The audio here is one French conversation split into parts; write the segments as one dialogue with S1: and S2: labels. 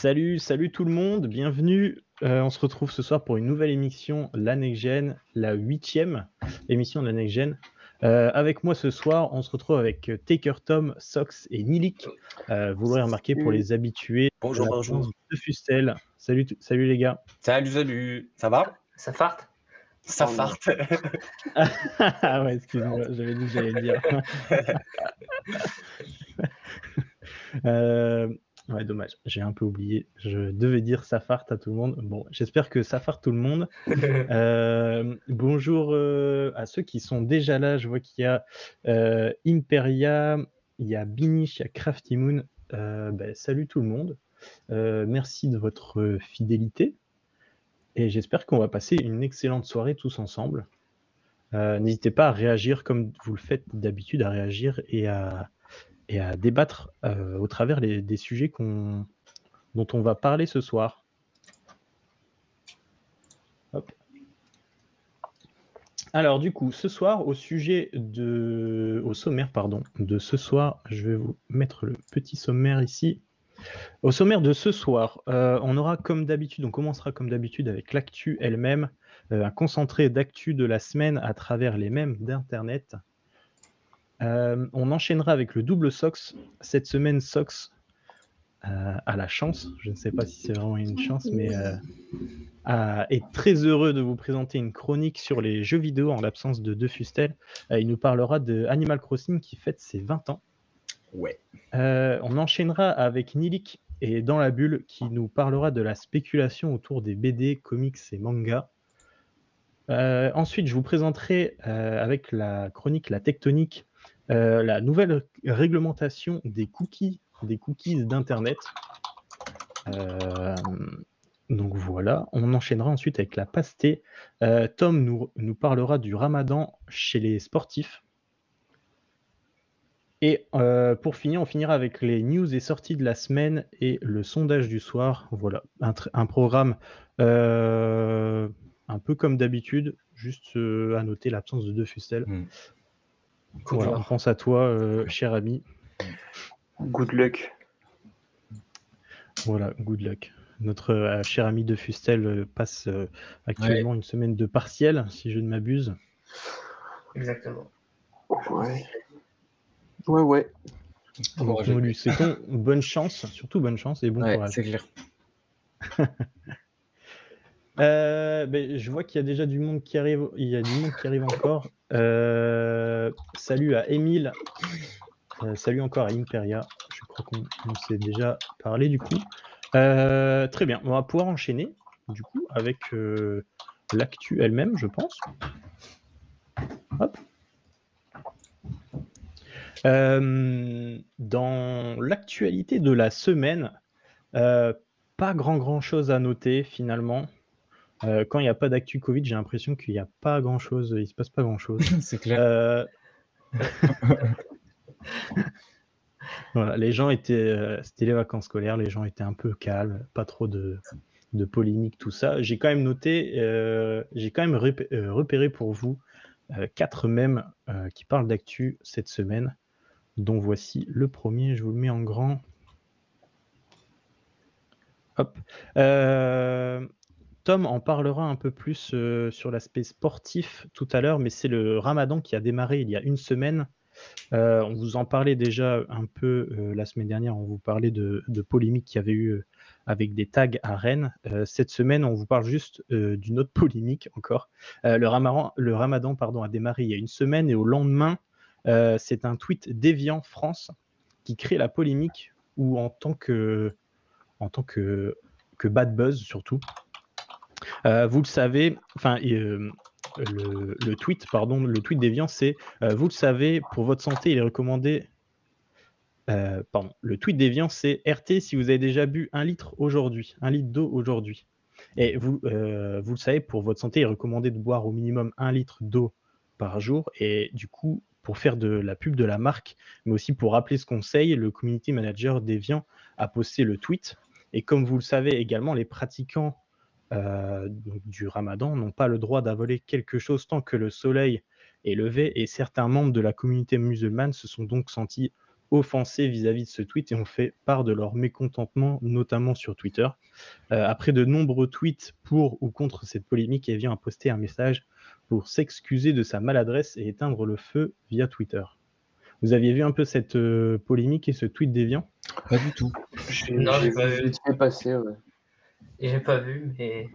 S1: Salut, salut tout le monde, bienvenue. Euh, on se retrouve ce soir pour une nouvelle émission, La Next Gen, la huitième émission de La Next Gen. Euh, avec moi ce soir, on se retrouve avec Taker Tom, Sox et Nilik. Euh, vous l'aurez remarqué pour les habitués.
S2: Bonjour, bonjour.
S1: De Fustel. Salut, salut les gars.
S2: Salut, salut. Ça va?
S3: Ça farte?
S2: Ça farte.
S1: ah ouais, excuse-moi, j'avais dit que j'allais le dire. euh, Ouais, dommage, j'ai un peu oublié. Je devais dire Safart à tout le monde. Bon, j'espère que Safart tout le monde. Euh, bonjour euh, à ceux qui sont déjà là. Je vois qu'il y a euh, Imperia, il y a Binish, il y a Crafty Moon. Ben, salut tout le monde. merci de votre fidélité. Et j'espère qu'on va passer une excellente soirée tous ensemble. N'hésitez pas à réagir comme vous le faites d'habitude, à réagir et à et à débattre euh, au travers des sujets dont on va parler ce soir. Alors du coup, ce soir, au sujet de, au sommaire pardon, de ce soir, je vais vous mettre le petit sommaire ici. Au sommaire de ce soir, euh, on aura comme d'habitude, on commencera comme d'habitude avec l'actu elle-même, euh, un concentré d'actu de la semaine à travers les mêmes d'Internet. Euh, on enchaînera avec le double Sox. Cette semaine, Sox euh, a la chance, je ne sais pas si c'est vraiment une chance, mais euh, est très heureux de vous présenter une chronique sur les jeux vidéo en l'absence de De Fustel. il nous parlera de Animal Crossing qui fête ses 20 ans.
S2: Ouais.
S1: on enchaînera avec Nilik et Dans la Bulle qui nous parlera de la spéculation autour des BD, comics et mangas. ensuite, je vous présenterai avec la chronique La Tectonique euh, la nouvelle réglementation des cookies, des cookies d'Internet. Euh, donc voilà, on enchaînera ensuite avec la pastée. Euh, Tom nous, parlera du ramadan chez les sportifs. Et pour finir, on finira avec les news et sorties de la semaine et le sondage du soir. Voilà, un, programme un peu comme d'habitude, juste à noter l'absence de deux fustelles. On pense à toi, euh, cher ami.
S3: Good luck.
S1: Voilà, good luck. Notre euh, cher ami de Fustel euh, passe actuellement une semaine de partiel, si je ne m'abuse.
S3: Exactement.
S4: Ouais. Ouais, ouais.
S1: Donc, nous lui souhaitons bonne chance, surtout bonne chance et bon courage.
S2: C'est clair.
S1: Euh, ben, je vois qu'il y a déjà du monde qui arrive. Il y a du monde qui arrive encore. Euh, salut à Emile. Euh, salut encore à Imperia. Je crois qu'on s'est déjà parlé du coup. très bien. On va pouvoir enchaîner du coup avec l'actu elle-même, je pense. Hop. dans l'actualité de la semaine, pas grand grand chose à noter finalement. Euh, quand il n'y a pas d'actu Covid, j'ai l'impression qu'il n'y a pas grand chose, il se passe pas grand chose.
S2: C'est clair. Euh,
S1: voilà, les gens étaient, euh, c'était les vacances scolaires, les gens étaient un peu calmes, pas trop de, de polémique, tout ça. J'ai quand même noté, j'ai quand même repéré pour vous quatre mèmes qui parlent d'actu cette semaine, dont voici le premier, je vous le mets en grand. Hop. Tom en parlera un peu plus euh, sur l'aspect sportif tout à l'heure, mais c'est le ramadan qui a démarré il y a une semaine. Euh, on vous en parlait déjà un peu euh, la semaine dernière, on vous parlait de, polémiques qu'il y avait eu avec des tags à Rennes. cette semaine, on vous parle juste d'une autre polémique encore. le ramadan, le ramadan a démarré il y a une semaine et au lendemain, c'est un tweet déviant France qui crée la polémique ou en tant que bad buzz surtout. Euh, vous le savez, enfin, euh, le, tweet, pardon, le tweet déviant, c'est euh, vous le savez, pour votre santé, il est recommandé. pardon, le tweet déviant, c'est RT si vous avez déjà bu un litre aujourd'hui, un litre d'eau aujourd'hui. Et vous, vous le savez, pour votre santé, il est recommandé de boire au minimum un litre d'eau par jour. Et du coup, pour faire de la pub de la marque, mais aussi pour rappeler ce conseil, le community manager Deviant a posté le tweet. Et comme vous le savez également, les pratiquants du ramadan n'ont pas le droit d'avoler quelque chose tant que le soleil est levé et certains membres de la communauté musulmane se sont donc sentis offensés vis-à-vis de ce tweet et ont fait part de leur mécontentement, notamment sur Twitter. Euh, après de nombreux tweets pour ou contre cette polémique, Evian a posté un message pour s'excuser de sa maladresse et éteindre le feu via Twitter. Vous aviez vu un peu cette euh, polémique et ce tweet d'Evian
S5: Pas du tout.
S3: J'ai- Non, j'ai pas vu.
S4: C'est passé, ouais.
S3: J'ai pas vu, mais.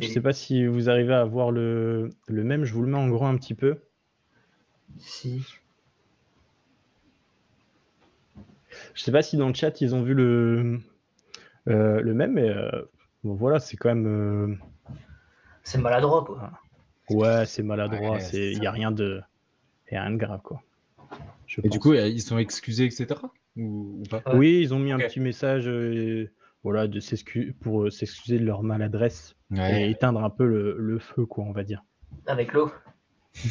S1: Je sais pas si vous arrivez à voir le, le même, je vous le mets en gros un petit peu.
S3: Si.
S1: Je sais pas si dans le chat ils ont vu le, euh, le même, mais euh, bon, voilà, c'est quand même. euh,
S3: C'est maladroit, quoi.
S1: ouais, c'est maladroit,
S5: Ouais,
S1: c'est
S5: c'est
S1: il y a rien de, y a rien de grave quoi. Je
S5: Et du coup, ils sont excusés, etc. Ou, ou pas?
S3: Ouais.
S1: oui, ils ont mis un petit message, euh, voilà, de pour euh, s'excuser de leur maladresse et éteindre un peu le, le feu, quoi, on va dire.
S3: Avec l'eau.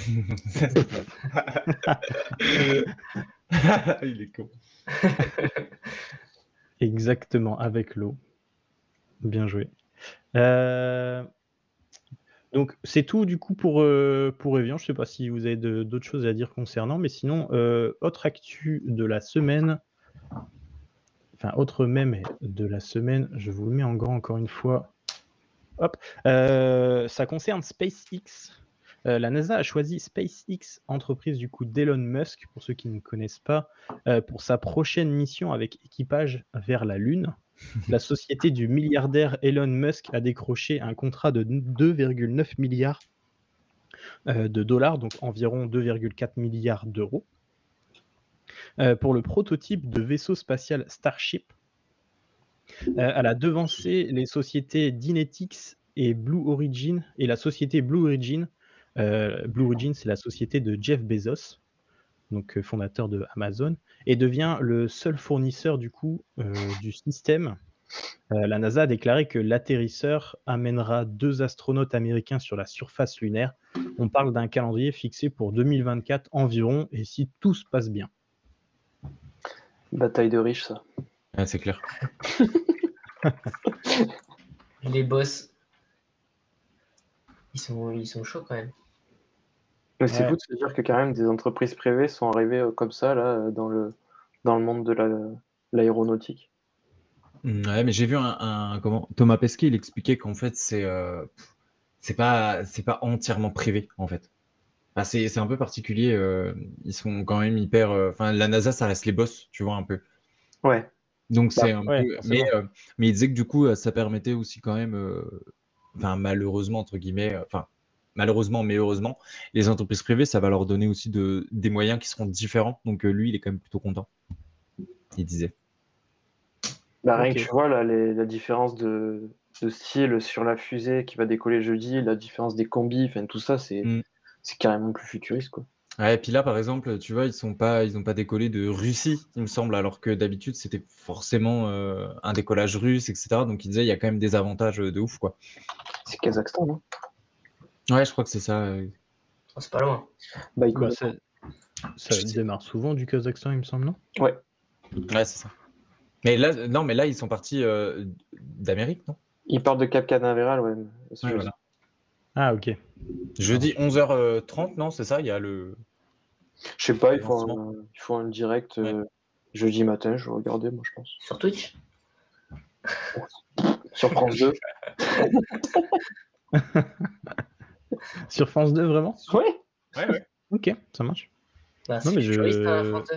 S5: Il est con.
S1: Exactement, avec l'eau. Bien joué. Euh, Donc c'est tout du coup pour, euh, pour Evian. Je sais pas si vous avez d'autres choses à dire concernant, mais sinon, euh, autre actu de la semaine, enfin autre mème de la semaine, je vous le mets en grand encore une fois. Hop, Euh, ça concerne SpaceX. Euh, la NASA a choisi SpaceX, entreprise du coup d'Elon Musk, pour ceux qui ne connaissent pas, euh, pour sa prochaine mission avec équipage vers la Lune. La société du milliardaire Elon Musk a décroché un contrat de 2,9 milliards de dollars, donc environ 2,4 milliards d'euros, pour le prototype de vaisseau spatial Starship. Euh, elle a devancé les sociétés Dynetics et Blue Origin et la société Blue Origin. Euh, Blue Origin, c'est la société de Jeff Bezos, donc euh, fondateur de Amazon, et devient le seul fournisseur du coup euh, du système. Euh, la NASA a déclaré que l'atterrisseur amènera deux astronautes américains sur la surface lunaire. On parle d'un calendrier fixé pour 2024 environ, et si tout se passe bien.
S4: Bataille de riches, ça.
S5: Ah, c'est clair.
S3: Les boss. Ils sont, ils sont chauds quand même.
S4: Mais c'est
S1: Ouais.
S4: fou de se dire que quand même des entreprises privées sont arrivées euh, comme ça là dans le dans le monde de la l'aéronautique.
S5: Ouais, mais j'ai vu un, un- comment Thomas Pesquet, il expliquait qu'en fait c'est euh, c'est pas c'est pas entièrement privé en fait. Enfin, c'est c'est un peu particulier. euh, ils sont quand même hyper. euh, Enfin, la NASA, ça reste les boss, tu vois un peu.
S4: Ouais.
S5: Donc
S1: Bah,
S5: c'est un
S1: ouais,
S5: peu.
S1: forcément.
S5: Mais euh, mais il disait que du coup, euh, ça permettait aussi quand même. euh, Enfin, malheureusement entre guillemets. euh, Enfin, malheureusement, mais heureusement, les entreprises privées, ça va leur donner aussi de des moyens qui seront différents. Donc euh, lui, il est quand même plutôt content. Il disait.
S4: Bah, rien
S1: Ok.
S4: que tu vois là les- la différence de, de style sur la fusée qui va décoller jeudi, la différence des combis, enfin tout ça c'est
S5: Mm.
S4: C'est carrément plus futuriste quoi.
S5: Ouais, et puis là, par exemple, tu vois, ils sont pas, ils ont pas décollé de Russie, il me semble, alors que d'habitude, c'était forcément euh, un décollage russe, etc. Donc, il disait, il y a quand même des avantages euh, de ouf, quoi.
S4: C'est Kazakhstan non?
S5: Ouais, je crois que c'est ça. euh.
S3: Oh, c'est pas loin.
S4: Bah, il
S1: Bah, ça démarre souvent du Kazakhstan, il me semble, non?
S5: Ouais, c'est ça. Mais là, non, mais là, ils sont partis euh, d'Amérique, non?
S4: Il part de Cap Canaveral, ouais. c'est
S5: Ouais, voilà.
S1: Ah, ok.
S5: Jeudi 11h30, non, c'est ça? Il y a le.
S4: Je sais pas, il faut, un, il faut un direct euh, jeudi matin, je vais regarder, moi, je pense.
S3: Sur Twitch?
S4: Sur France 2.
S1: Sur France 2, vraiment?
S4: Ouais.
S5: Ouais, ouais.
S1: Ok, ça marche.
S3: bah,
S1: Non,
S3: C'est
S1: mais je-
S3: hein, France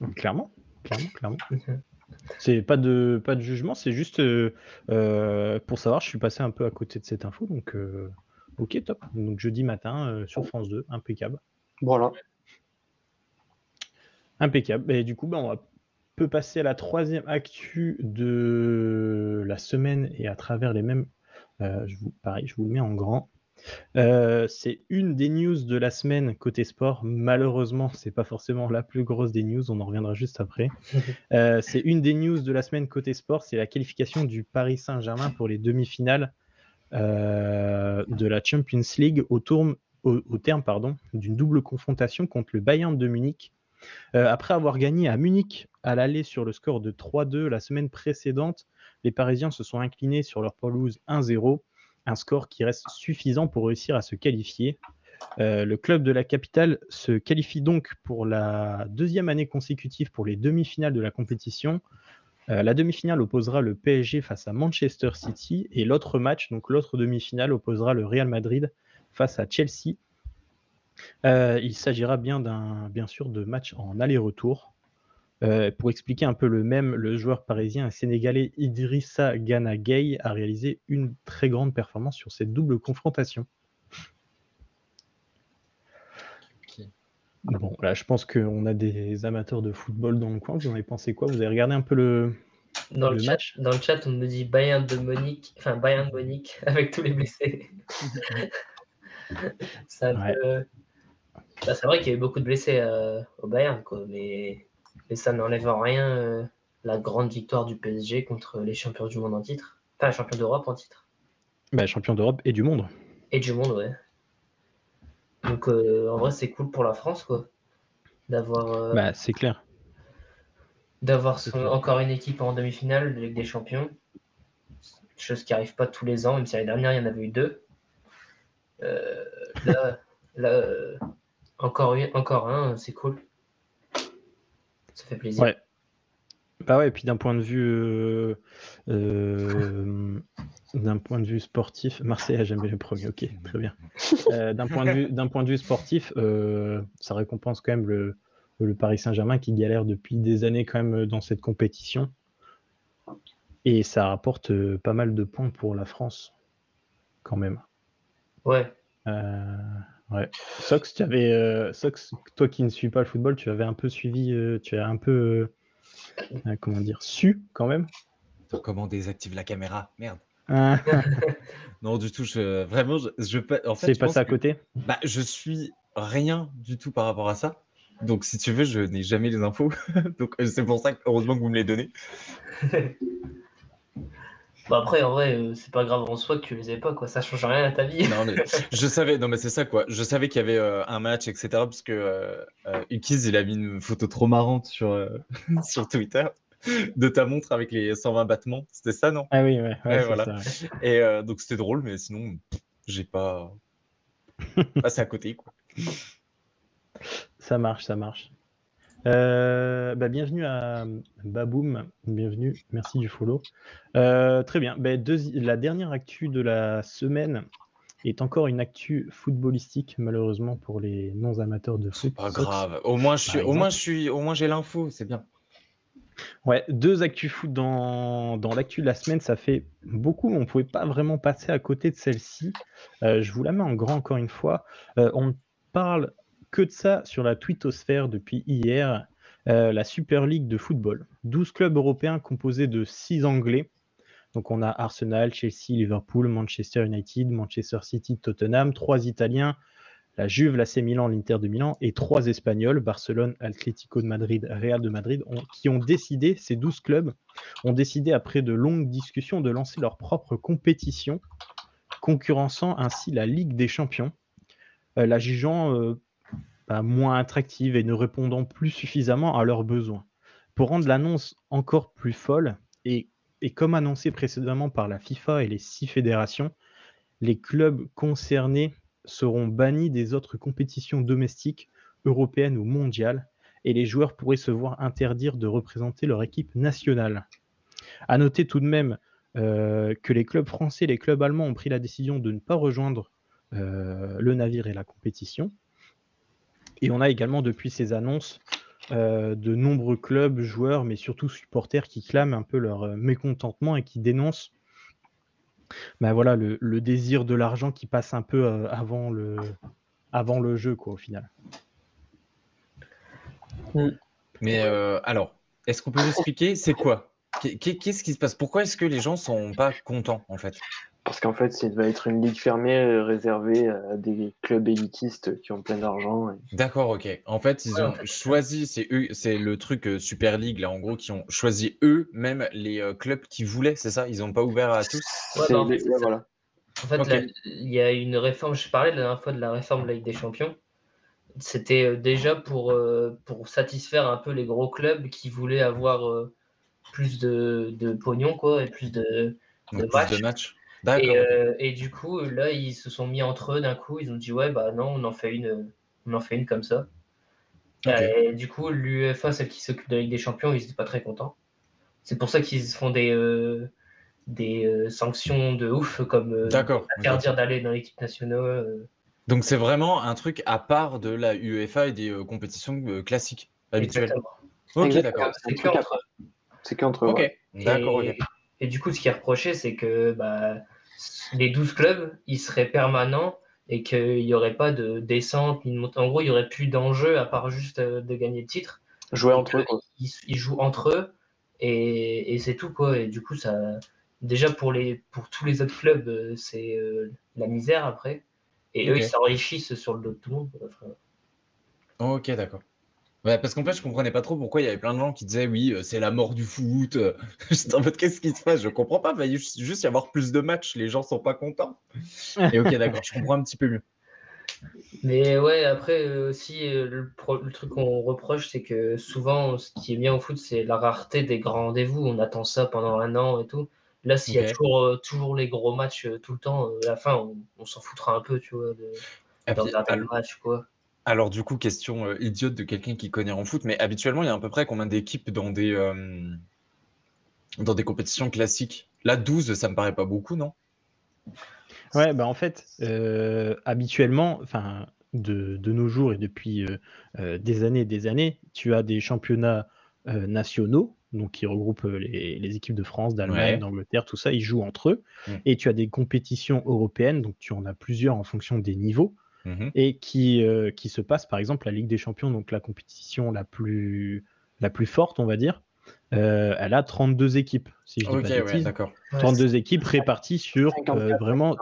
S3: 2.
S1: Clairement, clairement, clairement. C'est pas de, pas de jugement, c'est juste euh, euh, pour savoir, je suis passé un peu à côté de cette info, donc euh, ok, top. Donc jeudi matin euh, sur France 2, impeccable.
S4: Voilà.
S1: Impeccable. Et du coup, ben, on va, peut passer à la troisième actu de la semaine et à travers les mêmes. je vous, pareil, je vous le mets en grand. Euh, c'est une des news de la semaine côté sport. Malheureusement, c'est pas forcément la plus grosse des news. On en reviendra juste après. Euh, c'est une des news de la semaine côté sport. C'est la qualification du Paris Saint-Germain pour les demi-finales euh, de la Champions League au, tourne- au- au terme pardon, d'une double confrontation contre le Bayern de Munich. Après avoir gagné à Munich à l'aller sur le score de 3-2 la semaine précédente, les Parisiens se sont inclinés sur leur pelouse 1-0, un score qui reste suffisant pour réussir à se qualifier. Euh, le club de la capitale se qualifie donc pour la deuxième année consécutive pour les demi-finales de la compétition. Euh, la demi-finale opposera le PSG face à Manchester City et l'autre match, donc l'autre demi-finale, opposera le Real Madrid face à Chelsea. Euh, il s'agira bien bien sûr, de match en aller-retour. Euh, pour expliquer un peu le même, le joueur parisien et sénégalais Idrissa Gana Gueye a réalisé une très grande performance sur cette double confrontation. Bon, là, je pense qu'on a des amateurs de football dans le coin. Vous en avez pensé quoi? Vous avez regardé un peu le,
S3: Dans le,
S1: Le
S3: chat,
S1: match
S3: dans le chat, on nous dit Bayern de Monique, enfin Bayern de Monique avec tous les blessés.
S1: Ouais.
S3: Bah, c'est vrai qu'il y a eu beaucoup de blessés euh, au Bayern, quoi, mais, mais ça n'enlève en rien euh, la grande victoire du PSG contre les champions du monde en titre. Enfin, champions d'Europe en titre.
S1: bah, champion d'Europe et du monde
S3: Et du monde, ouais. Donc euh, en vrai, c'est cool pour la France, quoi. D'avoir euh,
S1: Bah, c'est clair.
S3: d'avoir encore une équipe en demi-finale de Ligue des Champions. Chose qui arrive pas tous les ans, même si l'année dernière, il y en avait eu deux. Euh, là, là encore, une- encore un, c'est cool. Ça fait plaisir.
S1: Ouais. Bah ouais, et puis d'un point de vue euh, euh, d'un point de vue sportif, Marseille a jamais le premier, ok, très bien. Euh, d'un point de vue d'un point de vue sportif, ça récompense quand même le, le Paris Saint-Germain qui galère depuis des années quand même dans cette compétition. Et ça rapporte pas mal de points pour la France, quand même.
S3: Ouais.
S1: Ouais. Sox, tu avais, euh, Sox, toi qui ne suis pas le football, tu avais un peu suivi, euh, tu as un peu, euh, comment dire, su quand même.
S5: Comment désactive la caméra Merde.
S1: Hein,
S5: Non, du tout. Je, vraiment, je, je en fait,
S1: c'est passé à
S5: que-
S1: côté.
S5: Bah, je suis rien du tout par rapport à ça. Donc, si tu veux, je n'ai jamais les infos. Donc, c'est pour ça que, heureusement que vous me les donnez.
S3: Bon, après, en vrai, euh, c'est pas grave en soi que tu les aies pas, quoi. Ça change rien à ta vie.
S5: Non, mais je savais, non, mais c'est ça, quoi. Je savais qu'il y avait euh, un match, etc. Parce que euh, euh, Ukiz, il a mis une photo trop marrante sur, euh, sur Twitter de ta montre avec les 120 battements. C'était ça, non?
S1: Ah oui, ouais, ouais,
S5: Ouais,
S1: c'est
S5: voilà.
S1: ça, ouais.
S5: Et euh, donc, c'était drôle, mais sinon, j'ai pas passé à côté, quoi.
S1: Ça marche, ça marche. Euh, bah, bienvenue à Baboum, bienvenue, merci du follow. Euh, très bien, bah, la dernière actu de la semaine est encore une actu footballistique, malheureusement pour les non-amateurs de foot.
S5: Pas
S1: Sox.
S5: grave. Au moins, je suis, au moins,
S1: exemple.
S5: je suis, au moins, j'ai l'info, c'est bien.
S1: Ouais, deux actus foot dans, dans l'actu de la semaine, ça fait beaucoup, mais on ne pouvait pas vraiment passer à côté de celle-ci. Euh, je vous la mets en grand encore une fois. On parle que de ça sur la twittosphère depuis hier. Euh, la Super League de football. 12 clubs européens composés de 6 Anglais. Donc on a Arsenal, Chelsea, Liverpool, Manchester United, Manchester City, Tottenham, trois Italiens, la Juve, l'AC Milan, l'Inter de Milan et trois Espagnols, Barcelone, Atlético de Madrid, Real de Madrid, qui ont décidé, ces 12 clubs, ont décidé après de longues discussions de lancer leur propre compétition, concurrençant ainsi la Ligue des Champions, euh, la jugeant euh, moins attractive et ne répondant plus suffisamment à leurs besoins. Pour rendre l'annonce encore plus folle, et, comme annoncé précédemment par la FIFA et les six fédérations, les clubs concernés seront bannis des autres compétitions domestiques, européennes ou mondiales, et les joueurs pourraient se voir interdire de représenter leur équipe nationale. À noter tout de même euh, que les clubs français et les clubs allemands ont pris la décision de ne pas rejoindre euh, le navire et la compétition. Et on a également depuis ces annonces euh, de nombreux clubs, joueurs, mais surtout supporters qui clament un peu leur euh, mécontentement et qui dénoncent ben voilà, le, désir de l'argent qui passe un peu euh, avant, le, avant le jeu, quoi, au final.
S5: Mais euh, alors, est-ce qu'on peut m'expliquer c'est quoi? Qu'est- qu'est- Qu'est-ce qui se passe? Pourquoi est-ce que les gens sont pas contents en fait?
S4: Parce qu'en fait, ça va être une ligue fermée euh, réservée à des clubs élitistes qui ont plein d'argent. et-
S5: D'accord, ok. En fait, ils
S3: Ouais,
S5: ont
S3: en fait.
S5: choisi, c'est eux, c'est le truc euh, Super League là, en gros, qui ont choisi eux-mêmes les euh, clubs qu'ils voulaient, c'est ça? Ils ont pas ouvert à tous?
S3: Ouais, bah,
S4: les- voilà.
S3: En fait, il y a une réforme, je parlais la dernière fois de la réforme de la Ligue des Champions. C'était euh, déjà pour, euh, pour satisfaire un peu les gros clubs qui voulaient avoir euh, plus de, de pognon quoi, et plus de,
S5: plus de matchs. D'accord.
S3: Et, euh, et du coup, là, ils se sont mis entre eux d'un coup. Ils ont dit, ouais, bah non, on en fait une, on en fait une comme ça.
S5: Ok.
S3: Et du coup, l'UEFA, celle qui s'occupe de la Ligue des Champions, ils n'étaient pas très contents. C'est pour ça qu'ils font des, euh, des euh, sanctions de ouf, comme euh, interdire d'aller dans l'équipe nationale. euh.
S5: Donc c'est vraiment un truc à part de la UEFA et des euh, compétitions euh, classiques habituelles.
S3: Exactement.
S5: Ok, d'accord.
S3: C'est qu'entre
S4: à- C'est qu'entre eux.
S5: Ok,
S4: ouais.
S5: d'accord,
S3: Et,
S5: ok.
S3: Et du coup, ce qui est reproché, c'est que bah, les 12 clubs, ils seraient permanents et qu'il n'y aurait pas de descente ni de montée. En gros, il n'y aurait plus d'enjeu à part juste euh, de gagner le titre.
S4: Jouer entre eux. quoi.
S3: Ils, ils jouent entre eux et, et c'est tout. Quoi. Et du coup, ça, déjà pour, les, pour tous les autres clubs, euh, c'est euh, la misère après. Et eux, ils s'enrichissent sur le dos de tout le monde. Enfin,
S5: Ok, d'accord. Ouais, parce qu'en fait, je comprenais pas trop pourquoi il y avait plein de gens qui disaient oui, euh, c'est la mort du foot. euh. J'étais en mode qu'est-ce qui se passe? Je comprends pas. Il va y- juste y avoir plus de matchs, les gens sont pas contents. Et ok, d'accord, je comprends un petit peu mieux.
S3: Mais ouais, après euh, aussi, euh, le, pro- le truc qu'on reproche, c'est que souvent, ce qui est bien au foot, c'est la rareté des grands rendez-vous. On attend ça pendant un an et tout. Là, s'il y a
S5: Ok.
S3: toujours, euh, toujours les gros matchs euh, tout le temps, euh, à la fin, on, on s'en foutra un peu, tu vois, de,
S5: Et puis,
S3: match, quoi.
S5: Alors, du coup, question euh, idiote de quelqu'un qui connaît en foot, mais habituellement, il y a à peu près combien d'équipes dans des, euh, dans des compétitions classiques? Là, 12, ça me paraît pas beaucoup, non?
S1: Ouais, bah en fait, euh, habituellement, enfin, de, de nos jours et depuis des années et des années, tu as des championnats nationaux, donc qui regroupent les, les équipes de France, d'Allemagne,
S5: Ouais.
S1: d'Angleterre, tout ça, ils jouent entre eux.
S5: Mm.
S1: Et tu as des compétitions européennes, donc tu en as plusieurs en fonction des niveaux,
S5: Mhm.
S1: et qui, euh, qui se passent, par exemple, la Ligue des Champions, donc la compétition la plus, la plus forte, on va dire. euh, elle a 32 équipes, si je dis pas de
S5: ouais,
S1: bêtises.
S5: d'accord.
S3: Ouais,
S1: 32 équipes réparties sur euh,
S4: 54
S1: vraiment.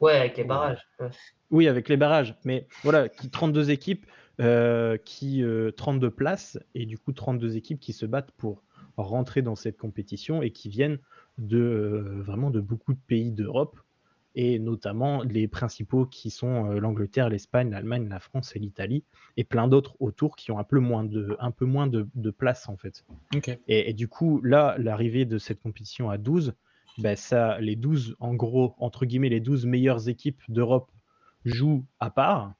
S3: Ouais, avec les barrages. ouais.
S1: Oui, avec les barrages. Mais voilà, qui, 32 équipes, euh, qui, euh, 32 places, et du coup 32 équipes qui se battent pour rentrer dans cette compétition et qui viennent de euh, vraiment de beaucoup de pays d'Europe, et notamment les principaux qui sont euh, l'Angleterre, l'Espagne, l'Allemagne, la France et l'Italie, et plein d'autres autour qui ont un peu moins de, un peu moins de, de place en fait. Et, et du coup, là, l'arrivée de cette compétition à 12, ben ça, les 12, en gros, entre guillemets, les 12 meilleures équipes d'Europe jouent à part.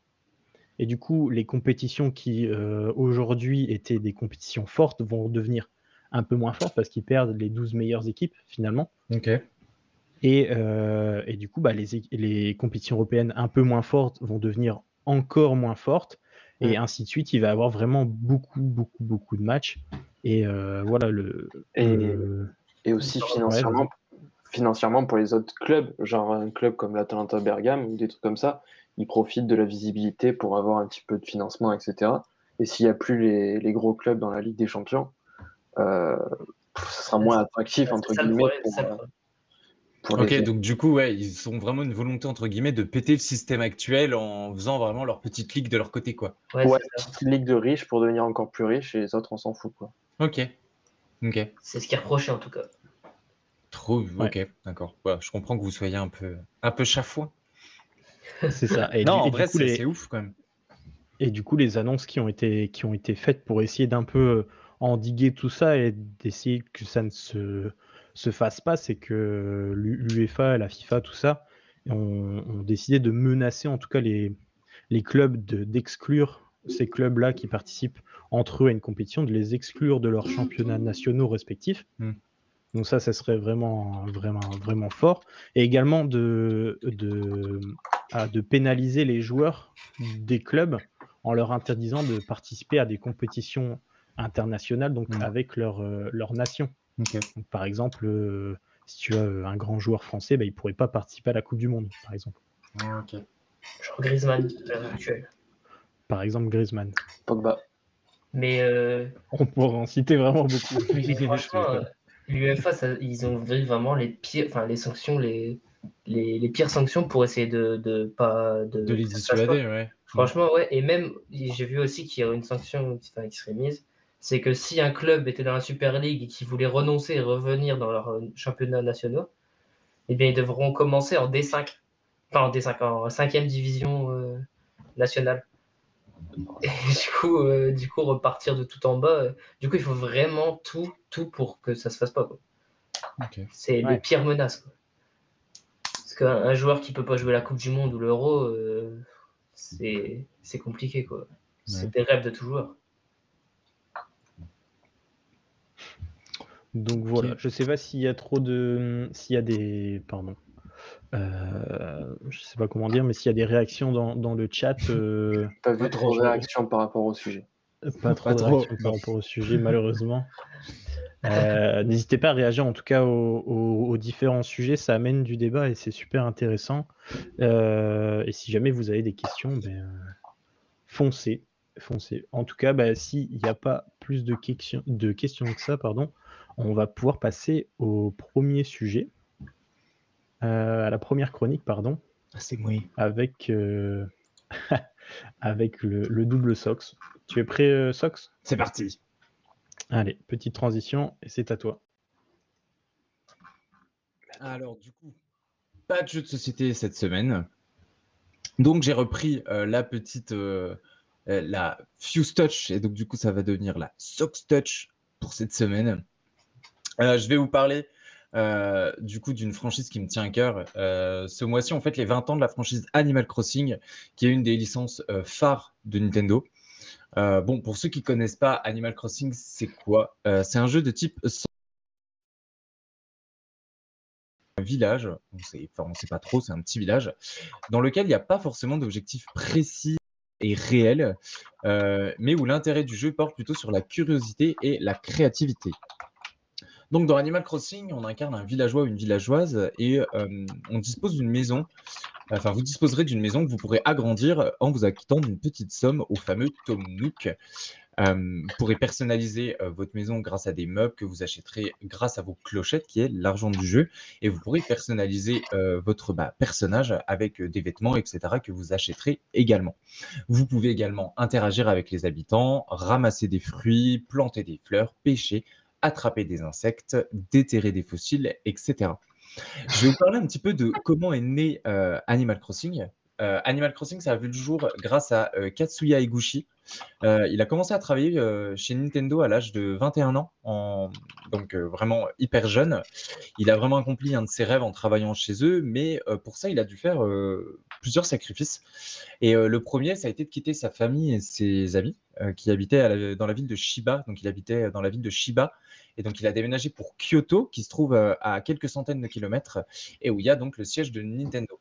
S1: Et du coup, les compétitions qui euh, aujourd'hui étaient des compétitions fortes vont devenir un peu moins fortes parce qu'ils perdent les 12 meilleures équipes finalement.
S5: Ok.
S1: Et, euh, et du coup, bah, les, compétitions européennes un peu moins fortes vont devenir encore moins fortes. Et
S4: Ouais.
S1: ainsi de suite, il va y avoir vraiment beaucoup, beaucoup, beaucoup de matchs. Et euh, voilà, le,
S4: Et-
S1: le-
S4: Et aussi financièrement, financièrement pour les autres clubs, genre un club comme l'Atalanta Bergame ou des trucs comme ça, ils profitent de la visibilité pour avoir un petit peu de financement, etc. Et s'il n'y a plus les, les gros clubs dans la Ligue des Champions, euh, ça sera moins attractif, entre guillemets,
S3: problème,
S4: pour,
S3: c'est ça le
S4: euh,
S3: problème.
S4: Pour
S5: Ok,
S4: les
S5: donc du coup, ouais, ils ont vraiment une volonté, entre guillemets, de péter le système actuel en faisant vraiment leur petite ligue de leur côté, quoi.
S3: Ouais,
S4: Ouais, petite ligue de riches pour devenir encore plus riches et les autres, on s'en fout, quoi.
S5: Ok. Ok.
S3: C'est ce qui est reproché en tout cas.
S5: Trop,
S1: Ouais.
S5: ok, d'accord. Ouais, je comprends que vous soyez un peu, un peu chafouin.
S1: c'est ça. Et
S5: non,
S1: du,
S5: en
S1: et
S5: vrai,
S1: coup,
S5: c'est
S1: les-
S5: c'est ouf quand même.
S1: Et du coup, les annonces qui ont été, qui ont été faites pour essayer d'un peu euh, endiguer tout ça et d'essayer que ça ne se, se fasse pas, c'est que l'UEFA, la FIFA, tout ça, ont, ont décidé de menacer en tout cas les, les clubs de- d'exclure ces clubs-là qui participent entre eux à une compétition, de les exclure de leurs championnats nationaux respectifs.
S5: Hmm.
S1: Donc ça, ça serait vraiment, vraiment, vraiment fort. Et également de, de, ah, de pénaliser les joueurs des clubs en leur interdisant de participer à des compétitions internationales donc
S5: Mm.
S1: avec leur, euh, leur nation. Donc, par exemple, euh, si tu as euh, un grand joueur français, bah, il ne pourrait pas participer à la Coupe du Monde, par exemple.
S5: Ok.
S3: Genre Griezmann à l'heure actuelle.
S1: Par exemple, Griezmann.
S4: Pogba.
S3: Mais euh,
S1: On pourrait en citer vraiment beaucoup.
S3: Mais franchement, euh, l'UEFA, ils ont vu vraiment les pires, enfin les sanctions, les, les, les pires sanctions pour essayer de, de pas de,
S5: De les dissuader, ouais.
S3: Franchement, ouais. Et même, j'ai vu aussi qu'il y aurait une sanction enfin, qui serait mise. C'est que si un club était dans la Super League et qui voulait renoncer et revenir dans leur euh, championnat nationaux, eh bien, ils devront commencer en D5. Enfin, en D5, en 5 division euh, nationale. Et du coup, euh, du coup, repartir de tout en bas. euh, du coup, il faut vraiment tout, tout pour que ça se fasse pas. C'est
S1: Ouais.
S3: les pires menaces. quoi. Parce qu'un un joueur qui peut pas jouer la Coupe du Monde ou l'Euro, euh, c'est compliqué. quoi. C'est des rêves de tout joueur.
S1: Donc voilà, je sais pas s'il y a trop de. S'il y a des. Pardon. Euh, je sais pas comment dire, mais s'il y a des réactions dans, dans le chat. euh,
S4: Pas vu trop de réactions par rapport au sujet.
S1: Pas trop
S5: Pas
S1: de
S5: trop,
S1: réactions par rapport au sujet, malheureusement. Euh, N'hésitez pas à réagir en tout cas aux, aux- aux différents sujets, ça amène du débat et c'est super intéressant. Euh, et si jamais vous avez des questions, ben, euh, foncez, foncez. En tout cas, ben, s'il n'y a pas plus de questions, de questions que ça, pardon, on va pouvoir passer au premier sujet, euh, à la première chronique, pardon
S5: Ah, c'est moi.
S1: avec, euh, avec le, le double Sox. Tu es prêt, euh, Sox?
S5: C'est parti.
S1: Allez, petite transition, et c'est à toi.
S5: Alors, du coup, pas de jeu de société cette semaine. Donc, j'ai repris euh, la petite, la Fuse Touch, et donc, du coup, ça va devenir la Sox Touch pour cette semaine. Euh, je vais vous parler, euh, du coup, d'une franchise qui me tient à cœur. Euh, ce mois-ci, en fait, les 20 ans de la franchise Animal Crossing, qui est une des licences phares de Nintendo. Bon, pour ceux qui connaissent pas Animal Crossing, c'est quoi? C'est un jeu de type village, on on sait pas trop, c'est un petit village, dans lequel il n'y a pas forcément d'objectif précis et réel, mais où l'intérêt du jeu porte plutôt sur la curiosité et la créativité. Donc dans Animal Crossing, on incarne un villageois ou une villageoise et euh, on dispose d'une maison, enfin vous disposerez d'une maison que vous pourrez agrandir en vous acquittant d'une petite somme au fameux Tom Nook. Euh, vous pourrez personnaliser euh, votre maison grâce à des meubles que vous achèterez grâce à vos clochettes, qui est l'argent du jeu, et vous pourrez personnaliser votre bah, personnage avec des vêtements, etc., que vous achèterez également. Vous pouvez également interagir avec les habitants, ramasser des fruits, planter des fleurs, pêcher, attraper des insectes, déterrer des fossiles, etc. Je vais vous parler un petit peu de comment est né euh, Animal Crossing. Euh, Animal Crossing, ça a vu le jour grâce à euh, Katsuya Eguchi. Euh, il a commencé à travailler chez Nintendo à l'âge de 21 ans, donc vraiment hyper jeune. Il a vraiment accompli un de ses rêves en travaillant chez eux, mais pour ça, il a dû faire plusieurs sacrifices. Et le premier, ça a été de quitter sa famille et ses amis qui habitaient dans la ville de Shiba. Donc, il habitait dans la ville de Shiba. Et donc, il a déménagé pour Kyoto, qui se trouve à quelques centaines de kilomètres, et où il y a donc le siège de Nintendo.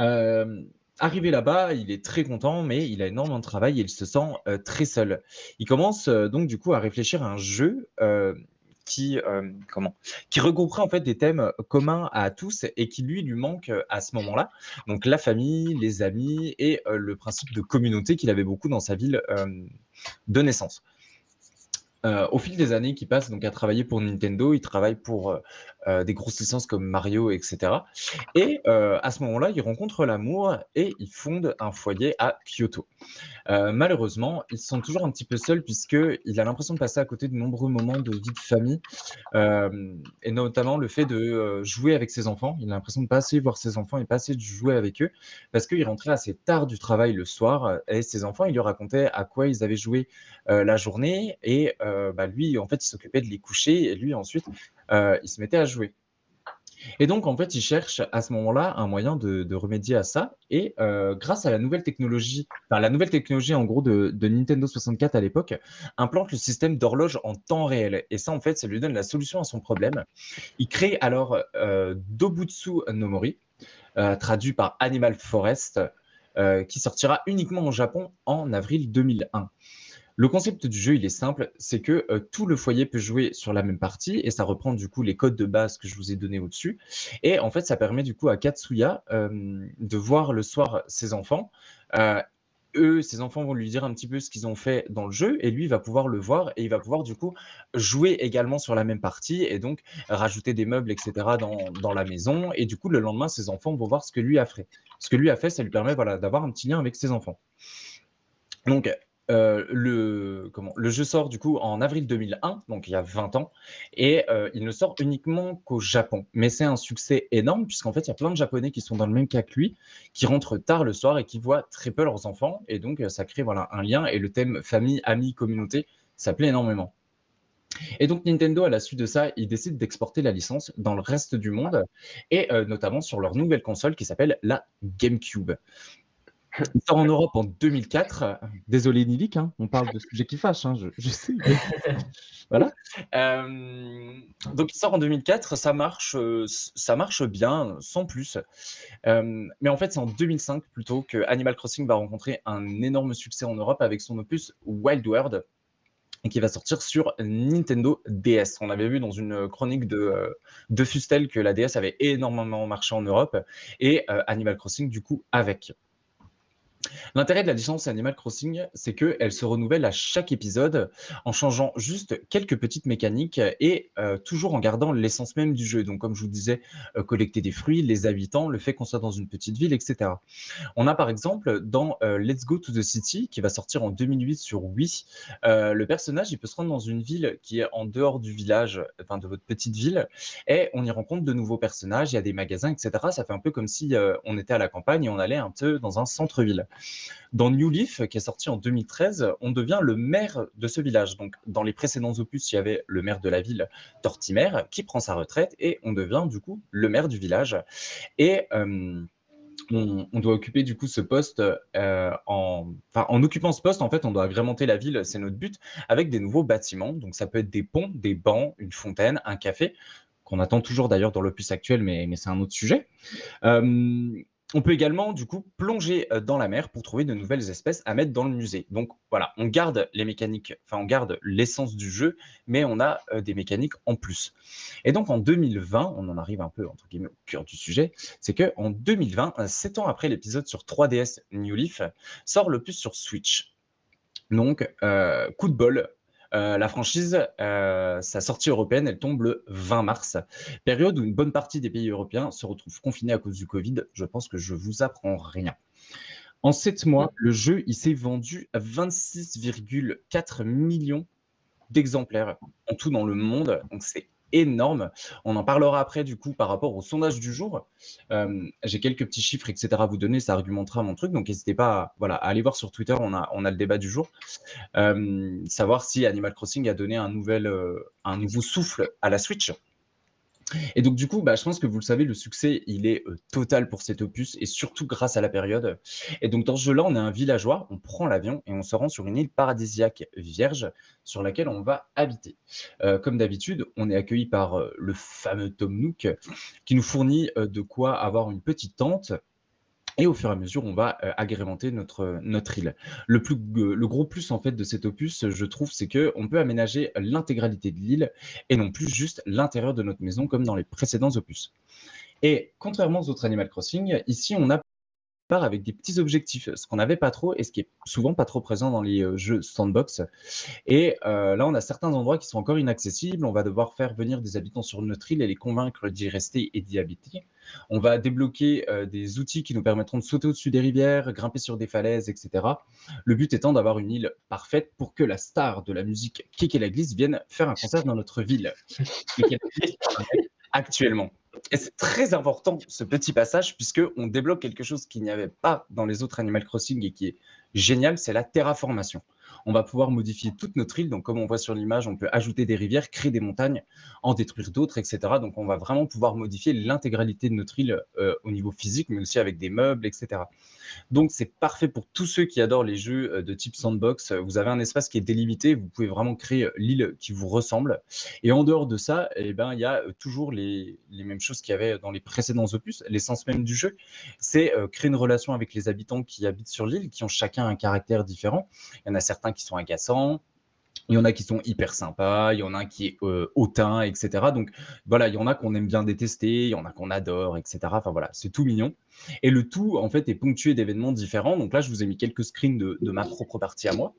S5: Euh, arrivé là-bas, il est très content, mais il a énormément de travail et il se sent euh, très seul. Il commence euh, donc du coup à réfléchir à un jeu qui, euh, comment, qui regrouperait en fait des thèmes communs à tous et qui lui lui manque à ce moment-là. Donc la famille, les amis et le principe de communauté qu'il avait beaucoup dans sa ville de naissance. Euh, au fil des années qui passent donc à travailler pour Nintendo, il travaille pour euh, euh, des grosses licences comme Mario, etc. Et à ce moment-là, il rencontre l'amour et il fonde un foyer à Kyoto. Malheureusement, il se sent toujours un petit peu seul puisqu'il a l'impression de passer à côté de nombreux moments de vie de famille, et notamment le fait de jouer avec ses enfants. Il a l'impression de pas assez voir ses enfants et pas assez de jouer avec eux parce qu'il rentrait assez tard du travail le soir et ses enfants, il lui racontait à quoi ils avaient joué la journée et bah, lui, en fait, il s'occupait de les coucher et lui, ensuite, euh, il se mettait à jouer. Et donc, en fait, il cherche à ce moment-là un moyen de, remédier à ça. Et euh, grâce à la nouvelle technologie, enfin, la nouvelle technologie en gros de, Nintendo 64 à l'époque, implante le système d'horloge en temps réel. Et ça, en fait, ça lui donne la solution à son problème. Il crée alors euh, Dobutsu no Mori, euh, traduit par Animal Forest, euh, qui sortira uniquement au Japon en avril 2001. Le concept du jeu, il est simple, c'est que euh, tout le foyer peut jouer sur la même partie et ça reprend du coup les codes de base que je vous ai donnés au-dessus. Et en fait, ça permet du coup à Katsuya euh, de voir le soir ses enfants. Euh, eux, ses enfants vont lui dire un petit peu ce qu'ils ont fait dans le jeu et lui va pouvoir le voir et il va pouvoir du coup jouer également sur la même partie et donc rajouter des meubles, etc. dans, dans la maison. Et du coup, le lendemain, ses enfants vont voir ce que lui a fait. Ce que lui a fait, ça lui permet voilà, d'avoir un petit lien avec ses enfants. Donc, euh, le, comment, le jeu sort du coup en avril 2001, donc il y a 20 ans, et euh, il ne sort uniquement qu'au Japon. Mais c'est un succès énorme, puisqu'en fait, il y a plein de Japonais qui sont dans le même cas que lui, qui rentrent tard le soir et qui voient très peu leurs enfants, et donc ça crée voilà, un lien, et le thème famille, amis, communauté, ça plaît énormément. Et donc Nintendo, à la suite de ça, ils décident d'exporter la licence dans le reste du monde, et euh, notamment sur leur nouvelle console qui s'appelle la GameCube. Il sort en Europe en 2004. Désolé Nilik, hein, on parle de sujet qui fâche, hein, je, je, sais. voilà. Euh, donc il sort en 2004, ça marche, euh, ça marche bien, sans plus. Euh, mais en fait, c'est en 2005 plutôt que Animal Crossing va rencontrer un énorme succès en Europe avec son opus Wild World qui va sortir sur Nintendo DS. On avait vu dans une chronique de, de Fustel que la DS avait énormément marché en Europe et Animal Crossing du coup avec. L'intérêt de la licence Animal Crossing, c'est qu'elle se renouvelle à chaque épisode en changeant juste quelques petites mécaniques et euh, toujours en gardant l'essence même du jeu. Donc, comme je vous disais, euh, collecter des fruits, les habitants, le fait qu'on soit dans une petite ville, etc. On a par exemple dans euh, Let's Go to the City, qui va sortir en 2008 sur Wii, le personnage, il peut se rendre dans une ville qui est en dehors du village, enfin de votre petite ville, et on y rencontre de nouveaux personnages, il y a des magasins, etc. Ça fait un peu comme si on était à la campagne et on allait un peu dans un centre-ville. Dans New Leaf, qui est sorti en 2013, on devient le maire de ce village. Donc, dans les précédents opus, il y avait le maire de la ville, Tortimer, qui prend sa retraite et on devient du coup le maire du village. Et euh, on, doit occuper du coup ce poste euh, en, occupant ce poste en fait on doit agrémenter la ville c'est notre but avec des nouveaux bâtiments donc ça peut être des ponts des bancs une fontaine un café qu'on attend toujours d'ailleurs dans l'opus actuel mais, mais c'est un autre sujet euh, on peut également, du coup, plonger euh, dans la mer pour trouver de nouvelles espèces à mettre dans le musée. Donc voilà, on garde les mécaniques, enfin on garde l'essence du jeu, mais on a euh, des mécaniques en plus. Et donc en 2020, on en arrive un peu entre guillemets au cœur du sujet, c'est que en 2020, 7 ans après l'épisode sur 3DS New Leaf, sort le plus sur Switch. Donc, euh, coup de bol, euh, la franchise, euh, sa sortie européenne, elle tombe le 20 mars, période où une bonne partie des pays européens se retrouvent confinés à cause du Covid. Je pense que je vous apprends rien. En sept mois, le jeu il s'est vendu à 26,4 millions d'exemplaires en tout dans le monde. Donc c'est énorme. On en parlera après, du coup, par rapport au sondage du jour. Euh, j'ai quelques petits chiffres, etc. à vous donner, ça argumentera mon truc. Donc, n'hésitez pas à, voilà, aller voir sur Twitter, on a, le débat du jour. Euh, savoir si Animal Crossing a donné un, euh, un nouveau souffle à la Switch. Et donc, du coup, bah, je pense que vous le savez, le succès, il est euh, total pour cet opus et surtout grâce à la période. Et donc, dans ce jeu-là, on est un villageois, on prend l'avion et on se rend sur une île paradisiaque vierge sur laquelle on va habiter. Euh, comme d'habitude, on est accueilli par euh, le fameux Tom Nook qui nous fournit de quoi avoir une petite tente et au fur et à mesure, on va euh, agrémenter notre, île. Le, plus, le gros plus en fait de cet opus, je trouve, c'est qu'on peut aménager l'intégralité de l'île et non plus juste l'intérieur de notre maison comme dans les précédents opus. Et contrairement aux autres Animal Crossing, ici on a part avec des petits objectifs, ce qu'on n'avait pas trop et ce qui est souvent pas trop présent dans les euh, jeux sandbox. Et euh, là, on a certains endroits qui sont encore inaccessibles. On va devoir faire venir des habitants sur notre île et les convaincre d'y rester et d'y habiter. On va débloquer euh, des outils qui nous permettront de sauter au-dessus des rivières, grimper sur des falaises, etc. Le but étant d'avoir une île parfaite pour que la star de la musique Kiki la Glisse vienne faire un concert dans notre ville. actuellement. Et c'est très important ce petit passage puisque on débloque quelque chose qu'il n'y avait pas dans les autres Animal Crossing et qui est génial, c'est la terraformation on va pouvoir modifier toute notre île. Donc, comme on voit sur l'image, on peut ajouter des rivières, créer des montagnes, en détruire d'autres, etc. Donc, on va vraiment pouvoir modifier l'intégralité de notre île euh, au niveau physique, mais aussi avec des meubles, etc. Donc, c'est parfait pour tous ceux qui adorent les jeux euh, de type sandbox. Vous avez un espace qui est délimité, vous pouvez vraiment créer euh, l'île qui vous ressemble. Et en dehors de ça, eh ben, il y a toujours les, mêmes choses qu'il y avait dans les précédents opus. L'essence même du jeu, c'est créer une relation avec les habitants qui habitent sur l'île, qui ont chacun un caractère différent. Il y en a certains qui sont agaçants. Il y en a qui sont hyper sympas, il y en a qui est euh, hautain, etc. Donc voilà, il y en a qu'on aime bien détester, il y en a qu'on adore, etc. Enfin voilà, c'est tout mignon. Et le tout, en fait, est ponctué d'événements différents. Donc là, je vous ai mis quelques screens de, ma propre partie à moi.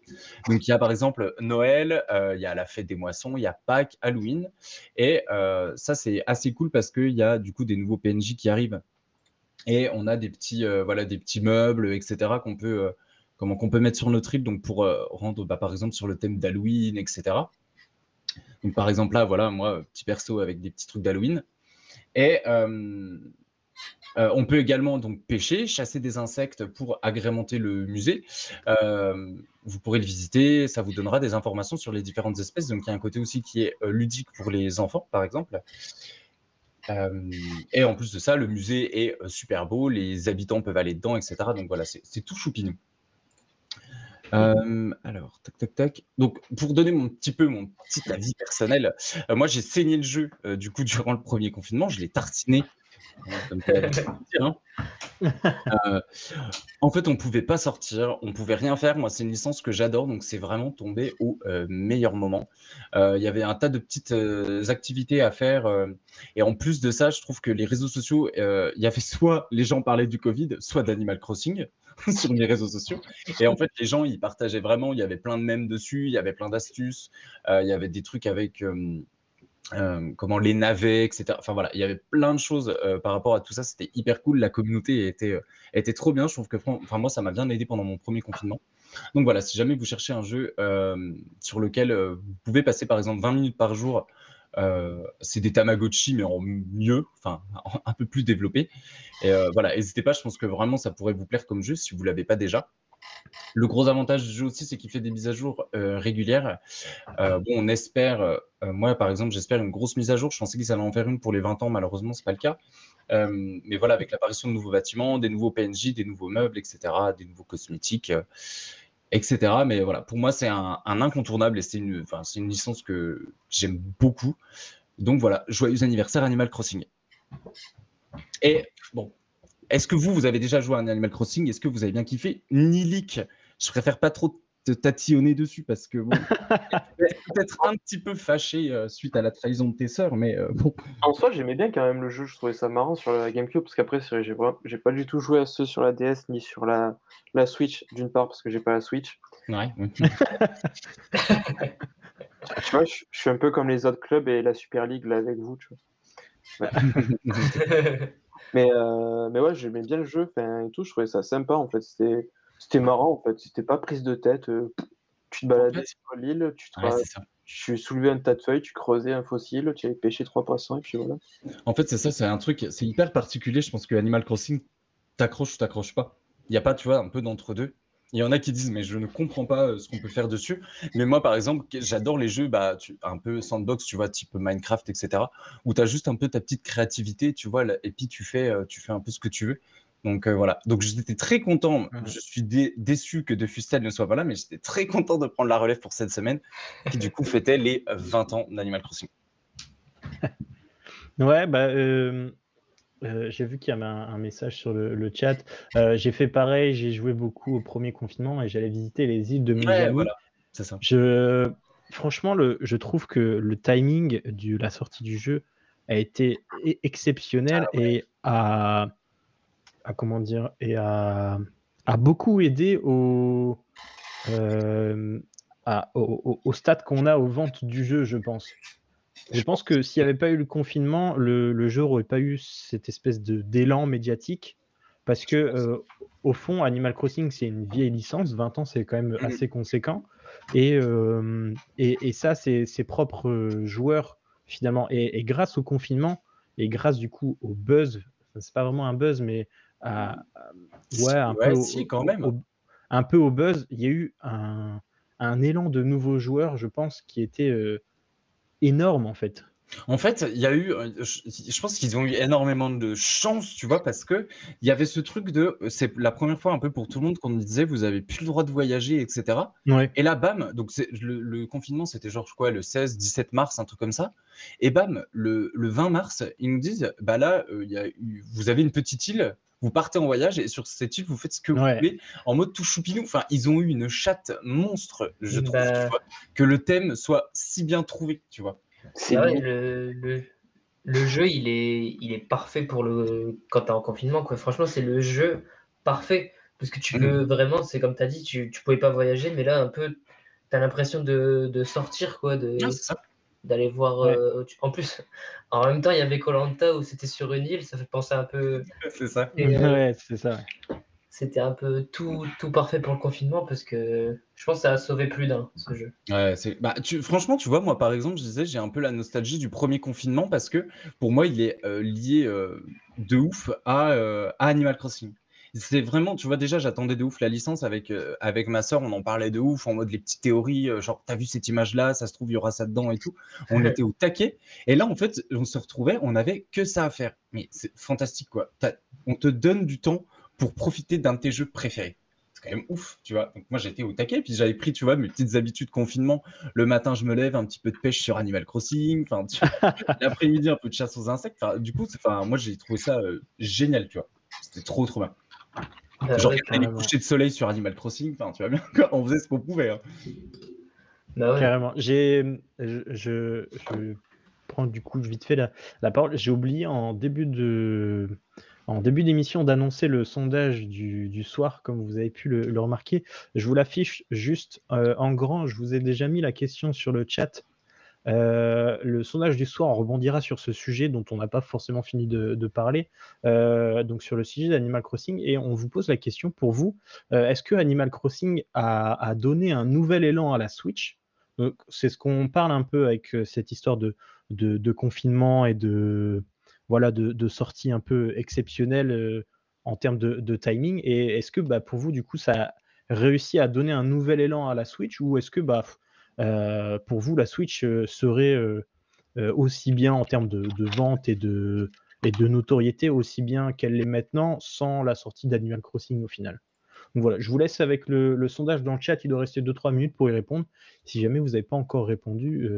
S5: Donc il y a par exemple Noël, euh, il y a la fête des moissons, il y a Pâques, Halloween. Et euh, ça, c'est assez cool parce qu'il y a du coup des nouveaux PNJ qui arrivent. Et on a des petits, voilà, des petits meubles, etc. qu'on peut comment qu'on peut mettre sur notre île donc pour euh, rendre bah, par exemple sur le thème d'Halloween, etc. Donc par exemple là, voilà, moi, petit perso avec des petits trucs d'Halloween. Et euh, Euh, on peut également donc pêcher, chasser des insectes pour agrémenter le musée. Vous pourrez le visiter, ça vous donnera des informations sur les différentes espèces. Donc il y a un côté aussi qui est ludique pour les enfants, par exemple. et en plus de ça, le musée est super beau, les habitants peuvent aller dedans, etc. Donc voilà, c'est tout choupinou. Alors, tac, tac, tac. Donc, pour donner mon petit peu mon petit avis personnel, moi j'ai saigné le jeu du coup durant le premier confinement, je l'ai tartiné Hein. Euh, en fait, on pouvait pas sortir, on pouvait rien faire. Moi, c'est une licence que j'adore, donc c'est vraiment tombé au euh, meilleur moment. Euh, il y avait un tas de petites activités à faire, et en plus de ça, je trouve que les réseaux sociaux, il y avait soit les gens parlaient du Covid, soit d'Animal Crossing sur les réseaux sociaux. Et en fait, les gens, ils partageaient vraiment. Il y avait plein de mèmes dessus, il y avait plein d'astuces, il y avait des trucs avec euh, comment les navets, etc. Enfin voilà, il y avait plein de choses euh, par rapport à tout ça. C'était hyper cool. La communauté était, euh, trop bien. Je trouve que, enfin moi, ça m'a bien aidé pendant mon premier confinement. Donc voilà, si jamais vous cherchez un jeu sur lequel vous pouvez passer par exemple 20 minutes par jour, c'est des Tamagotchi mais en mieux, enfin un peu plus développé. Et voilà, n'hésitez pas. Je pense que vraiment ça pourrait vous plaire comme jeu si vous l'avez pas déjà. Le gros avantage du jeu aussi, c'est qu'il fait des mises à jour euh, régulières. Euh, bon, on espère, euh, moi par exemple, j'espère une grosse mise à jour. Je pensais qu'ils allaient en faire une pour les 20 ans, malheureusement, c'est pas le cas. mais voilà, avec l'apparition de nouveaux bâtiments, des nouveaux PNJ, des nouveaux meubles, etc., des nouveaux cosmétiques, etc. Mais voilà, pour moi, c'est un, incontournable et c'est une, une licence que j'aime beaucoup. Donc voilà, joyeux anniversaire Animal Crossing. Et bon, est-ce que vous, vous avez déjà joué à un Animal Crossing? Est-ce que vous avez bien kiffé? Nilik, je préfère pas trop te tatillonner dessus parce que bon, peut-être un petit peu fâché euh, suite à la trahison de tes sœurs, mais euh, bon.
S4: En soi, j'aimais bien quand même le jeu, je trouvais ça marrant sur la GameCube parce qu'après, j'ai j'ai pas du tout joué à ceux sur la DS ni sur la, la Switch, d'une part parce que j'ai pas la Switch.
S5: Ouais.
S4: tu vois, je, suis un peu comme les autres clubs et la Super League là avec vous, tu vois. Mais, euh, mais ouais, j'aimais bien le jeu, et tout, je trouvais ça sympa en fait. C'était, marrant en fait, c'était pas prise de tête. Euh, tu te baladais sur l'île, tu, te tu soulevais un tas de feuilles, tu creusais un fossile, tu avais pêché trois poissons et puis voilà.
S5: En fait, c'est ça, c'est un truc, c'est hyper particulier. Je pense que Animal Crossing, t'accroches ou t'accroches pas. Il n'y a pas, tu vois, un peu d'entre-deux. Il y en a qui disent, mais je ne comprends pas euh, ce qu'on peut faire dessus. Mais moi, par exemple, j'adore les jeux bah, tu, un peu sandbox, tu vois, type Minecraft, etc., où tu as juste un peu ta petite créativité, tu vois, et puis tu fais, euh, tu fais un peu ce que tu veux. Donc euh, voilà. Donc j'étais très content. Je suis déçu que De Fustel ne soit pas là, mais j'étais très content de prendre la relève pour cette semaine, qui du coup fêtait les 20 ans d'Animal Crossing.
S1: ouais, bah. Euh, j'ai vu qu'il y avait un, message sur le, chat. Euh, j'ai fait pareil, j'ai joué beaucoup au premier confinement et j'allais visiter les îles de Miami.
S5: voilà, c'est ça.
S1: Je, franchement, le, je trouve que le timing de la sortie du jeu a été e, exceptionnel ah et a, comment dire, et a, a beaucoup aidé au, euh, au, au stade qu'on a aux ventes du jeu, je pense. Je pense que s'il n'y avait pas eu le confinement, le, jeu n'aurait pas eu cette espèce d'élan médiatique. Parce que, euh, au fond, Animal Crossing, c'est une vieille licence. 20 ans, c'est quand même mm. assez conséquent. Euh, et, et, ça, c'est ses propres joueurs, finalement. Et, grâce au confinement, et grâce du coup au buzz, c'est pas vraiment un buzz, mais à, ouais, un, peu
S5: au, quand même.
S1: un peu au buzz, il y a eu un, un, élan de nouveaux joueurs, je pense, qui était. Euh, énorme en fait.
S5: En fait, il y a eu, euh, je pense qu'ils ont eu énormément de chance, tu vois, parce que il y avait ce truc de, c'est la première fois un peu pour tout le monde qu'on disait, vous avez plus le droit de voyager, etc. Et là, bam, donc le, le, confinement, c'était genre quoi, le 16, 17 mars, un truc comme ça. Et bam, le, le 20 mars, ils nous disent, bah là, euh, il y a vous avez une petite île, vous partez en voyage et sur cette île, vous faites ce que vous voulez en mode tout choupinou. Enfin, ils ont eu une chatte monstre, je trouve, bah. que le thème soit si bien trouvé, tu vois.
S3: C'est vrai, le, le, jeu, il est, il est parfait pour le quand tu es en confinement. Quoi. Franchement, c'est le jeu parfait. Parce que tu mm. peux vraiment, c'est comme tu as dit, tu, tu pouvais pas voyager, mais là, un peu, tu as l'impression de, de, sortir, quoi. De, d'aller voir. Euh, en plus, en même temps, il y avait Colanta où c'était sur une île, ça fait penser un peu.
S5: C'est ça.
S1: Euh, ouais, c'est ça.
S3: c'était un peu tout, tout parfait pour le confinement parce que je pense que ça a sauvé plus d'un ce jeu.
S5: Ouais, c'est... Bah, tu... Franchement, tu vois, moi par exemple, je disais, j'ai un peu la nostalgie du premier confinement parce que pour moi, il est euh, lié euh, de ouf à, euh, à Animal Crossing. C'est vraiment, tu vois, déjà, j'attendais de ouf la licence avec, avec ma soeur, on en parlait de ouf, en mode les petites théories, genre, t'as vu cette image-là, ça se trouve, il y aura ça dedans et tout. On était au taquet. Et là, en fait, on se retrouvait, on avait que ça à faire. Mais c'est fantastique, quoi. On te donne du temps pour profiter d'un de tes jeux préférés. C'est quand même ouf, tu vois. Donc moi j'étais au taquet, puis j'avais pris, tu vois, mes petites habitudes confinement. Le matin je me lève, un petit peu de pêche sur Animal Crossing, enfin, l'après-midi un peu de chasse aux insectes. Enfin, du coup, enfin, moi j'ai trouvé ça euh, génial, tu vois. C'était trop trop bien. Euh, Genre, ouais, les couchers de soleil sur Animal Crossing, enfin, tu vois bien, on faisait ce qu'on pouvait. Hein.
S1: Bah ouais. Carrément. J'ai, je, je, je, prends du coup vite fait la, la parole. J'ai oublié en début de, en début d'émission d'annoncer le sondage du, soir, comme vous avez pu le, remarquer. Je vous l'affiche juste euh, en grand. Je vous ai déjà mis la question sur le chat. Euh, le sondage du soir, on rebondira sur ce sujet dont on n'a pas forcément fini de, parler, euh, donc sur le sujet d'Animal Crossing, et on vous pose la question pour vous, est-ce que Animal Crossing a, donné un nouvel élan à la Switch? C'est ce qu'on parle un peu avec cette histoire de, confinement et de, voilà, de, sorties un peu exceptionnelles euh, en termes de, timing. Et est-ce que bah, pour vous, du coup, ça a réussi à donner un nouvel élan à la Switch? Ou est-ce que bah, euh, pour vous, la Switch euh, serait aussi bien en termes de, vente et de, et de notoriété, aussi bien qu'elle l'est maintenant sans la sortie d'Animal Crossing au final donc voilà, je vous laisse avec le, sondage dans le chat. Il doit rester 2-3 minutes pour y répondre. Si jamais vous n'avez pas encore répondu,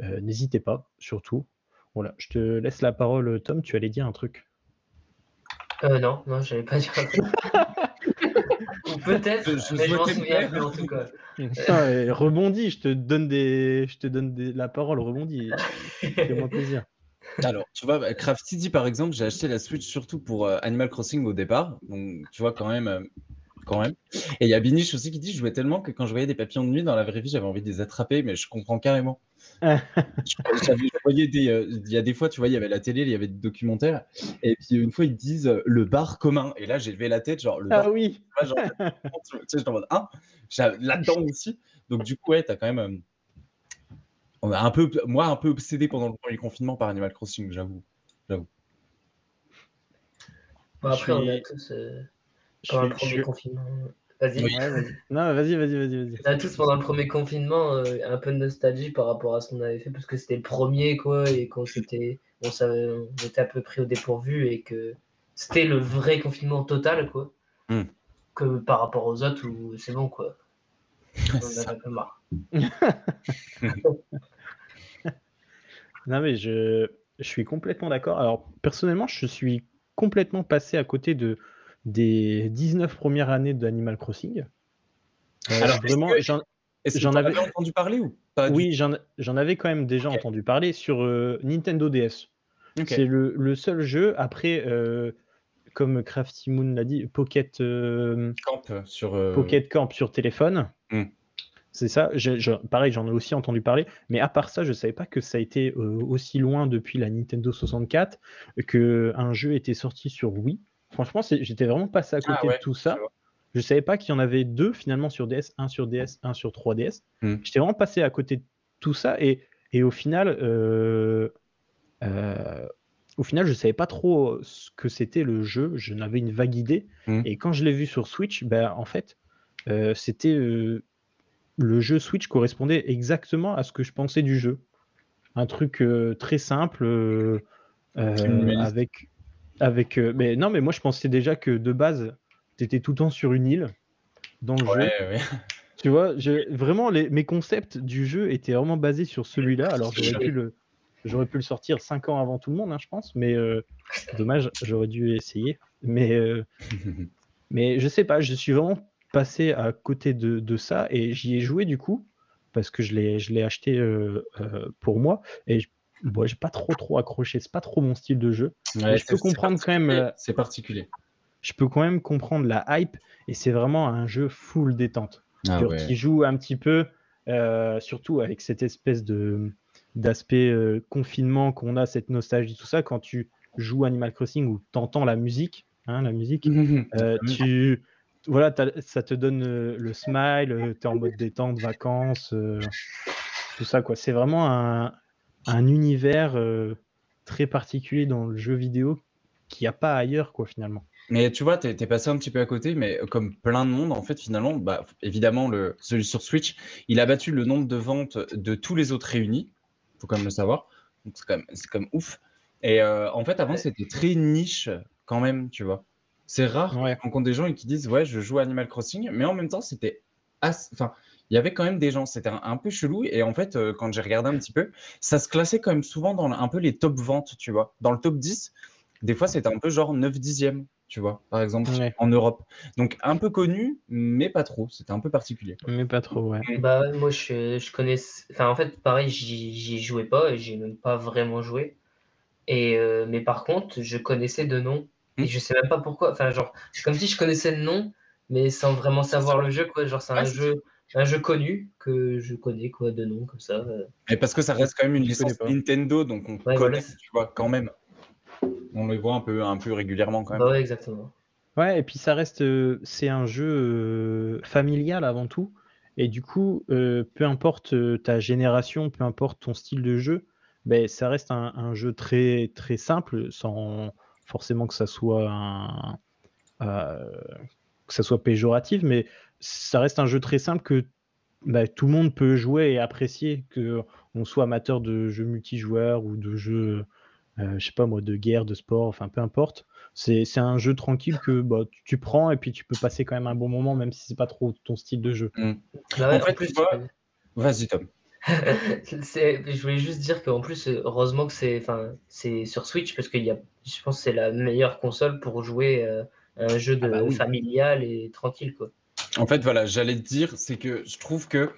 S1: n'hésitez pas, surtout. Voilà, je te laisse la parole, Tom. Tu allais dire un truc?
S3: Euh, non, non, j'allais pas dire un truc. Peut-être, mais je m'en souviens plus en tout cas.
S1: Rebondis, je te donne des, je te donne des... la parole, rebondis. Fais-moi plaisir.
S5: Alors, tu vois, bah, Crafty dit par exemple, j'ai acheté la Switch surtout pour euh, Animal Crossing au départ. Donc, tu vois, quand même, euh, quand même. Et il y a Binish aussi qui dit Je jouais tellement que quand je voyais des papillons de nuit dans la vraie vie, j'avais envie de les attraper, mais je comprends carrément. je, voyais des, euh, il y a des fois, tu vois, il y avait la télé, il y avait des documentaires, et puis une fois ils disent euh, le bar commun, et là j'ai levé la tête, genre le
S1: bar. Ah oui.
S5: Genre, tu sais, je en mode ah, là-dedans aussi. Donc du coup, ouais, t'as quand même. Euh, on a un peu, moi, un peu obsédé pendant le premier confinement par Animal Crossing, j'avoue. J'avoue.
S3: Bon, après, on a tous. Pendant le premier confinement. Vas-y.
S1: Non, vas-y, vas-y, vas-y. Vas
S3: on a tous pendant le premier confinement euh, un peu de nostalgie par rapport à ce qu'on avait fait parce que c'était le premier quoi et qu'on s'était, on, savait, on était un peu pris au dépourvu et que c'était le vrai confinement total quoi. Hmm. Que par rapport aux autres où c'est bon quoi. On a un peu marre.
S1: non mais je, je suis complètement d'accord. Alors personnellement, je suis complètement passé à côté de des 19 premières années d'Animal Crossing.
S5: Euh, Alors, vraiment, j'en avais entendu parler ou
S1: pas Oui, j'en avais quand même déjà entendu parler sur euh, Nintendo DS. C'est le, seul jeu après, euh, comme Crafty Moon l'a dit, Pocket
S5: Camp sur
S1: Pocket Camp sur téléphone. Hmm. C'est ça. pareil, j'en ai aussi entendu parler, mais à part ça, je savais pas que ça a été aussi loin depuis la Nintendo 64 que un jeu était sorti sur Wii. Franchement, j'étais vraiment passé à côté ah de tout ça. Je savais pas qu'il y en avait deux finalement sur DS, un sur DS, un sur 3DS. Hmm. J'étais vraiment passé à côté de tout ça et, et au final, euh, euh, au final, je savais pas trop ce que c'était le jeu. Je n'avais une vague idée. Hmm. Et quand je l'ai vu sur Switch, ben en fait, euh, c'était le jeu Switch correspondait exactement à ce que je pensais du jeu. Un truc très simple avec avec, euh, mais non, mais moi je pensais déjà que de base, tu étais tout le temps sur une île dans le jeu. Tu vois, vraiment, les, mes concepts du jeu étaient vraiment basés sur celui-là. Alors j'aurais pu le, j'aurais pu le sortir 5 ans avant tout le monde, hein, je pense, mais euh, dommage, j'aurais dû essayer. Mais, euh, mais je sais pas, je suis vraiment passé à côté de, de ça et j'y ai joué du coup parce que je l'ai, je l'ai acheté pour moi et bon, j'ai pas trop trop accroché, c'est pas trop mon style de jeu. je peux comprendre quand même. Euh,
S5: c'est particulier.
S1: Je peux quand même comprendre la hype et c'est vraiment un jeu full détente. Ah qui joue un petit peu, euh, surtout avec cette espèce de d'aspect euh, confinement qu'on a, cette nostalgie, tout ça. Quand tu joues Animal Crossing ou t'entends la musique, hein, la musique. Euh, tu, voilà, ça te donne le smile, tu es en mode détente, vacances, tout ça quoi. C'est vraiment un, un univers euh, très particulier dans le jeu vidéo qu'il n'y a pas ailleurs quoi finalement.
S5: Mais tu vois, t'es es passé un petit peu à côté, mais comme plein de monde, en fait, finalement, bah, évidemment, le, celui sur Switch, il a battu le nombre de ventes de tous les autres réunis. Faut quand même le savoir. Donc c'est quand même, ouf. Et euh, en fait, avant, c'était très niche quand même, tu vois. C'est rare
S1: Ouais.
S5: qu'on rencontre des gens qui disent, ouais, je joue à Animal Crossing, mais en même temps, c'était. Enfin, il y avait quand même des gens, c'était un, un peu chelou. Et en fait, euh, quand j'ai regardé un petit peu, ça se classait quand même souvent dans un peu les top ventes, tu vois. Dans le top 10, des fois, c'était un peu genre 9 dixièmes, tu vois, par exemple,
S1: Ouais.
S5: en Europe. Donc, un peu connu, mais pas trop. C'était un peu particulier.
S1: Mais pas trop, ouais.
S3: Bah ouais, moi je, je connais. Enfin en fait pareil j'y jouais pas j'ai même pas vraiment joué. Et euh, mais par contre je connaissais de nom et
S5: Hmm.
S3: je sais même pas pourquoi. Enfin genre c'est comme si je connaissais le nom mais sans vraiment savoir le jeu quoi. Genre c'est un
S5: c'est
S3: jeu un jeu connu que je connais quoi de nom comme ça. euh.
S5: Et parce que ça reste quand même une licence. Nintendo, donc on
S3: Ouais,
S5: connaît,
S3: voilà.
S5: tu vois, quand même. On les voit un peu, un peu régulièrement quand même.
S3: Bah ouais exactement.
S1: Ouais, et puis ça reste, euh, c'est un jeu euh, familial avant tout. Et du coup, euh, peu importe ta génération, peu importe ton style de jeu, ben, ça reste un, un jeu très, très simple, sans forcément que ça soit un, euh, que ça soit péjoratif, mais ça reste un jeu très simple que ben, tout le monde peut jouer et apprécier, que on soit amateur de jeux multijoueurs ou de jeux, euh, je sais pas moi, de guerre, de sport, enfin peu importe. C'est un jeu tranquille que bah, tu, tu prends et puis tu peux passer quand même un bon moment, même si c'est pas trop ton style de jeu.
S3: Bah
S5: En fait,
S3: plus,
S5: Vas-y, Tom.
S3: Je voulais juste dire qu'en plus, heureusement que c'est enfin, c'est sur Switch parce qu'il y a, je pense que c'est la meilleure console pour jouer euh, un jeu de
S5: Ah bah oui.
S3: familial et tranquille quoi.
S5: En fait, voilà, j'allais te dire, c'est que je trouve que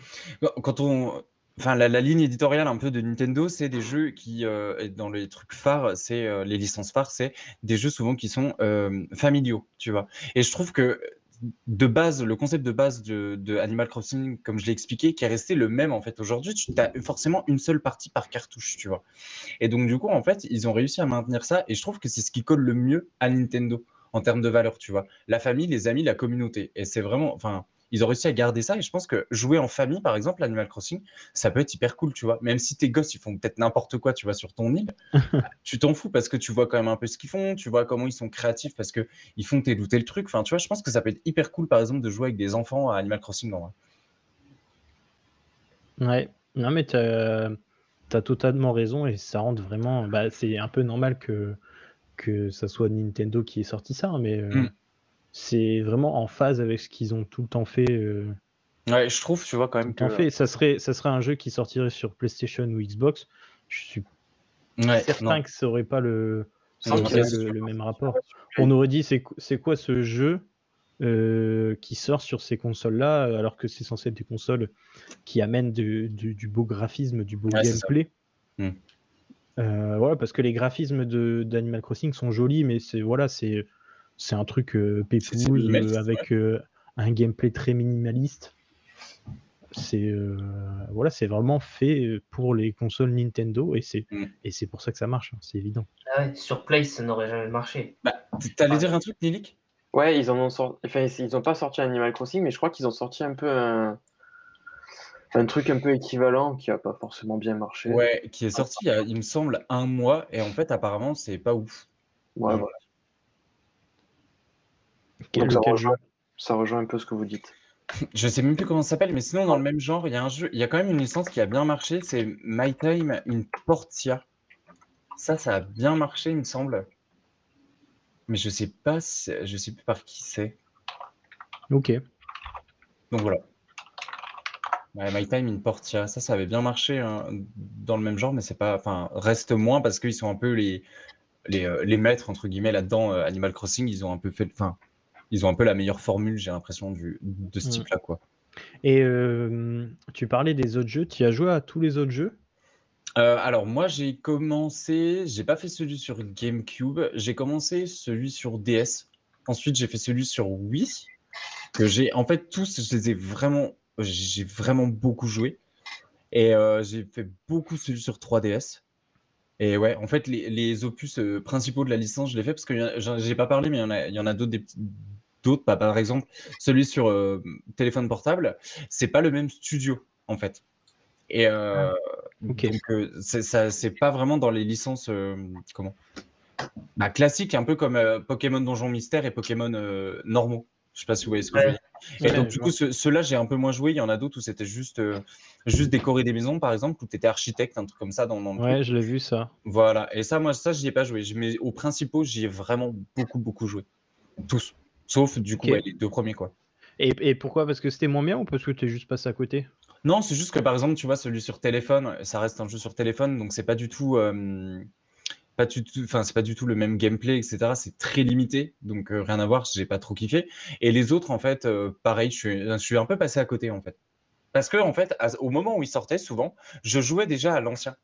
S5: quand on. Enfin, la, ligne éditoriale un peu de Nintendo, c'est des jeux qui, euh, dans les trucs phares, c'est euh, les licences phares, c'est des jeux souvent qui sont euh, familiaux, tu vois. Et je trouve que de base, le concept de base de, de Animal Crossing, comme je l'ai expliqué, qui est resté le même en fait aujourd'hui, tu as forcément une seule partie par cartouche, tu vois. Et donc du coup, en fait, ils ont réussi à maintenir ça, et je trouve que c'est ce qui colle le mieux à Nintendo en termes de valeur, tu vois. La famille, les amis, la communauté. Et c'est vraiment, enfin, ils ont réussi à garder ça. Et je pense que jouer en famille, par exemple, Animal Crossing, ça peut être hyper cool, tu vois. Même si tes gosses, ils font peut-être n'importe quoi, tu vois, sur ton île, tu t'en fous parce que tu vois quand même un peu ce qu'ils font, tu vois comment ils sont créatifs parce que ils font tel ou tel truc. Enfin, tu vois, je pense que ça peut être hyper cool, par exemple, de jouer avec des enfants à Animal Crossing, en vrai.
S1: Ouais, non mais t'as as totalement raison et ça rentre vraiment. Bah, c'est un peu normal que, que ça soit Nintendo qui ait sorti ça, mais euh,
S5: Mm.
S1: c'est vraiment en phase avec ce qu'ils ont tout le temps fait. euh,
S5: Ouais, je trouve, tu vois, quand
S1: tout
S5: même
S1: le temps
S5: que.
S1: fait. Ça serait, ça serait un jeu qui sortirait sur PlayStation ou Xbox. Je suis
S5: Ouais,
S1: certain
S5: non.
S1: que ça aurait pas le, ça aurait
S5: sûr.
S1: le, le même rapport. On aurait dit c'est qu- c'est quoi ce jeu euh, qui sort sur ces consoles-là alors que c'est censé être des consoles qui amènent du, du- du beau graphisme, du beau
S5: Ouais,
S1: gameplay. Euh, voilà, parce que les graphismes de d'Animal Crossing sont jolis, mais c'est voilà, c'est c'est un truc euh, euh, avec euh, un gameplay très minimaliste. C'est euh, voilà, c'est vraiment fait pour les consoles Nintendo et c'est
S5: Mm.
S1: et c'est pour ça que ça marche, hein, c'est évident.
S3: Ah ouais, sur Play ça n'aurait jamais marché.
S5: Bah, t'allais dire un truc, Nilik?
S4: Ouais, ils en ont sorti. Enfin, ils ont pas sorti Animal Crossing, mais je crois qu'ils ont sorti un peu un... un truc un peu équivalent qui a pas forcément bien marché.
S5: Ouais, qui est sorti il, y a, il me semble, un mois. Et en fait, apparemment, c'est pas ouf.
S4: Ouais, voilà.
S1: Quel,
S4: Donc ça
S1: quel
S4: rejoint,
S1: jeu?
S4: ça rejoint un peu ce que vous dites.
S5: Je sais même plus comment ça s'appelle, mais sinon, dans le même genre, il y a un jeu, il y a quand même une licence qui a bien marché, c'est My Time in Portia. Ça, ça a bien marché, il me semble. Mais je sais pas, si- je sais plus par qui c'est.
S1: Ok.
S5: Donc voilà. Ouais, My Time in Portia, ça, ça avait bien marché hein, dans le même genre, mais c'est pas, enfin, reste moins parce qu'ils sont un peu les, les, euh, les maîtres entre guillemets là-dedans. euh, Animal Crossing, ils ont un peu fait, enfin, ils ont un peu la meilleure formule, j'ai l'impression du de ce type-là, quoi.
S1: Et euh, tu parlais des autres jeux, tu as joué à tous les autres jeux?
S5: Alors moi j'ai commencé, j'ai pas fait celui sur GameCube, j'ai commencé celui sur DS. Ensuite j'ai fait celui sur Wii que j'ai en fait tous je les ai vraiment j'ai vraiment beaucoup joué et euh, j'ai fait beaucoup celui sur 3DS. Et ouais, en fait, les, les opus euh, principaux de la licence, je l'ai fait parce que j'ai pas parlé, mais il y en a, a d'autres, des d'autres. Bah, par exemple, celui sur euh, téléphone portable, c'est pas le même studio, en fait. Et
S1: ok.
S5: donc, euh, c'est ça- c'est pas vraiment dans les licences, comment? Bah, classiques, un peu comme Pokémon Donjon Mystère et Pokémon normaux. Je sais pas si vous voyez ce que je veux dire. Et donc, du coup, ce- ceux-là, j'ai un peu moins joué. Il y en a d'autres où c'était juste, euh, juste décorer des maisons, par exemple, où tu étais architecte, un truc comme ça dans, dans le truc.
S1: Ouais, je l'ai vu ça.
S5: Voilà. Et ça, moi, ça, j'y ai pas joué. Mais aux principaux, j'y ai vraiment beaucoup, beaucoup joué. Tous. Sauf, du coup, ouais, les deux premiers, quoi.
S1: Et, et pourquoi? Parce que c'était moins bien ou parce que tu es juste passé à côté?
S5: Non, c'est juste que, par exemple, tu vois, celui sur téléphone, ça reste un jeu sur téléphone, donc c'est pas du tout. euh, pas du tout, enfin c'est pas du tout le même gameplay, etc. C'est très limité, donc euh, rien à voir. J'ai pas trop kiffé. Et les autres, en fait, euh, pareil, je suis, je suis un peu passé à côté, en fait. Parce que, en fait, à- au moment où ils sortaient, souvent, je jouais déjà à l'ancien.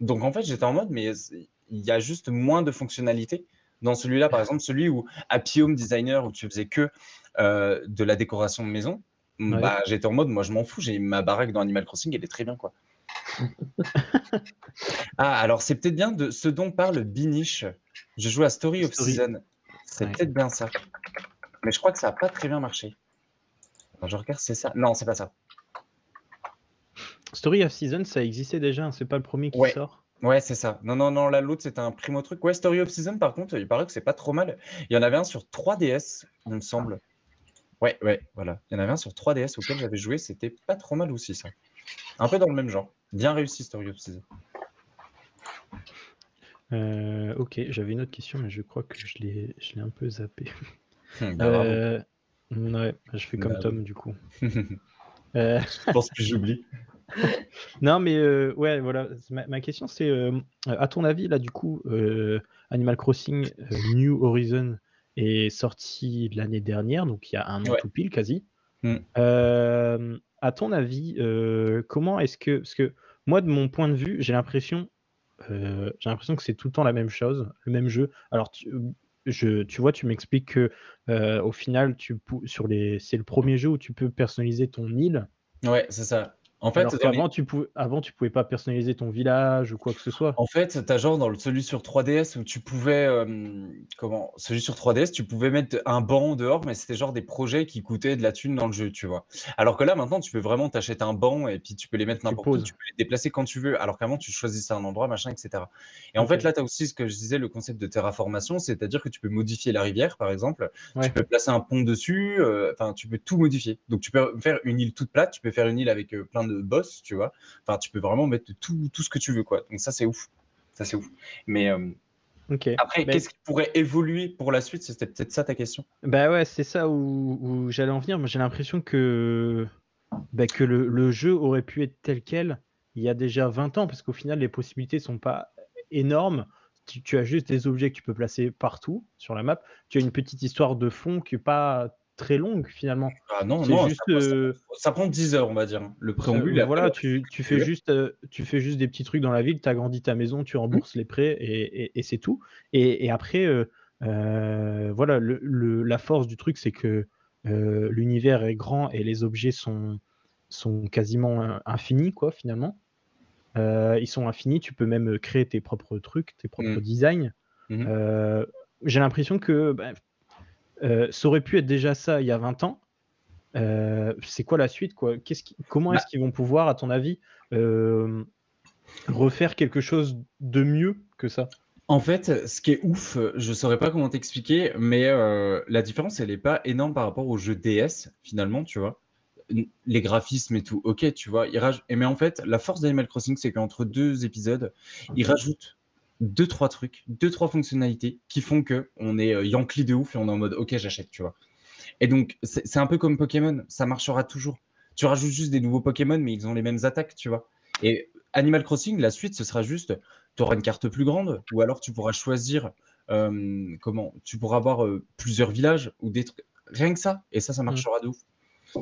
S5: Donc, en fait, j'étais en mode, mais il y a juste moins de fonctionnalités. Dans celui-là, par exemple, celui où Happy Home Designer, où tu faisais que euh, de la décoration de maison,
S1: Ouais.
S5: bah, j'étais en mode, moi, je m'en fous. J'ai ma baraque dans Animal Crossing, elle est très bien, quoi. ah, alors, c'est peut-être bien de ce dont parle Binish. Je joue à Story of
S1: Story.
S5: Season. C'est
S1: Ouais.
S5: peut-être bien ça. Mais je crois que ça n'a pas très bien marché. Alors, je regarde, c'est ça. Non, c'est pas ça.
S1: Story of Season, ça existait déjà, hein, c'est pas le premier qui
S5: Ouais.
S1: sort.
S5: Ouais, c'est ça. Non, non, non, là, l'autre, c'était un primo truc. Ouais, Story of Season, par contre, il paraît que c'est pas trop mal. Il y en avait un sur 3DS, il me semble. Ouais, ouais, voilà. Il y en avait un sur 3DS auquel j'avais joué, c'était pas trop mal aussi, ça. Un peu dans le même genre. Bien réussi, Story of Season.
S1: Euh, ok, j'avais une autre question, mais je crois que je l'ai je l'ai un peu zappé.
S5: Hum, bah.
S1: Euh, ouais, je fais comme
S5: Bah,
S1: Tom du coup. Euh,
S5: Je pense que j'oublie.
S1: non, mais ouais, voilà. Ma, ma question, c'est à ton avis, là, du coup, Animal Crossing New Horizon est sorti l'année dernière, donc il y a un an
S5: Ouais.
S1: tout pile quasi.
S5: Mm.
S1: À ton avis, euh, comment est-ce que. Parce que moi, de mon point de vue, j'ai l'impression. euh, j'ai l'impression que c'est tout le temps la même chose, le même jeu. Alors, tu, je, tu vois, tu m'expliques que euh, au final, tu, sur les, c'est le premier jeu où tu peux personnaliser ton île.
S5: Ouais, c'est ça. En fait,
S1: Alors
S5: les-
S1: tu pouvais, avant, tu pouvais pas personnaliser ton village ou quoi que ce soit.
S5: En fait, t'as genre dans le, celui sur 3DS où tu pouvais, euh, comment, celui sur 3DS, tu pouvais mettre un banc dehors, mais c'était genre des projets qui coûtaient de la thune dans le jeu, tu vois. Alors que là, maintenant, tu peux vraiment t'acheter un banc et puis tu peux les mettre n'importe où, tu peux les déplacer quand tu veux. Alors qu'avant, tu choisissais un endroit, machin, etc. Et en fait, là, tu as aussi ce que je disais, le concept de terraformation, c'est-à-dire que tu peux modifier la rivière, par exemple.
S1: Ouais.
S5: Tu peux placer un pont dessus, euh, enfin, tu peux tout modifier. Donc, tu peux faire une île toute plate, tu peux faire une île avec euh, plein de boss, tu vois. Enfin, tu peux vraiment mettre tout, tout ce que tu veux, quoi. Donc, ça, c'est ouf. Ça, c'est ouf. Mais euh,
S1: Ok.
S5: après, qu'est-ce qui pourrait évoluer pour la suite? C'était peut-être ça ta question.
S1: Bah ouais, c'est ça où, où j'allais en venir. Moi, j'ai l'impression que, bah, que le, le jeu aurait pu être tel quel il y a déjà 20 ans, parce qu'au final, les possibilités sont pas énormes. Tu, tu as juste des objets que tu peux placer partout sur la map. Tu as une petite histoire de fond qui est pas très longue finalement.
S5: Ah non, non,
S1: juste,
S5: ça, ça-
S1: euh,
S5: ça prend 10 heures, on va dire. hein. Le préambule,
S1: Euh, voilà, tu, tu fais juste, euh, tu fais juste des petits trucs dans la ville, tu agrandis ta maison, tu rembourses les prêts et, et- et c'est tout. Et, et après, euh, euh, voilà, le, le- la force du truc, c'est que euh, l'univers est grand et les objets sont, sont quasiment euh, infinis, quoi, finalement. Euh, ils sont infinis, tu peux même créer tes propres trucs, tes propres
S5: Mm.
S1: designs. Euh, J'ai l'impression que bah, euh, ça aurait pu être déjà ça il y a 20 ans. Euh, c'est quoi la suite quoi? Qui- Comment
S5: Bah
S1: est-ce qu'ils vont pouvoir, à ton avis, euh, refaire quelque chose de mieux que ça?
S5: En fait, ce qui est ouf, je saurais pas comment t'expliquer, mais la différence, elle est pas énorme par rapport au jeu DS, finalement, tu vois. Les graphismes et tout, ok, tu vois. ils raj- et Mais en fait, la force d'Animal Crossing, c'est qu'entre deux épisodes, ils rajoutent deux, trois trucs, deux, trois fonctionnalités qui font que on est euh, Yankee de ouf et on est en mode, ok, j'achète, tu vois. Et donc, c'est un peu comme Pokémon, ça marchera toujours. Tu rajoutes juste des nouveaux Pokémon, mais ils ont les mêmes attaques, tu vois. Et Animal Crossing, la suite, ce sera juste, tu auras une carte plus grande, ou alors tu pourras choisir, euh, comment, tu pourras avoir euh, plusieurs villages, ou des trucs, rien que ça, et ça, ça marchera de ouf.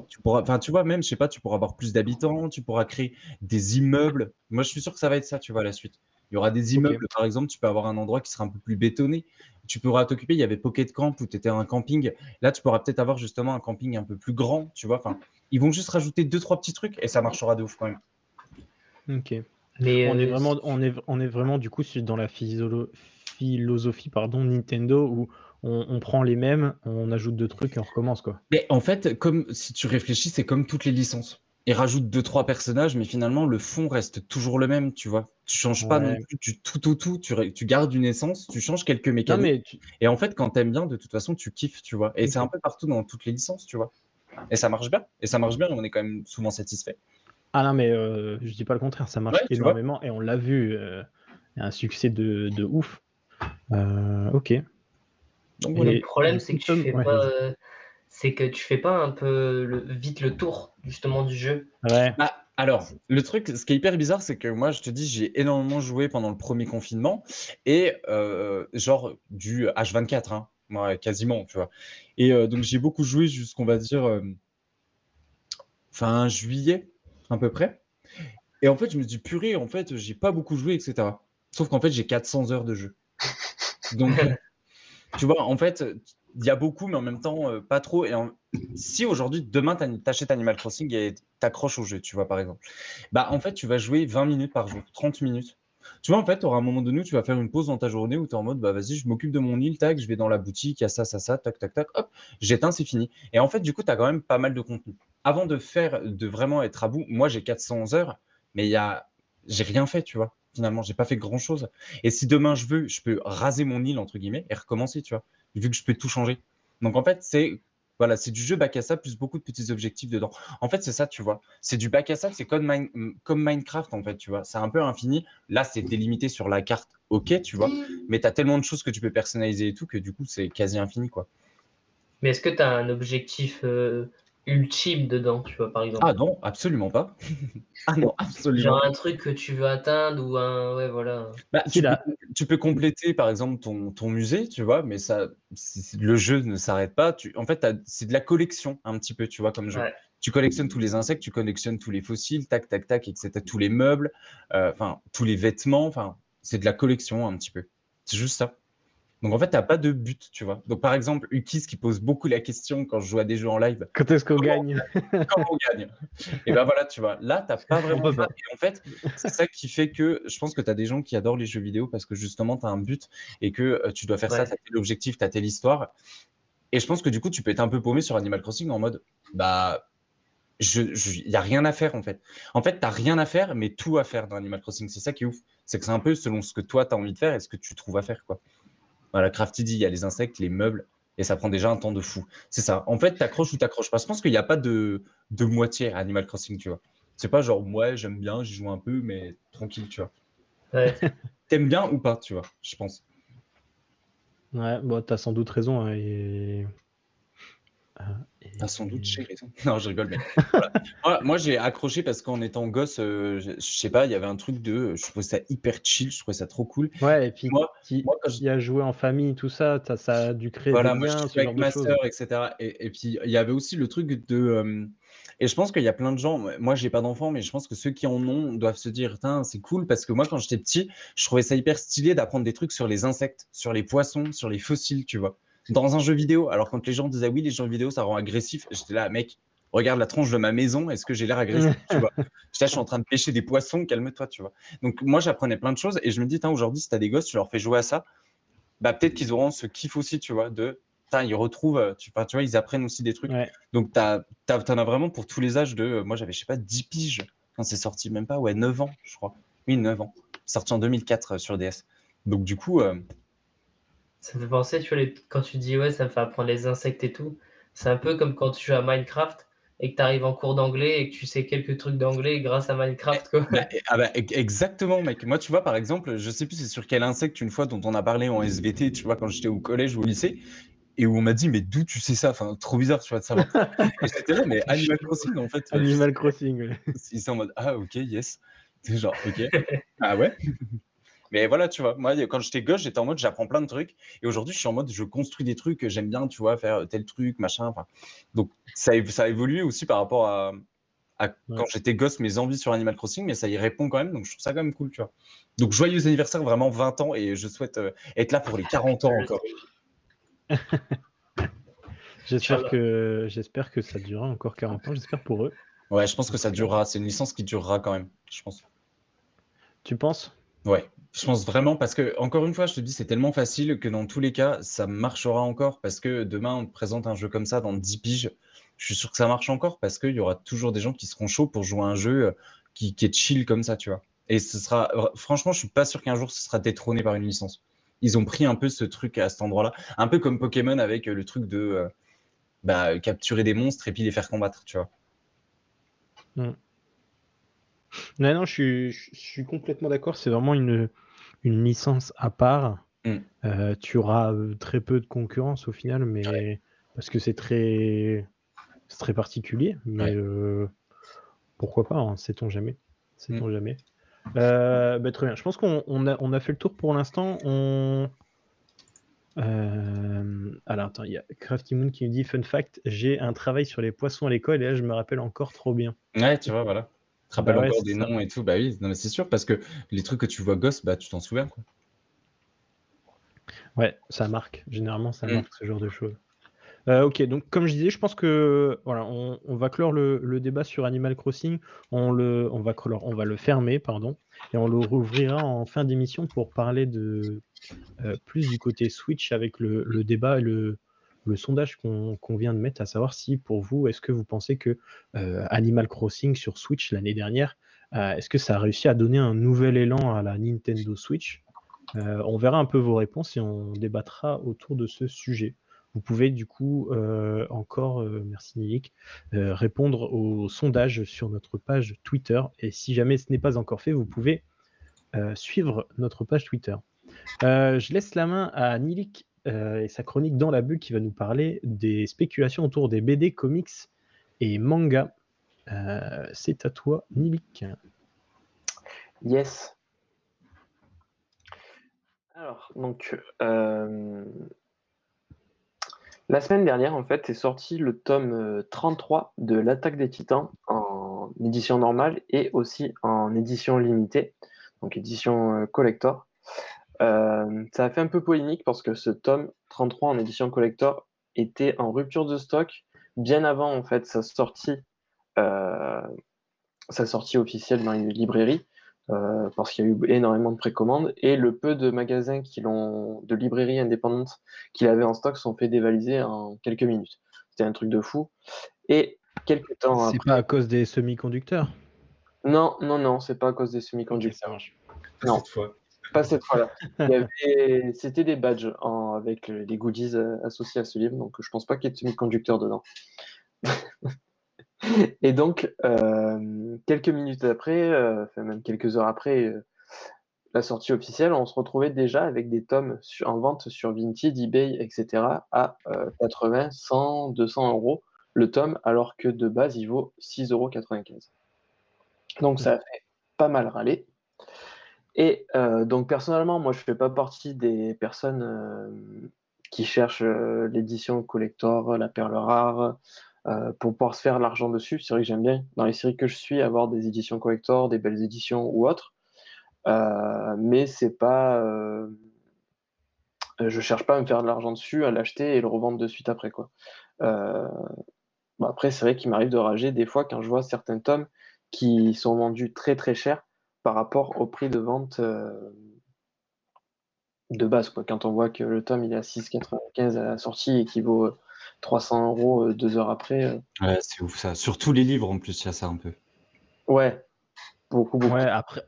S5: Tu pourras, enfin, tu vois, même, je sais pas, tu pourras avoir plus d'habitants, tu pourras créer des immeubles. Moi, je suis sûr que ça va être ça, tu vois, la suite. Il y aura des immeubles, par exemple, tu peux avoir un endroit qui sera un peu plus bétonné. Tu pourras t'occuper, il y avait Pocket Camp où tu étais un camping. Là, tu pourras peut-être avoir justement un camping un peu plus grand, tu vois. Enfin, ils vont juste rajouter deux, trois petits trucs et ça marchera de ouf quand même.
S1: Ok.
S3: Mais
S1: On est
S3: euh,
S1: vraiment, on est, on est vraiment du coup dans la philosophie pardon, Nintendo où on, on prend les mêmes, on ajoute deux trucs et on recommence quoi.
S5: Mais en fait, comme si tu réfléchis, c'est comme toutes les licences. Ils rajoutent deux trois personnages, mais finalement le fond reste toujours le même, tu vois. Tu changes pas non plus du tout au tout. Tu, gardes une essence, tu changes quelques mécaniques.
S1: mais tu-
S5: Et en fait, quand t'aimes bien, de toute façon, tu kiffes, tu vois. Et c'est un peu partout dans toutes les licences, tu vois. Et ça marche bien. Et ça marche bien. Et on est quand même souvent satisfait.
S1: ah non mais euh, je dis pas le contraire, ça marche
S5: Ouais,
S1: énormément et on l'a vu, euh, il y a un succès de, de ouf. Euh, ok.
S5: Donc
S1: Et-
S5: voilà.
S3: le problème, c'est que tu fais
S1: ouais,
S3: pas. C'est que tu fais pas un peu le- vite le tour justement du jeu.
S1: Ouais.
S5: Bah, alors, le truc, ce qui est hyper bizarre, c'est que moi, je te dis, j'ai énormément joué pendant le premier confinement et euh, genre du H24, hein, moi, quasiment, tu vois. Et euh, donc, j'ai beaucoup joué jusqu'on va dire euh, fin juillet, à peu près. Et en fait, je me dis, purée, en fait, j'ai pas beaucoup joué, etc. Sauf qu'en fait, j'ai 400 heures de jeu. Donc, tu vois, en fait, il y a beaucoup, mais en même temps, euh, pas trop. Et si aujourd'hui, demain, tu achètes Animal Crossing et t'accroches au jeu, tu vois, par exemple, bah, en fait, tu vas jouer 20 minutes par jour, 30 minutes. Tu vois, en fait, tu auras un moment donné où tu vas faire une pause dans ta journée où tu es en mode, bah, vas-y, je m'occupe de mon île, tac, je vais dans la boutique, il y a ça, ça, ça, tac, tac, tac, hop, j'éteins, c'est fini. Et en fait, du coup, tu as quand même pas mal de contenu. Avant de faire, de vraiment être à bout, moi, j'ai 400 heures, mais il y a, j'ai rien fait, tu vois. Finalement, j'ai pas fait grand chose. Et si demain je veux, je peux raser mon île, entre guillemets, et recommencer, tu vois, vu que je peux tout changer. Donc, en fait, c'est, voilà, c'est du jeu bac à sable plus beaucoup de petits objectifs dedans. En fait, c'est ça, tu vois. C'est du bac à sable, c'est comme, Mine- comme Minecraft, en fait, tu vois. C'est un peu infini. Là, c'est délimité sur la carte, ok, tu vois. Mais tu as tellement de choses que tu peux personnaliser et tout que du coup, c'est quasi infini, quoi.
S3: Mais est-ce que tu as un objectif euh, ultime dedans, tu vois, par exemple
S5: Ah non, absolument pas. ah non, absolument
S3: Genre un truc que tu veux atteindre ou un. Ouais, voilà.
S5: Bah, tu, peux, tu peux compléter par exemple ton, ton musée, tu vois, mais ça, le jeu ne s'arrête pas. Tu, en fait, c'est de la collection un petit peu, tu vois, comme jeu.
S3: Ouais.
S5: Tu collectionnes tous les insectes, tu collectionnes tous les fossiles, tac, tac, tac, etc. Tous les meubles, euh, enfin, tous les vêtements, enfin, c'est de la collection un petit peu. C'est juste ça. Donc en fait, t'as pas de but, tu vois. Donc par exemple, Ukis qui pose beaucoup la question quand je joue à des jeux en live,
S1: Quand est-ce qu'on gagne?
S5: Quand on gagne? Et ben voilà, tu vois, là, t'as pas vraiment ça.
S1: pas.
S5: Et en fait, c'est ça qui fait que je pense que tu as des gens qui adorent les jeux vidéo parce que justement, tu as un but et que euh, tu dois faire ça, tu as tel objectif, tu as telle histoire. Et je pense que du coup, tu peux être un peu paumé sur Animal Crossing en mode, bah, il je, y a rien à faire en fait. En fait, tu rien à faire, mais tout à faire dans Animal Crossing. C'est ça qui est ouf. C'est que c'est un peu selon ce que toi, tu as envie de faire et ce que tu trouves à faire, quoi. Voilà, Crafty dit, il y a les insectes, les meubles, et ça prend déjà un temps de fou. C'est ça. En fait, t'accroches ou t'accroches pas. Je pense qu'il n'y a pas de, de moitié à Animal Crossing, tu vois. C'est pas genre, ouais, j'aime bien, j'y joue un peu, mais tranquille, tu vois.
S3: Ouais.
S5: T'aimes bien ou pas, tu vois, je pense.
S1: Ouais, bon, t'as sans doute raison. hein, et... euh, et-
S5: T'as sans doute j'ai raison. Non, je rigole, mais voilà. Moi, moi, j'ai accroché parce qu'en étant gosse, euh, je, je sais pas, il y avait un truc de. Je trouvais ça hyper chill, je trouvais ça trop cool.
S1: Ouais, et puis
S5: Moi-
S1: qui,
S5: moi, quand je-
S1: qui a joué en famille, tout ça, ça a dû créer
S5: Voilà,
S1: des
S5: moi je
S1: liens,
S5: suis
S1: ce
S5: avec ma sœur, etc. Et, et puis il y avait aussi le truc de. euh, et je pense qu'il y a plein de gens, moi j'ai pas d'enfants, mais je pense que ceux qui en ont doivent se dire, c'est cool parce que moi quand j'étais petit, je trouvais ça hyper stylé d'apprendre des trucs sur les insectes, sur les poissons, sur les fossiles, tu vois. Dans un jeu vidéo. Alors quand les gens disaient, oui, les jeux vidéo ça rend agressif, j'étais là, mec, regarde la tronche de ma maison, est-ce que j'ai l'air agressif, tu vois? Je suis en train de pêcher des poissons, calme-toi, tu vois. Donc moi j'apprenais plein de choses et je me dis, aujourd'hui, si t'as des gosses, tu leur fais jouer à ça, bah peut-être qu'ils auront ce kiff aussi, tu vois, de ils retrouvent, euh, tu, tu vois, ils apprennent aussi des trucs.
S1: Ouais.
S5: Donc, t'as, t'en as vraiment pour tous les âges de. euh, moi, j'avais, je sais pas, 10 piges quand c'est sorti, même pas, ouais, 9 ans, je crois. Oui, 9 ans. Sorti en 2004 euh, sur DS. Donc, du coup, euh,
S3: Ça me fait penser, tu vois, les- quand tu dis ouais, ça me fait apprendre les insectes et tout. C'est un peu comme quand tu joues à Minecraft et que tu arrives en cours d'anglais et que tu sais quelques trucs d'anglais grâce à Minecraft, quoi.
S5: bah, ah bah, e- exactement, mec. Moi, tu vois, par exemple, je sais plus c'est sur quel insecte une fois dont on a parlé en SVT, tu vois, quand j'étais au collège ou au lycée, et où on m'a dit, mais d'où tu sais ça? Enfin, trop bizarre, tu vois, de savoir. et j'étais là, mais Animal Crossing, en fait. euh,
S1: Animal Crossing. ouais.
S5: Ils sont en mode ah ok yes c'est genre ok ah ouais? mais voilà tu vois moi quand j'étais gosse j'étais en mode j'apprends plein de trucs. Et aujourd'hui je suis en mode je construis des trucs j'aime bien tu vois faire tel truc machin enfin. Donc ça a, ça a évolué aussi par rapport à, à
S1: Ouais.
S5: quand j'étais gosse mes envies sur Animal Crossing mais ça y répond quand même donc je trouve ça quand même cool tu vois. Donc joyeux anniversaire vraiment 20 ans et je souhaite euh, être là pour les 40 ans encore.
S1: J'espère que, j'espère que ça durera encore 40 ans, j'espère pour eux.
S5: ouais je pense que ça durera c'est une licence qui durera quand même je pense.
S1: Tu penses?
S5: Ouais, je pense vraiment parce que, encore une fois, je te dis, c'est tellement facile que dans tous les cas, ça marchera encore parce que demain, on te présente un jeu comme ça dans 10 piges. Je suis sûr que ça marche encore parce qu'il y aura toujours des gens qui seront chauds pour jouer un jeu euh, qui, est chill comme ça, tu vois. Et ce sera, franchement, je suis pas sûr qu'un jour ce sera détrôné par une licence. Ils ont pris un peu ce truc à cet endroit-là, un peu comme Pokémon avec le truc de euh, bah, capturer des monstres et puis les faire combattre, tu vois.
S1: Non, non, je suis, je suis complètement d'accord. C'est vraiment une, une licence à part.
S5: Mm.
S1: Euh, tu auras euh, très peu de concurrence au final, mais parce que c'est très, particulier. Mais
S5: Ouais.
S1: euh, pourquoi pas, hein, sait-on jamais. Sait-on
S5: Mm.
S1: jamais. Euh, bah, très bien. Je pense qu'on on a, on a fait le tour pour l'instant. On... Alors attends, il y a Crafty Moon qui nous dit Fun fact, j'ai un travail sur les poissons à l'école et là je me rappelle encore trop bien.
S5: Ouais, tu vois, voilà. Te rappelles
S1: Bah ouais,
S5: encore
S1: c'est
S5: des
S1: ça.
S5: noms et tout, bah oui, non, mais c'est sûr, parce que les trucs que tu vois gosse, bah tu t'en souviens, quoi.
S1: Ouais, ça marque. Généralement, ça
S5: Mm.
S1: marque ce genre de choses. Euh, ok, donc comme je disais, je pense que voilà, on, on va clore le, le débat sur Animal Crossing. On le, on va clore, on va le fermer, pardon, et on le rouvrira en fin d'émission pour parler de euh, plus du côté Switch avec le, le débat et le, le sondage qu'on vient de mettre, à savoir si pour vous, est-ce que vous pensez que euh, Animal Crossing sur Switch l'année dernière, euh, est-ce que ça a réussi à donner un nouvel élan à la Nintendo Switch? Euh, on verra un peu vos réponses et on débattra autour de ce sujet. Vous pouvez du coup encore, merci euh, répondre au sondage sur notre page Twitter. Et si jamais ce n'est pas encore fait, vous pouvez suivre notre page Twitter. Je laisse la main à Nilik et sa chronique dans la bulle qui va nous parler des spéculations autour des BD, comics et mangas. Euh, C'est à toi, Nilik.
S4: Yes. Alors, donc, euh, la semaine dernière, en fait, est sorti le tome euh, 33 de l'Attaque des Titans en édition normale et aussi en édition limitée, donc édition euh, collector. Euh, ça a fait un peu polémique parce que ce tome 33 en édition collector était en rupture de stock bien avant, en fait, sa sortie, euh, sa sortie officielle dans les librairies. Euh, parce qu'il y a eu énormément de précommandes et le peu de magasins qui l'ont, de librairies indépendantes qu'il avait en stock sont fait dévaliser en quelques minutes. C'était un truc de fou. Et quelques temps
S1: C'est
S4: après,
S1: pas à cause des semi-conducteurs?
S4: Non, non, non, c'est pas à cause des semi-conducteurs.
S1: ça marche.
S4: Non.
S5: Cette fois.
S4: Pas cette fois-là. C'était des badges en- avec le- les goodies euh, associés à ce livre, donc je pense pas qu'il y ait de semi-conducteurs dedans. Et donc, euh, quelques minutes après, euh, même quelques heures après euh, la sortie officielle, on se retrouvait déjà avec des tomes en vente sur Vinted, eBay, etc. à euh, 80, 100, 200 euros le tome, alors que de base, il vaut 6,95 euros. Donc, ça a fait pas mal râler. Et euh, donc, personnellement, moi, je fais pas partie des personnes euh, qui cherchent euh, l'édition collector, la perle rare, pour pouvoir se faire l'argent dessus. C'est vrai que j'aime bien, dans les séries que je suis, avoir des éditions collector, des belles éditions ou autres. Mais c'est pas. je cherche pas à me faire de l'argent dessus, à l'acheter et le revendre de suite après, quoi. Après, c'est vrai qu'il m'arrive de rager des fois quand je vois certains tomes qui sont vendus très très cher par rapport au prix de vente euh, de base. Quoi. Quand on voit que le tome il est à 6,95 à la sortie et qu'il vaut euh, 300 euros euh, deux heures après, euh,
S5: Ouais, c'est ouf ça. Surtout les livres en plus, il y a ça un peu.
S4: ouais, beaucoup, beaucoup.
S1: Ouais, après,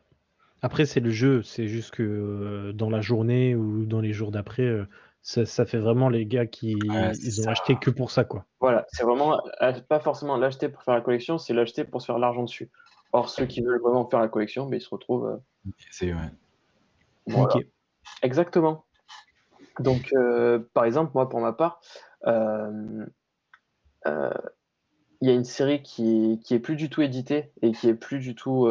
S1: après c'est le jeu. C'est juste que euh, dans la journée ou dans les jours d'après, euh, ça, ça fait vraiment les gars qui
S5: Ouais,
S1: ils ont
S5: ça.
S1: acheté que pour ça, quoi.
S4: Voilà, c'est vraiment euh, pas forcément l'acheter pour faire la collection, c'est l'acheter pour se faire l'argent dessus. Or, ceux qui veulent vraiment faire la collection, ben, ils se retrouvent. euh,
S5: C'est ouais.
S4: voilà. Exactement. Donc, euh, par exemple, moi, pour ma part, euh, euh, il y a une série qui, qui est plus du tout éditée et qui est plus du tout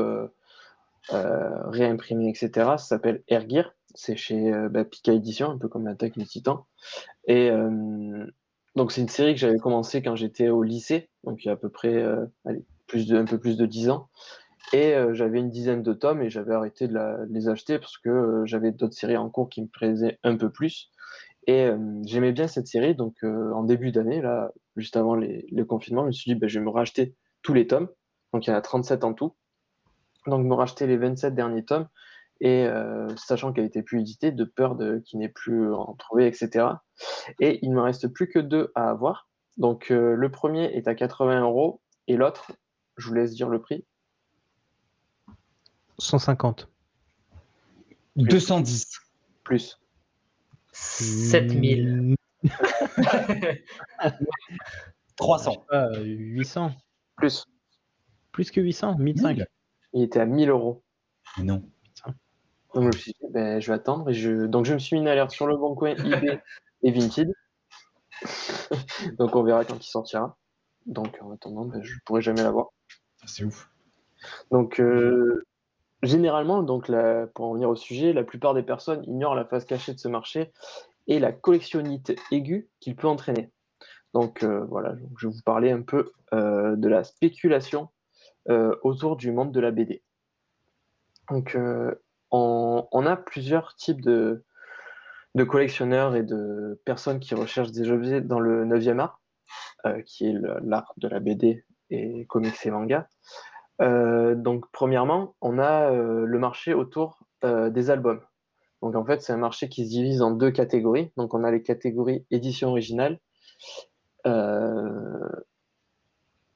S4: réimprimée, etc. Ça s'appelle Air Gear. C'est chez bah, Pika Édition, un peu comme l'attaque des Titans. Et donc, c'est une série que j'avais commencé quand j'étais au lycée, donc il y a à peu près allez, plus de, un peu plus de 10 ans. Et euh, j'avais une dizaine de tomes et j'avais arrêté de, la- les acheter parce que euh, j'avais d'autres séries en cours qui me plaisaient un peu plus. Et euh, j'aimais bien cette série, donc en début d'année, là, juste avant les, le confinement, je me suis dit, ben, je vais me racheter tous les tomes. Donc il y en a 37 en tout. Donc me racheter les 27 derniers tomes et sachant qu'elle était plus éditée, de peur de qu'il n'ait plus en trouver, etc. Et il ne me reste plus que deux à avoir. Donc le premier est à 80 euros et l'autre, je vous laisse dire le prix.
S1: 150.
S5: 210.
S4: Plus.
S3: 7000.
S5: 300.
S1: 800.
S4: Plus.
S1: Plus que 800 1005.
S4: Il était à 1000 euros.
S5: Mais non.
S4: Donc je me suis dit, ben, je vais attendre. Et je... Donc je me suis mis une alerte sur le bon coin eBay et Vinted. donc on verra quand il sortira. Donc en attendant, ben, je pourrai jamais l'avoir.
S5: C'est ouf.
S4: Donc euh, généralement, donc pour en venir au sujet, la plupart des personnes ignorent la face cachée de ce marché et la collectionnite aiguë qu'il peut entraîner. Donc euh, voilà, je vais vous parler un peu euh, de la spéculation autour du monde de la BD. Donc on, a plusieurs types de, de collectionneurs et de personnes qui recherchent des objets dans le 9e art, qui est l'art de la BD et comics et manga. Euh, donc, premièrement, on a euh, le marché autour euh, des albums. Donc, en fait, c'est un marché qui se divise en deux catégories. Donc, on a les catégories édition originale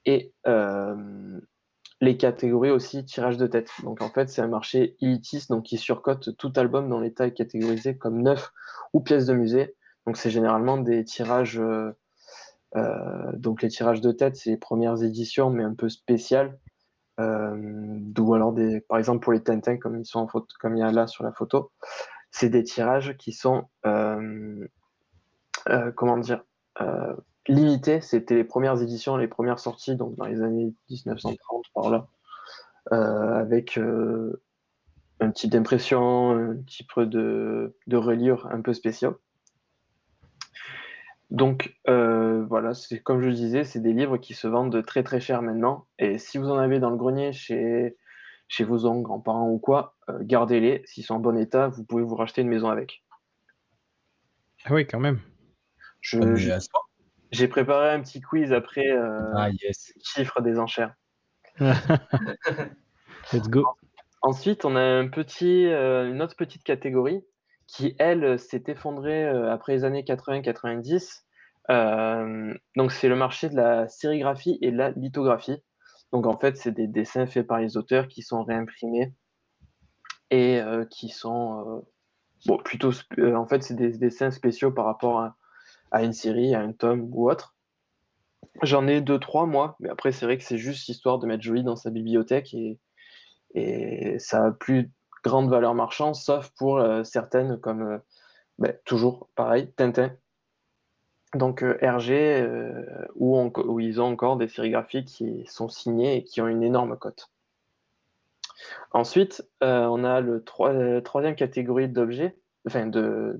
S4: et les catégories aussi tirage de tête. Donc, en fait, c'est un marché élitiste donc qui surcote tout album dont l'état est catégorisé comme neuf ou pièce de musée. Donc, c'est généralement des tirages. Donc, les tirages de tête, c'est les premières éditions, mais un peu spéciales. Euh, ou alors par exemple pour les Tintin comme ils sont en a là sur la photo, c'est des tirages qui sont euh, euh, comment dire euh, limités. C'était les premières éditions, les premières sorties donc dans les années 1930 par là, euh, avec euh, un type d'impression, un type de, de reliure un peu spéciaux. Donc euh, voilà, c'est comme je le disais, c'est des livres qui se vendent très très cher maintenant. Et si vous en avez dans le grenier chez, chez vos oncles, grands-parents ou quoi, euh, gardez-les. S'ils sont en bon état, vous pouvez vous racheter une maison avec.
S1: Ah oui, quand même.
S4: Je-
S5: Ah,
S4: J'ai préparé un petit quiz après euh,
S5: Ah, yes.
S4: chiffre des enchères.
S1: Let's go.
S4: Ensuite, on a un petit, euh, une autre petite catégorie qui, elle, s'est effondrée euh, après les années 80-90. Euh, donc, c'est le marché de la sérigraphie et de la lithographie. Donc, en fait, c'est des dessins faits par les auteurs qui sont réimprimés et euh, qui sont, euh, bon, plutôt, euh, en fait, c'est des dessins spéciaux par rapport à, une série, à un tome ou autre. J'en ai deux, trois, moi, mais après, c'est vrai que c'est juste histoire de mettre joli dans sa bibliothèque et, et ça a plus grande valeur marchande, sauf pour euh, certaines comme, euh, ben, toujours pareil, Tintin. Donc euh, RG, où, ils ont encore des sérigraphies qui sont signées et qui ont une énorme cote. Ensuite, on a le troi- troisième catégorie d'objets, enfin de,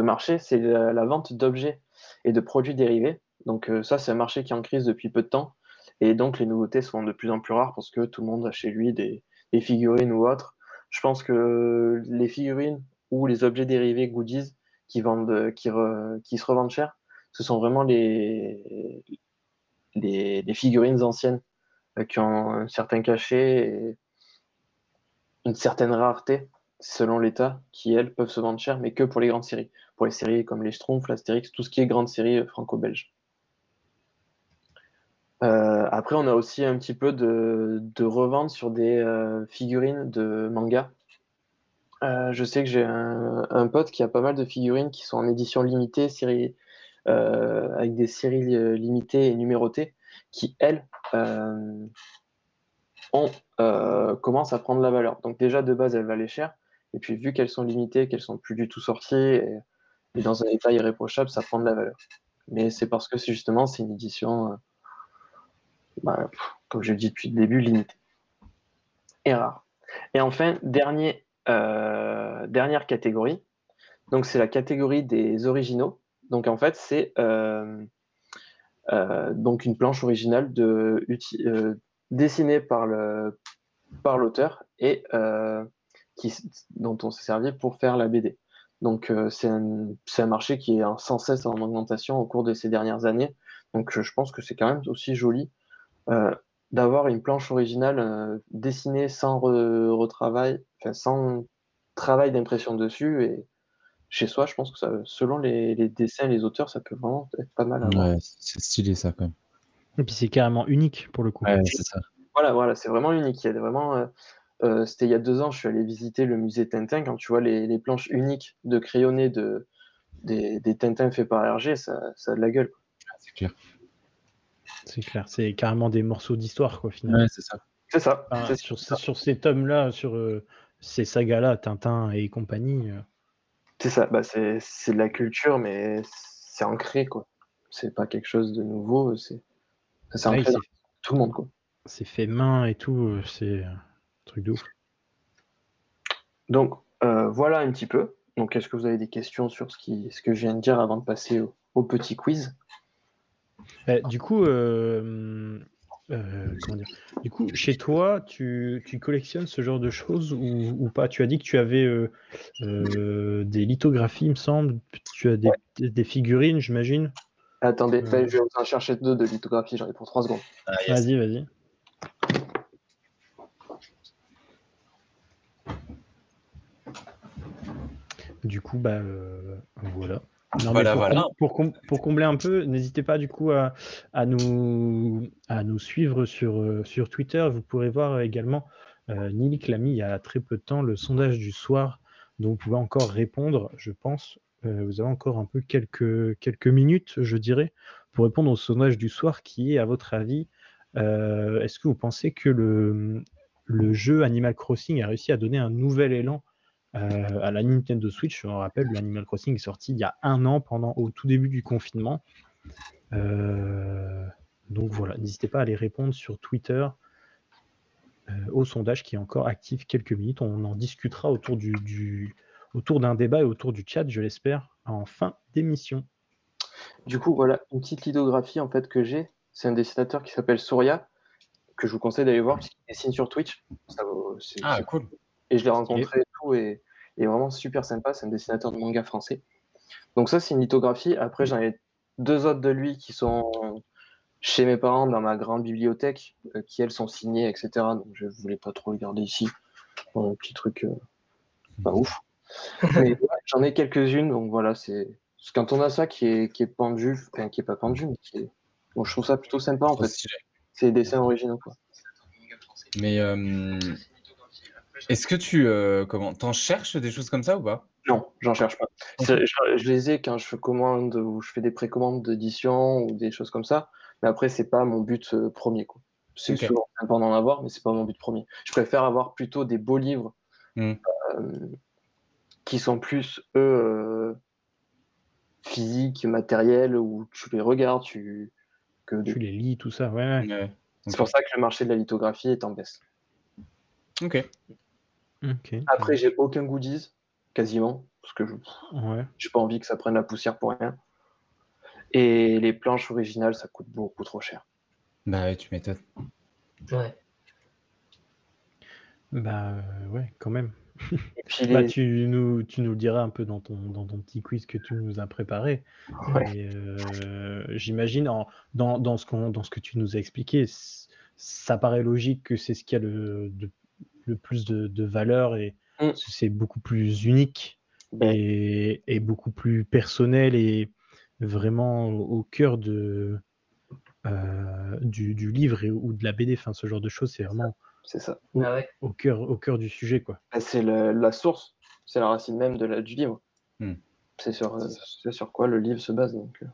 S4: marché, c'est la, vente d'objets et de produits dérivés. Donc ça, c'est un marché qui est en crise depuis peu de temps. Et donc les nouveautés sont de plus en plus rares parce que tout le monde a chez lui des, des figurines ou autres. Je pense que les figurines ou les objets dérivés goodies qui, vendent, qui, se revendent cher, ce sont vraiment les, les, les figurines anciennes euh, qui ont un certain cachet et une certaine rareté selon l'état, qui elles peuvent se vendre cher, mais que pour les grandes séries. Pour les séries comme les Schtroumpfs, l'Astérix, tout ce qui est grande série euh, franco-belge. Euh, après, on a aussi un petit peu de, revente sur des euh, figurines de manga. Euh, je sais que j'ai un, pote qui a pas mal de figurines qui sont en édition limitée, avec des séries limitées et numérotées, qui, elles, ont, commencent à prendre la valeur. Donc déjà, de base, elles valaient cher. Et puis, vu qu'elles sont limitées, qu'elles sont plus du tout sorties, et, et dans un état irréprochable, ça prend de la valeur. Mais c'est parce que justement, c'est une édition, bah, comme je le dis depuis le début, limitée. Et rare. Et enfin, dernier, euh, dernière catégorie. Donc, c'est la catégorie des originaux. Donc, en fait, c'est euh, euh, donc une planche originale dessinée par le par l'auteur et dont on s'est servi pour faire la BD. Donc, c'est un, un marché qui est sans cesse en augmentation au cours de ces dernières années. Donc, je pense que c'est quand même aussi joli. Euh, d'avoir une planche originale euh, dessinée sans re- retravail, enfin sans travail d'impression dessus. Et chez soi, je pense que ça, selon les, les dessins, les auteurs, ça peut vraiment être pas mal.
S5: Ouais, c'est stylé ça quand même.
S1: Et puis c'est carrément unique pour le coup.
S5: Ouais, c'est ça.
S4: Voilà, voilà, c'est vraiment unique. Il y a vraiment, euh, euh, c'était il y a deux ans, je suis allé visiter le musée Tintin. Quand tu vois les, les planches uniques de crayonnés de, des, des Tintins faits par Hergé, ça, ça a de la gueule.
S5: C'est clair.
S1: C'est clair, c'est carrément des morceaux d'histoire quoi finalement.
S5: Ouais, c'est ça.
S4: C'est ça.
S1: Enfin, sur,
S4: ça.
S1: sur ces tomes-là, sur euh, ces sagas-là, Tintin et compagnie. euh,
S4: C'est ça. Bah, c'est c'est de la culture, mais c'est ancré, quoi. C'est pas quelque chose de nouveau. C'est
S1: ouais,
S4: ancré dans tout le monde, quoi.
S1: c'est fait main et tout, euh, c'est un truc de ouf.
S4: Donc, euh, voilà un petit peu. Donc, est-ce que vous avez des questions sur ce, qui, ce que je viens de dire avant de passer au, au petit quiz?
S1: Euh, du coup, euh, euh, comment dire? Du coup, chez toi, tu, tu collectionnes ce genre de choses ou, ou pas? Tu as dit que tu avais euh, euh, des lithographies, il me semble. Tu as des, des figurines, j'imagine?
S4: Attendez,
S1: Euh.
S4: je vais en chercher deux de lithographie, j'en ai pour trois secondes.
S2: Ah, yes.
S1: Vas-y, vas-y. Du coup, bah euh, voilà. Non,
S2: Voilà,
S1: pour,
S2: voilà.
S1: com- pour, com- pour combler un peu, n'hésitez pas du coup à, à nous, à nous suivre sur, euh, sur Twitter. Vous pourrez voir également, euh, Nili Clamy, il y a très peu de temps, le sondage du soir, dont vous pouvez encore répondre, je pense. Euh, vous avez encore un peu quelques, quelques minutes, je dirais, pour répondre au sondage du soir qui est, à votre avis, euh, est-ce que vous pensez que le, le jeu Animal Crossing a réussi à donner un nouvel élan euh, à la Nintendo Switch Je me rappelle, l'Animal Crossing est sorti il y a un an, pendant, au tout début du confinement. Euh, donc voilà, n'hésitez pas à aller répondre sur Twitter euh, au sondage qui est encore actif quelques minutes. On en discutera autour du, du- autour d'un débat et autour du chat, je l'espère, en fin d'émission.
S4: Du coup, voilà, une petite lithographie en fait que j'ai. C'est un dessinateur qui s'appelle Souria, que je vous conseille d'aller voir, parce qu'il dessine sur Twitch. Ça
S2: Ah, cool.
S4: et je l'ai rencontré tout, et, et vraiment super sympa. C'est un dessinateur de manga français. Donc ça, c'est une lithographie. Après, j'en ai deux autres de lui qui sont chez mes parents dans ma grande bibliothèque, euh, qui elles sont signées, etc. Donc je voulais pas trop les garder ici. Bon, un petit truc euh, pas ouf. Mais ouais, j'en ai quelques-unes, donc voilà, c'est quand on a ça qui est, qui est pendu, enfin qui est pas pendu, mais qui est. Bon, je trouve ça plutôt sympa en fait. C'est des dessins originaux quoi.
S5: Mais euh, est-ce que tu euh, comment t'en cherches des choses comme ça ou pas?
S4: Non, j'en cherche pas. Je, je les ai quand je commande ou je fais des précommandes d'édition ou des choses comme ça. Mais après, c'est pas mon but euh, premier. C'est
S5: Ok.
S4: souvent sympa d'en avoir, mais c'est pas mon but premier. Je préfère avoir plutôt des beaux livres
S5: Hmm.
S4: euh, qui sont plus, eux, euh, physiques, matériels, où tu les regardes, tu... que des-
S1: Tu les lis, tout ça, ouais. ouais.
S5: Ouais.
S4: C'est pour ça que le marché de la lithographie est en baisse.
S5: Ok.
S1: Ok.
S4: Après, j'ai aucun goodies, quasiment, parce que je
S1: Ouais.
S4: j'ai pas envie que ça prenne la poussière pour rien. Et les planches originales, ça coûte beaucoup trop cher.
S5: Bah ouais, tu m'étonnes.
S3: Ouais.
S1: Bah euh, ouais, quand même.
S4: Et puis
S1: Bah,
S4: les...
S1: tu, nous, tu nous le diras un peu dans ton, dans ton petit quiz que tu nous as préparé.
S4: Ouais.
S1: Euh, J'imagine, dans, dans, ce qu'on- dans ce que tu nous as expliqué, ça paraît logique que c'est ce qui a le, de- le plus de, de valeur et
S4: Mm.
S1: c'est beaucoup plus unique
S4: Ben,
S1: et, et beaucoup plus personnel et vraiment au, cœur de, euh, du, du livre et- ou de la BD. Enfin, ce genre de choses, c'est vraiment
S4: c'est ça.
S3: Ah ouais.
S1: au cœur, au cœur du sujet. Quoi.
S4: Ben, C'est la source, c'est la racine même de la, du livre.
S5: Hmm.
S4: C'est sur, euh, c'est sur quoi le livre se base. Donc, euh,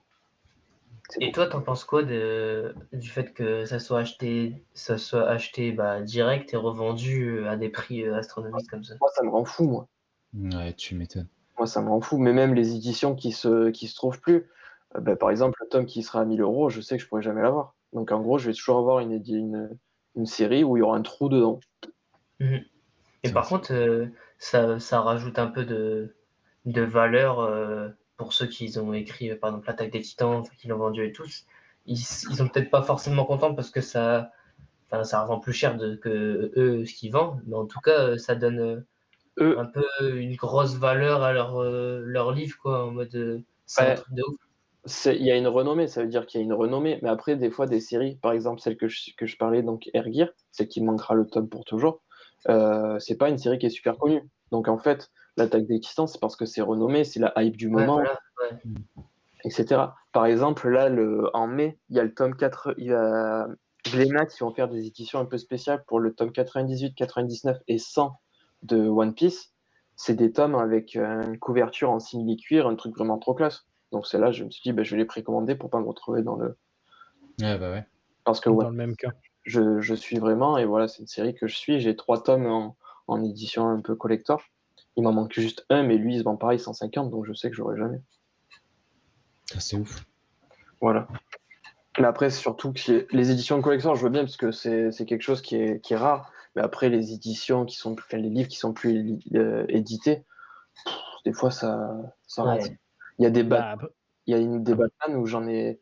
S3: Et
S4: bon.
S3: toi, t'en penses quoi de, du fait que ça soit acheté, ça soit acheté bah, direct et revendu euh, à des prix euh, astronomiques comme ça?
S4: Moi, ça me rend fou, moi.
S5: Ouais, tu m'étonnes.
S4: Moi, ça me rend fou. Mais même les éditions qui se, qui se trouvent plus, euh, ben, par exemple, le tome qui sera à 1000 euros, je sais que je pourrai jamais l'avoir. Donc, en gros, je vais toujours avoir une, une, une série où il y aura un trou dedans.
S3: Et
S5: C'est
S3: par
S5: vrai.
S3: contre, euh, ça, ça rajoute un peu de, de valeur euh, pour ceux qui ont écrit, par exemple, l'Attaque des Titans, qui l'ont vendu et tous. Ils, ils sont peut-être pas forcément contents parce que ça, enfin, ça revend plus cher de, que eux ce qu'ils vendent, mais en tout cas, euh, ça donne euh, un peu une grosse valeur à leur, euh, leur livre, quoi, en mode c'est
S4: Ouais.
S3: un truc de ouf.
S4: il y a une renommée, ça veut dire qu'il y a une renommée. Mais après, des fois, des séries, par exemple celle que je, que je parlais, donc Ergir, celle qui manquera le tome pour toujours, euh, c'est pas une série qui est super connue. Donc en fait, l'attaque des titans, c'est parce que c'est renommé, c'est la hype du
S3: Ouais,
S4: moment,
S3: voilà, ouais.
S4: etc. Par exemple, là, le, en mai, il y a le tome 4, il y a Glénat qui vont faire des éditions un peu spéciales pour le tome 98, 99 et 100 de One Piece. C'est des tomes avec euh, une couverture en simili-cuir, un truc vraiment trop classe. Donc c'est là, je me suis dit, bah, je vais les précommander pour pas me retrouver dans le...
S5: Ouais, bah ouais.
S4: Parce que ouais,
S1: Dans le même cas.
S4: je, je suis vraiment, et voilà, c'est une série que je suis. J'ai trois tomes en, en édition un peu collector. Il m'en manque juste un, mais lui, il se vend pareil 150, donc je sais que j'aurai jamais.
S5: Ça, C'est ouf.
S4: Voilà. Mais après, surtout que les éditions collector, je veux bien parce que c'est quelque chose qui est, qui est rare. Mais après, les éditions qui sont, enfin, les livres qui sont plus euh, édités, pff, des fois, ça, ça
S3: Ouais.
S4: Il y a des
S1: Bah,
S4: il y a une, des Batman où j'en ai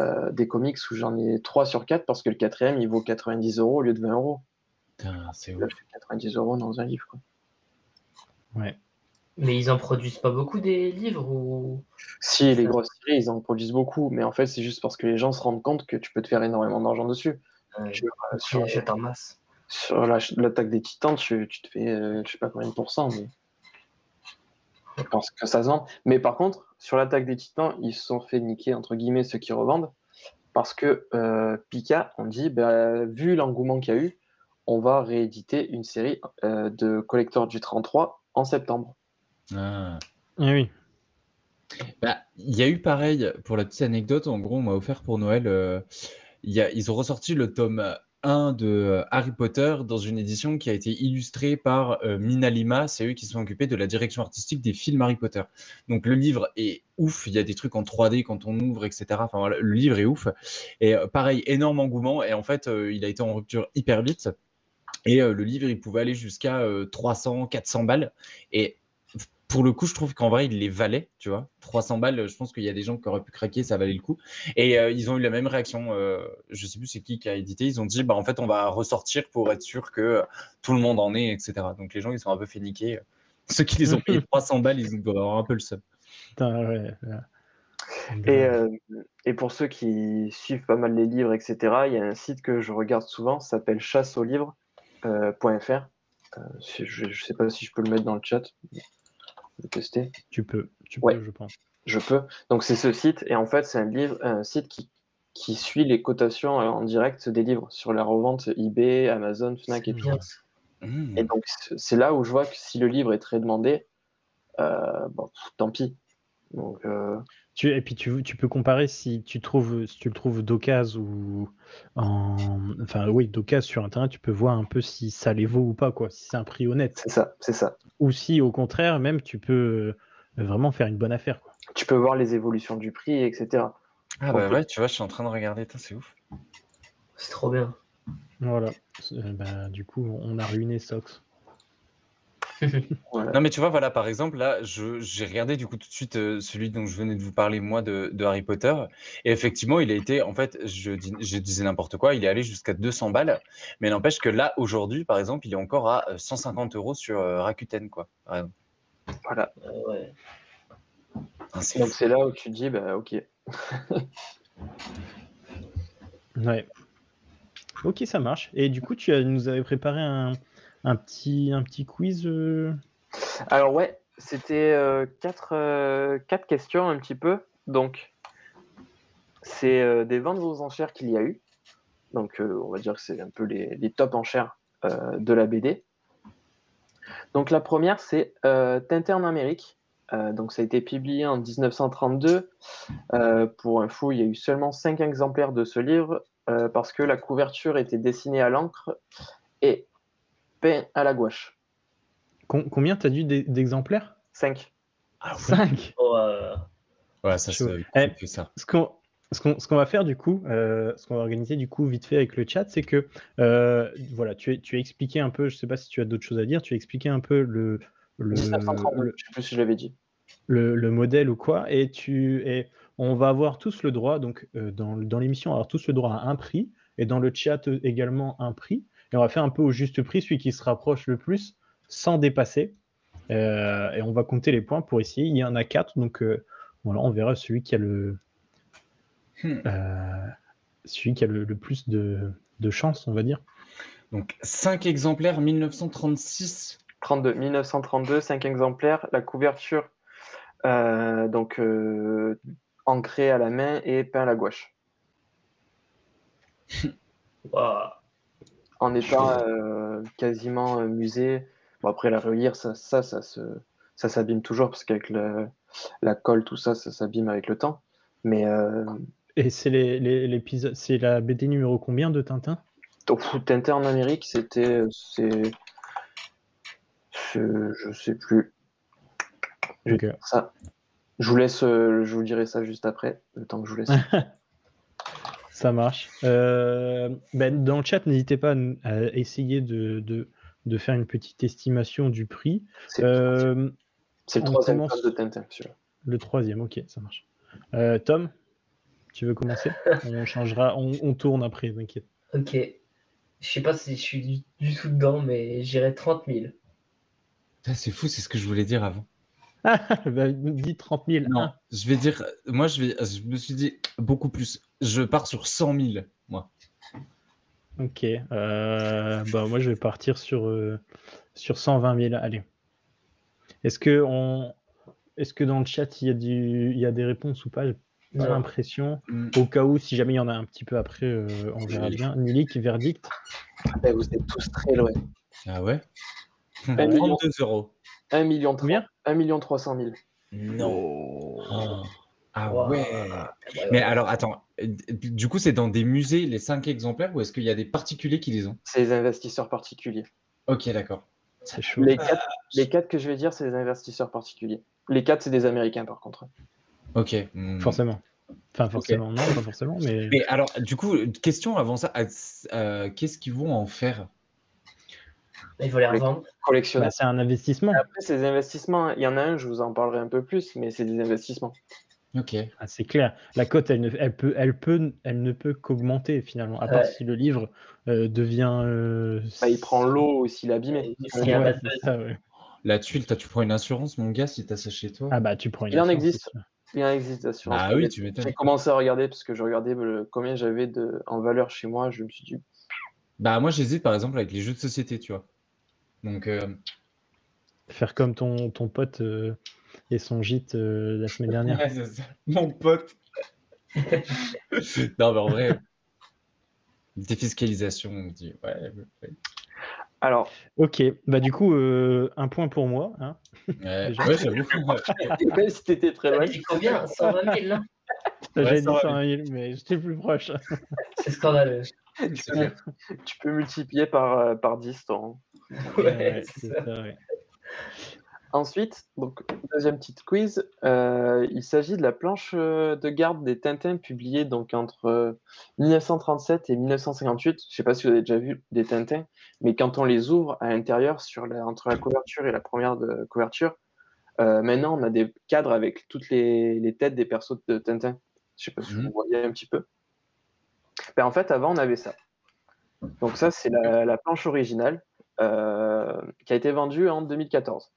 S4: euh, des comics où j'en ai 3 sur 4 parce que le quatrième, il vaut 90 euros au lieu de 20 euros.
S5: C'est ouf.
S4: je fais 90 euros dans un livre. Quoi.
S1: Ouais.
S3: Mais ils en produisent pas beaucoup des livres ou?
S4: Si les grosses séries, ils en produisent beaucoup, mais en fait, c'est juste parce que les gens se rendent compte que tu peux te faire énormément d'argent dessus.
S3: Ouais,
S4: Sur, euh,
S3: en masse
S4: sur la- l'attaque des titans, tu, tu te fais, euh, je sais pas combien de pourcents, mais je pense que ça se vend. Mais par contre, sur l'attaque des titans, ils se sont fait niquer, entre guillemets, ceux qui revendent, parce que euh, Pika, on dit, bah, vu l'engouement qu'il y a eu, on va rééditer une série euh, de Collector du 33 en septembre.
S5: Ah.
S1: Eh oui.
S5: Bah, il y a eu pareil, pour la petite anecdote, en gros, on m'a offert pour Noël, euh, il y a, ils ont ressorti le tome 1 de euh, Harry Potter dans une édition qui a été illustrée par euh, Mina Lima, c'est eux qui se sont occupés de la direction artistique des films Harry Potter. Donc le livre est ouf, il y a des trucs en 3D quand on ouvre, etc. Enfin voilà, le livre est ouf. Et euh, pareil, énorme engouement, et en fait, euh, il a été en rupture hyper vite. Et euh, le livre, il pouvait aller jusqu'à euh, 300, 400 balles. Et pour le coup, je trouve qu'en vrai, il les valait, tu vois. 300 balles, je pense qu'il y a des gens qui auraient pu craquer, ça valait le coup. Et euh, ils ont eu la même réaction. euh, je sais plus c'est qui qui a édité. Ils ont dit, bah en fait, on va ressortir pour être sûr que euh, tout le monde en ait, etc. Donc les gens, ils sont un peu fait niquer. Ceux qui les ont payé 300 balles, ils doivent avoir un peu le seum.
S1: Putain, ouais, ouais.
S4: Et, euh, et pour ceux qui suivent pas mal les livres, etc., il y a un site que je regarde souvent, ça s'appelle chasseaulivre.fr. Euh, si- je ne sais pas si je peux le mettre dans le chat. Je vais tester.
S1: Tu peux, tu
S4: Ouais.
S1: je pense.
S4: Je peux. Donc c'est ce site, et en fait c'est un livre, un site qui, qui suit les cotations euh, en direct des livres sur la revente eBay, Amazon, Fnac et tout.
S5: Mmh.
S4: Et donc c'est c'est là où je vois que si le livre est très demandé, euh, bon, pff, tant pis. Donc euh,
S1: Tu, et puis tu, tu peux comparer si tu trouves si tu le trouves d'occasion ou en enfin oui d'occasion sur internet tu peux voir un peu si ça les vaut ou pas quoi si c'est un prix honnête
S4: c'est ça, c'est ça.
S1: ou si au contraire même tu peux euh, vraiment faire une bonne affaire quoi.
S4: Tu peux voir les évolutions du prix, etc.
S5: Ah bah ouais, tu vois, je suis en train de regarder, c'est ouf.
S3: C'est trop bien.
S1: Voilà. Euh, bah, du coup on a ruiné Sox.
S4: Voilà.
S5: Non, mais tu vois, voilà, par exemple, là, j'ai regardé du coup tout de suite euh, celui dont je venais de vous parler, moi, de, de Harry Potter. Et effectivement, il a été, en fait, je, dis- je disais n'importe quoi, il est allé jusqu'à 200 balles. Mais n'empêche que là, aujourd'hui, par exemple, il est encore à euh, 150 euros sur euh, Rakuten, quoi. par
S4: voilà.
S3: Euh, ouais.
S5: Ah,
S4: Donc c'est là où tu te dis, bah ok.
S1: Ouais. Ok ça marche. Et du coup tu as- nous avais préparé un, un petit quiz. euh,
S4: Alors ouais, c'était euh, quatre, euh, quatre questions un petit peu. Donc c'est des ventes aux enchères qu'il y a eu. Donc on va dire que c'est un peu les, top enchères de la BD. Donc la première c'est euh, Tintin en Amérique. Donc ça a été publié en 1932. Euh, pour info, il y a eu seulement 5 exemplaires de ce livre parce que la couverture était dessinée à l'encre et peint à la gouache.
S1: com- combien t'as dû d'e- d'exemplaires?
S4: 5.
S5: Ah ouais.
S1: 5
S3: Oh, euh,
S5: Ouais, ça,
S1: Eh,
S5: que ça.
S1: Ce qu'on ce qu'on va faire du coup, euh, ce qu'on va organiser du coup vite fait avec le chat, c'est que euh, voilà, tu, as- tu as expliqué un peu, je sais pas si tu as d'autres choses à dire, tu as expliqué un peu le, le,
S4: 1932,
S1: le,
S4: je sais plus si je l'avais dit.
S1: le- le modèle ou quoi, et tu et on va avoir tous le droit, donc euh, dans, dans l'émission, on va avoir tous le droit à un prix, et dans le chat également un prix, et on va faire un peu au juste prix, celui qui se rapproche le plus, sans dépasser, Euh, et on va compter les points pour essayer. Il y en a quatre, donc euh, Voilà, on verra celui qui a le,
S5: Hmm.
S1: euh, celui qui a le, le plus de, de chance, on va dire.
S5: Donc 5 exemplaires 1936.
S4: 32, 1932, 5 exemplaires. La couverture, euh, donc euh, ancrée à la main et peint à la gouache. En étant euh, quasiment euh, musée. Bon, après, la relire, ça, ça, ça, se, ça s'abîme toujours parce qu'avec la colle, tout ça, ça s'abîme avec le temps. Mais euh,
S1: Et c'est les- les- l'épisode, c'est la BD numéro combien de Tintin?
S4: Donc, Tintin en Amérique, c'était. C'est. Je, je sais plus. Je ça. Je vous laisse, je vous dirai ça juste après, le temps que je vous laisse.
S1: Ça marche. Euh, ben, dans le chat, n'hésitez pas à, essayer de, de, de faire une petite estimation du prix.
S4: C'est
S1: Euh,
S4: le troisième
S1: commence-
S4: tome de Tintin, celui-là.
S1: le troisième, ok, ça marche. Euh, Tom, tu veux commencer On changera, on, on tourne après, t'inquiète.
S3: Ok. Je sais pas si je suis du, du tout dedans, mais j'irai 30 000.
S5: Ah, c'est fou, c'est ce que je voulais dire avant.
S1: Bah, dis 30 000.
S5: Non,
S1: Ah,
S5: je vais dire, moi je vais, je me suis dit beaucoup plus. Je pars sur 100 000, moi.
S1: ok. Euh, bah, moi, je vais partir sur, euh, sur 120 000. Allez. Est-ce que, on... Est-ce que dans le chat, il y, a du... il y a des réponses ou pas? J'ai
S3: Non.
S1: l'impression.
S5: Mm.
S1: Au cas où, si jamais il y en a un petit peu après, euh, on verra bien. Nulik, verdict?
S4: Eh, vous êtes tous très loin.
S5: Ah ouais?
S4: Un million.
S5: 32 euros.
S4: 1 million,
S1: Combien?
S4: 1 million 300 000.
S5: Non. Ah
S3: Waouh.
S5: ouais. Mais alors, attends, du coup, c'est dans des musées les 5 exemplaires ou est-ce qu'il y a des particuliers qui les ont?
S4: C'est les investisseurs particuliers.
S5: Ok, d'accord.
S1: C'est chaud.
S4: Les quatre, les quatre que je vais dire, c'est les investisseurs particuliers. Les quatre, c'est des Américains, par contre.
S5: Ok. hmm.
S1: Forcément. Enfin, forcément, non, pas forcément, mais.
S5: Mais alors, du coup, question avant ça, euh, qu'est-ce qu'ils vont en faire?
S3: Il faut les revendre.
S4: Collectionneurs.
S1: Bah, c'est un investissement.
S4: Après, c'est des investissements. Il y en a un, je vous en parlerai un peu plus, mais c'est des investissements.
S5: Ok.
S1: Ah, c'est clair. La cote, elle peut, elle peut, elle ne peut qu'augmenter finalement, à part
S3: Ouais.
S1: si le livre euh, devient. euh,
S4: Bah, il prend l'eau aussi, il est abîmé.
S1: Ouais, ça.
S5: La tuile, tu prends une assurance, mon gars, si t'as ça chez toi
S1: Ah bah tu prends une
S4: Il en
S1: assurance,
S4: existe.
S1: c'est sûr.
S4: Il en existe, assurance.
S5: Ah oui, tu m'étonnes.
S4: J'ai commencé à regarder parce que je regardais le- combien j'avais en valeur chez moi. Je me suis dit,
S5: Bah, moi, j'hésite par exemple avec les jeux de société, tu vois. Donc, euh,
S1: Faire comme ton, ton pote euh, et son gîte euh, la semaine dernière.
S5: ouais, c'est ça. mon pote. non, mais en vrai, défiscalisation, on dit, ouais, ouais.
S4: alors,
S1: Ok, bah du coup, euh, un point pour moi. hein.
S5: Ouais, ouais, j'avoue.
S4: même si t'étais très loin,
S3: dit combien? 120 000 là
S1: J'avais dit
S5: ça va.
S1: 120 000, mais j'étais plus proche.
S3: C'est scandaleux.
S4: tu peux, tu peux multiplier par, euh, par 10 ton,
S3: Ouais,
S1: Ouais,
S3: c'est
S1: c'est
S3: ça.
S1: ça, ouais.
S4: Ensuite, donc, deuxième petite quiz, euh, il s'agit de la planche euh, de garde des Tintins publiée donc, entre euh, 1937 et 1958. Je ne sais pas si vous avez déjà vu des Tintins, mais quand on les ouvre à l'intérieur, sur la- entre la couverture et la première de couverture, euh, maintenant on a des cadres avec toutes les, les têtes des persos de Tintin. Je ne sais pas si
S5: Mhm.
S4: vous voyez un petit peu. Ben, en fait, avant, on avait ça. Donc ça, c'est la, la planche originale euh, qui a été vendue en 2014.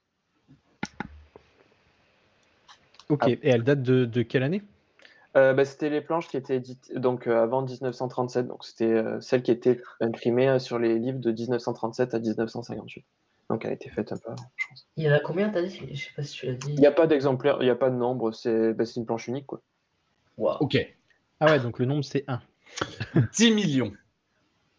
S1: Ok,
S4: Ah.
S1: et elle date de, de quelle année?
S4: Euh, bah, c'était les planches qui étaient éditées donc, euh, avant 1937, donc c'était euh, celle qui était imprimée euh, sur les livres de 1937 à 1958. Donc elle a été faite un peu avant, je pense.
S3: Il y en a combien t'as dit Je sais pas si tu l'as dit.
S4: Il n'y a pas d'exemplaire, il n'y a pas de nombre, c'est bah, c'est une planche unique. Quoi.
S3: Waouh.
S5: Ok.
S1: Ah ouais, donc le nombre c'est 1.
S5: 10 millions.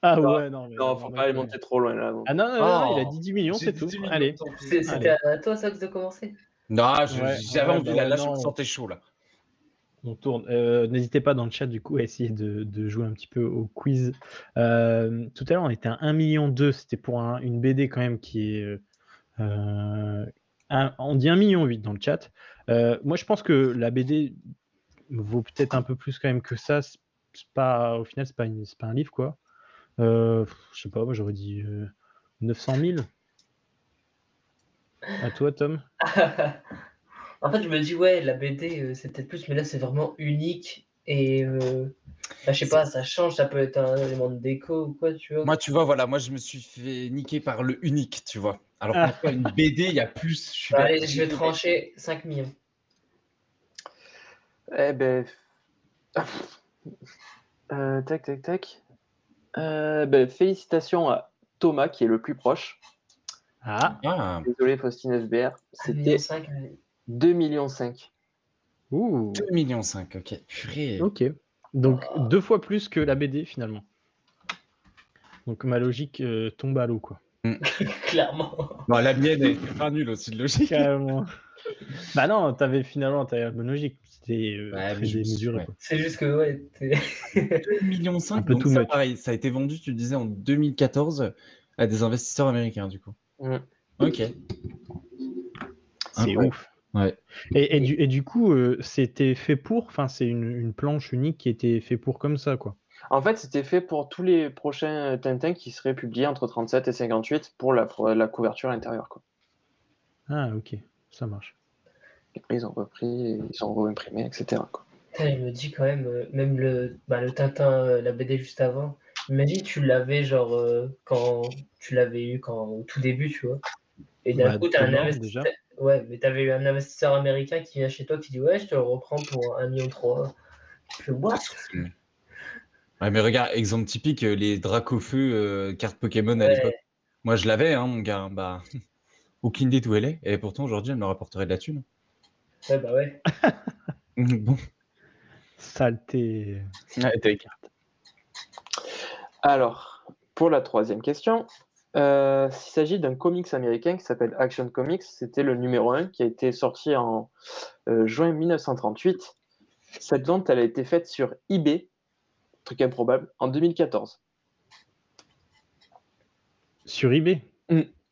S1: Ah
S4: Non,
S1: ouais, non. mais
S4: Non, faut pas aller monter trop loin là.
S1: Ah non, non, non, non,
S5: Oh.
S1: il a dit 10 millions, c'est tout.
S5: 10 millions,
S1: Allez.
S3: C'était à toi, ça, de commencer?
S5: Non, j'avais
S1: ouais,
S5: envie,
S1: bah
S5: là, là, je
S1: non.
S5: me sentais chaud, là.
S1: On tourne. Euh, N'hésitez pas dans le chat du coup à essayer de, de jouer un petit peu au quiz. Euh, tout à l'heure on était à 1 million 2, c'était pour un- une BD quand même qui est... euh, euh, un- on dit 1 million 8 dans le chat. Euh, moi je pense que la BD vaut peut-être un peu plus quand même que ça. Pas, au final c'est pas, une- pas un livre quoi. Euh, je sais pas, moi j'aurais dit euh, 900 000. À toi Tom
S3: En fait, je me dis, ouais, la BD, euh, c'est peut-être plus, mais là, c'est vraiment unique. Et euh, bah, je sais pas, ça change, ça peut être un élément de déco ou quoi, tu vois.
S5: Moi, tu vois, voilà, moi, je me suis fait niquer par le unique, tu vois. Alors
S1: Ah.
S5: une BD, il y a plus. Je
S3: Bah, allez, je vais trancher 5 millions.
S4: Eh ben. Euh, tac, tac, tac. Euh, ben, félicitations à Thomas qui est le plus proche.
S1: Ah,
S5: Ah,
S4: Désolé, Faustine FBR. C'était
S3: 1,5
S4: 2,5 millions.
S1: ouh,
S5: 2 millions 5, ok. Purée.
S1: ok. Donc deux fois plus que la BD finalement. Donc ma logique euh, tombe à l'eau quoi.
S3: clairement.
S5: Bon, la mienne était pas nulle aussi de logique.
S1: Carrément. bah non, t'avais finalement t'avais la bonne logique. C'était euh,
S5: Ouais,
S1: très démesuré.
S5: ouais.
S3: C'est juste que, ouais, t'es-
S5: 2 millions 5,
S1: Un peu
S5: donc
S1: too
S5: ça, pareil, ça a été vendu, tu disais, en 2014 à des investisseurs américains, du coup.
S4: Mm.
S5: Ok.
S1: C'est ouf.
S5: Ouais.
S1: Et, et du, et du coup, euh, c'était fait pour, enfin, c'est une, une planche unique qui était fait pour comme ça, quoi.
S4: En fait, c'était fait pour tous les prochains Tintin qui seraient publiés entre 37 et 58 pour la, pour la couverture intérieure. Quoi.
S1: Ah, ok, ça marche.
S4: Et après, ils ont repris, ils ont réimprimé, etc. Quoi.
S3: Putain, je me dis quand même, euh, même le, bah, le Tintin, euh, la BD juste avant, imagine tu l'avais genre euh, quand tu l'avais eu quand, au tout début, tu vois. Et d'un
S1: Bah,
S3: coup, t'as un investisseur. Ouais, mais t'avais eu un investisseur américain qui vient chez toi qui dit Ouais, je te le reprends pour 1,3 million. Je fais What?
S5: Ouais, mais regarde, exemple typique, euh, les Dracofeu euh, cartes Pokémon à
S3: Ouais.
S5: l'époque. Moi, je l'avais, hein, mon gars. Bah, aucune idée d'où elle est. Et pourtant, aujourd'hui, elle me rapporterait de la thune.
S3: Ouais, bah ouais.
S5: Bon.
S1: Saleté.
S4: Alors, pour la troisième question, euh, il s'agit d'un comics américain qui s'appelle Action Comics. C'était le numéro 1 qui a été sorti en euh, juin 1938. Cette vente, elle a été faite sur eBay, truc improbable, en 2014.
S1: Sur eBay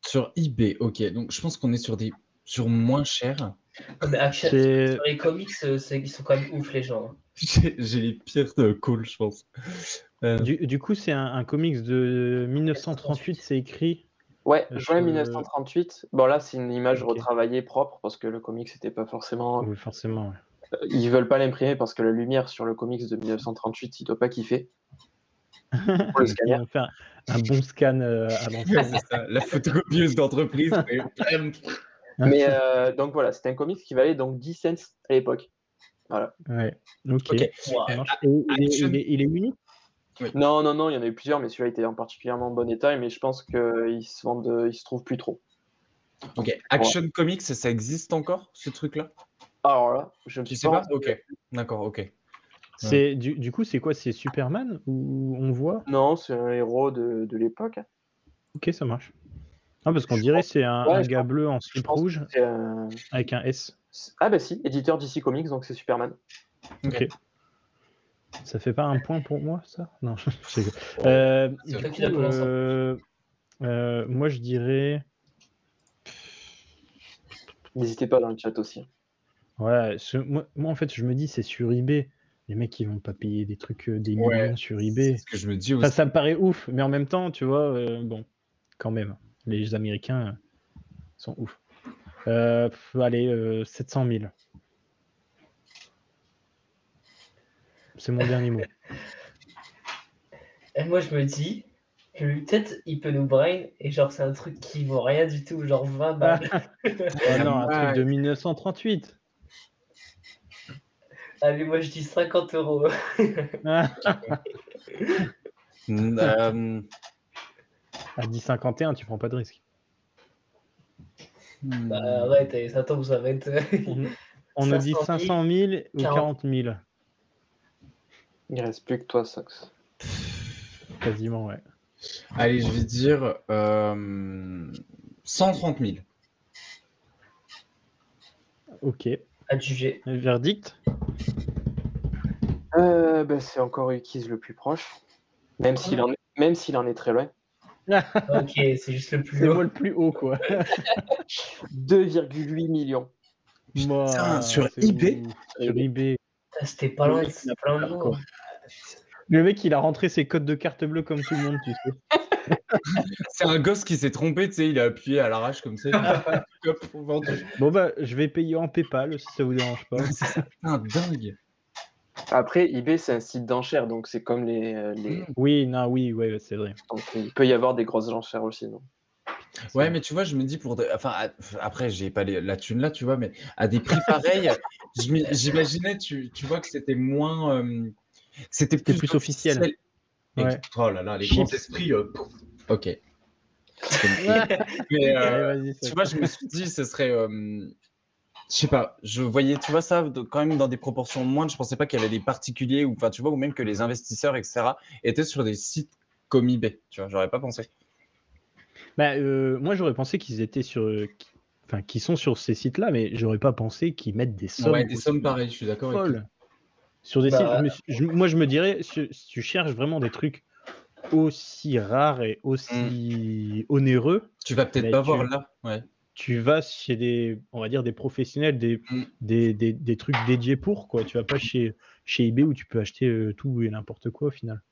S5: Sur eBay, ok. Donc, je pense qu'on est sur des sur moins cher.
S3: Ouais, mais Action, sur les comics, euh, c'est- ils sont quand même ouf, les gens.
S5: J'ai j'ai les pires de calls, je pense. Euh,
S1: du, du coup, c'est un, un comics de 1938, c'est écrit.
S4: Ouais,
S1: Euh,
S4: juin
S1: je-
S4: 1938. Bon, là, c'est une image retravaillée propre parce que le comics n'était pas forcément.
S1: Oui, forcément. ouais.
S4: Euh, Ils veulent pas l'imprimer parce que la lumière sur le comics de 1938, il doit pas kiffer. Pour le scanner.
S1: faire un bon scan euh, à l'ancienne.
S5: la photocopieuse d'entreprise.
S4: mais euh, donc voilà, c'était un comics qui valait donc 10 cents à l'époque. Voilà.
S1: Ouais, ok. Et il, est, il est- il est unique?
S4: Non, non, non, il y en a eu plusieurs, mais celui-là était en particulièrement bon état, mais je pense qu'il se vendent, il se trouve plus trop.
S5: Ok. Action Comics, ça existe encore, ce truc-là?
S4: Alors là, je ne
S5: sais
S4: pas.
S5: pas Ok. D'accord, ok.
S1: C'est du, du coup, c'est quoi C'est Superman ou on voit?
S4: Non, c'est un héros de, de l'époque.
S1: Ok, ça marche. Ah, parce qu'on dirait que c'est un,
S4: Ouais,
S1: un
S4: je
S1: gars
S4: pense-
S1: bleu en slip rouge avec un S.
S4: Ah bah si, éditeur DC Comics, donc c'est Superman.
S1: Ok. Ça fait pas un point pour moi, ça? Non, je sais pas. Euh, du coup,
S3: prononcé.
S1: euh, euh, moi, je dirais.
S4: N'hésitez pas dans le chat aussi.
S1: Ouais, ce- moi, moi, en fait, je me dis, c'est sur eBay. Les mecs, ils vont pas payer des trucs, euh, des
S5: Ouais.
S1: millions sur eBay.
S5: C'est ce que je me dis
S1: Enfin,
S5: aussi.
S1: ça me paraît ouf, mais en même temps, tu vois, euh, bon, quand même, les Américains euh, sont ouf. Euh, pff, allez, euh, 700 000. C'est mon dernier mot.
S3: Et moi, je me dis que lui, peut-être, il peut nous brain, et genre, c'est un truc qui vaut rien du tout, genre 20 balles.
S1: Oh non, un truc de 1938.
S3: Allez, moi, je dis 50 euros.
S1: Ah,
S5: euh,
S1: à 10,51, tu prends pas de risque.
S5: hmm,
S3: Bah, arrête, allez, ça tombe, ça va être.
S1: On, on a dit 500 000 ou 40 000,
S4: Il reste plus que toi, Sox.
S1: quasiment, ouais.
S5: Allez, je vais dire euh, 130 000.
S1: Ok.
S3: Adjugé.
S1: Verdict
S4: Euh, bah, c'est encore Ukiz le plus proche. Même s'il en, est- même s'il en est très loin.
S3: Ok, c'est juste le plus
S1: C'est
S3: haut.
S1: le plus haut, quoi.
S4: 2,8 millions.
S1: Moi,
S5: Putain, sur eBay.
S1: Sur eBay.
S3: Putain, C'était pas loin, c'était pas loin.
S1: Le mec, il a rentré ses codes de carte bleue comme tout le monde, tu sais.
S5: C'est un gosse qui s'est trompé, tu sais, il a appuyé à l'arrache comme ça.
S1: Bon, bah, je vais payer en PayPal si ça vous dérange pas.
S5: C'est putain, dingue.
S4: Après, eBay, c'est un site d'enchères, donc c'est comme les, euh, les-
S5: Mm.
S1: Oui, non, oui, ouais, c'est vrai.
S4: donc il peut y avoir des grosses enchères aussi. non?
S5: Ouais, mais tu vois, je me dis pour. de- Enfin, à- après, j'ai pas les- la thune là, tu vois, mais à des prix pareils, j'imaginais, tu, tu vois, que c'était moins. euh, C'était
S1: C'était plus officiel. Ouais.
S5: Oh là là, les
S1: Chips.
S5: grands esprits. euh, pouf. ok. mais euh, tu vois, je me suis dit, ce serait. euh, je sais pas, je voyais, tu vois, ça de- quand même dans des proportions moindres. Je pensais pas qu'il y avait des particuliers, ou enfin, tu vois, ou même que les investisseurs, etc., étaient sur des sites comme eBay. Tu vois, j'aurais pas pensé.
S1: Bah, euh, moi, j'aurais pensé qu'ils étaient sur. qui- Enfin, qu'ils sont sur ces sites-là, mais j'aurais pas pensé qu'ils mettent des sommes.
S5: ouais, des sommes pareilles, je suis d'accord avec.
S1: Sur des
S3: Bah,
S1: sites. je me suis- je- moi, je me dirais, si, si tu cherches vraiment des trucs aussi rares et aussi onéreux,
S5: Tu vas peut-être pas
S1: tu-
S5: voir là. Ouais.
S1: tu vas chez des, on va dire, des professionnels, des,
S5: Mm.
S1: des, des, des trucs dédiés pour, quoi. Tu vas pas chez, chez eBay où tu peux acheter euh, tout et n'importe quoi au final.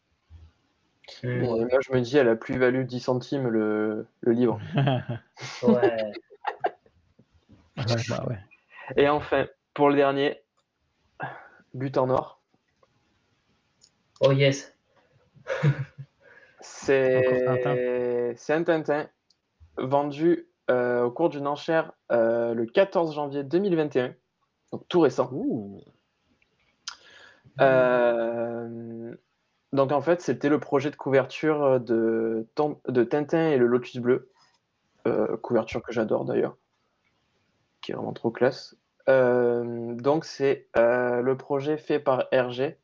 S3: Hmm,
S4: Bon, et moi, je me dis, elle a plus-value 10 centimes le, le livre.
S3: Ouais.
S1: Ouais, bah ouais.
S4: Et enfin, pour le dernier, but en or.
S3: Oh yes.
S4: C'est c'est un Tintin vendu euh, au cours d'une enchère euh, le 14 janvier 2021, donc tout récent. Euh, donc en fait, c'était le projet de couverture de, de Tintin et le Lotus Bleu, Euh, couverture que j'adore d'ailleurs, qui est vraiment trop classe. Euh, donc c'est euh, le projet fait par RG,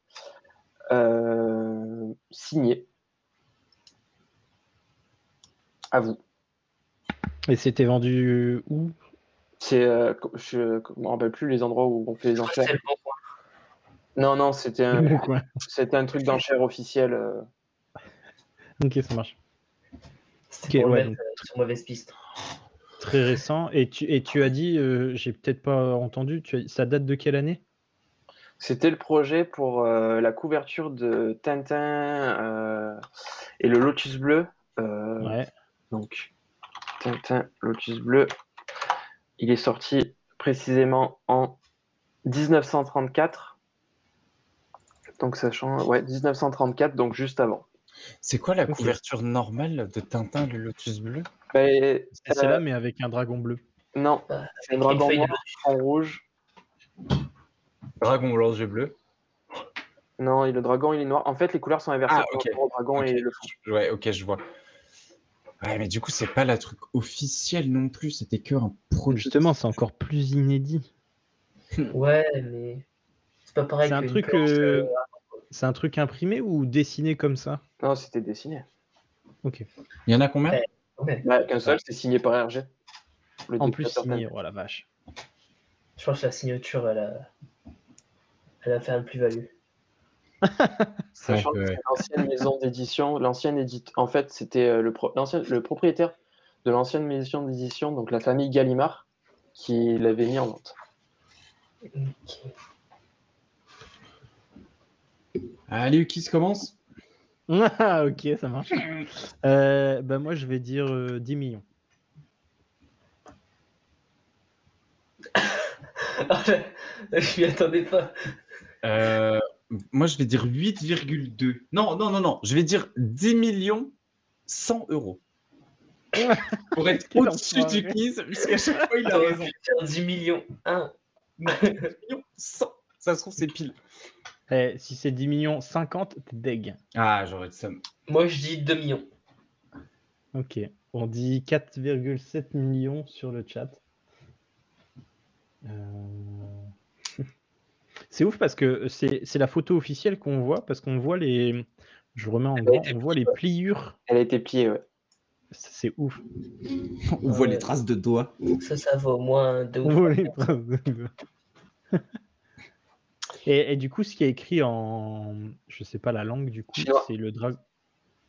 S4: euh, signé. À vous.
S1: Et c'était vendu où?
S4: C'est, euh, je ne me rappelle plus les endroits où on fait les enchères.
S3: Le.
S4: Non, non, c'était un, c'était truc d'enchère officiel. euh.
S1: Ok, ça marche.
S3: C'était
S1: Ok,
S3: pour
S1: ouais,
S3: le mettre euh, sur mauvaise piste.
S1: Très récent. Et tu, et tu as dit, euh, j'ai peut-être pas entendu, tu as- ça date de quelle année?
S4: C'était le projet pour euh, la couverture de Tintin euh, et le Lotus Bleu.
S1: Ouais.
S4: Donc, Tintin, Lotus Bleu. Il est sorti précisément en 1934. Donc, sachant, ouais, 1934, donc juste avant.
S5: C'est quoi la couverture normale de Tintin, le Lotus bleu?
S4: Mais,
S1: C'est celle-là, mais avec un dragon bleu.
S4: non,
S3: Ah,
S4: c'est un dragon noir, en rouge.
S5: Dragon blanc, yeux bleu.
S4: Non, et le dragon, il est noir. En fait, les couleurs sont inversées.
S5: Ah, ok.
S4: au dragon et le
S5: Ouais, ok, je vois. Ouais, mais du coup, c'est pas la truc officiel non plus, c'était que un produit.
S1: Justement, c'est encore plus inédit.
S3: Ouais, mais c'est pas pareil
S1: C'est un truc, euh,
S3: euh,
S1: C'est un truc imprimé ou dessiné comme ça
S4: Non, c'était dessiné.
S1: Ok.
S5: Il y en a combien?
S3: Ouais. ouais.
S4: Bah, Qu'un seul, c'est signé par RG. Le
S1: En plus signé, oh la vache.
S3: Je pense que la signature, elle a, elle a fait un plus-value.
S4: Sachant
S5: Ouais,
S4: que l'ancienne maison d'édition, l'ancienne édite, en fait, c'était euh, le, pro- l'ancien- le propriétaire de l'ancienne maison d'édition, donc la famille Gallimard, qui l'avait mis en vente.
S3: Ok.
S5: Allez, qui se commence
S1: Ah, ok, ça marche. Euh, bah, moi, je vais dire euh, 10 millions.
S3: Ah, je je m'y attendais pas.
S5: Euh, Moi, je vais dire 8,2. Non, non, non, non. Je vais dire 10 millions 100 euros. Pour être
S1: Quel
S5: au-dessus
S1: enfoiré.
S5: du quiz, puisqu'à chaque fois, il a raison.
S3: pu faire 10 millions. 1.
S5: 10 millions 100. Ça se trouve, c'est pile.
S1: Eh, si c'est 10 millions 50, t'es deg.
S5: Ah, j'aurais dit ça.
S3: Moi, je dis 2 millions.
S1: Ok. On dit 4,7 millions sur le chat. Euh, C'est ouf parce que c'est c'est la photo officielle qu'on voit parce qu'on voit les. Je remets en
S4: été
S1: on voit les pliures.
S4: Elle a été pliée, ouais.
S1: C'est ouf.
S5: On voit
S3: Ouais.
S5: les traces de doigts.
S3: Ça, ça vaut au moins 2
S1: On
S3: ou
S1: voit
S3: 3
S1: les traces de- et, et du coup, ce qui est écrit en. Je sais pas la langue, du coup, c'est le, dra...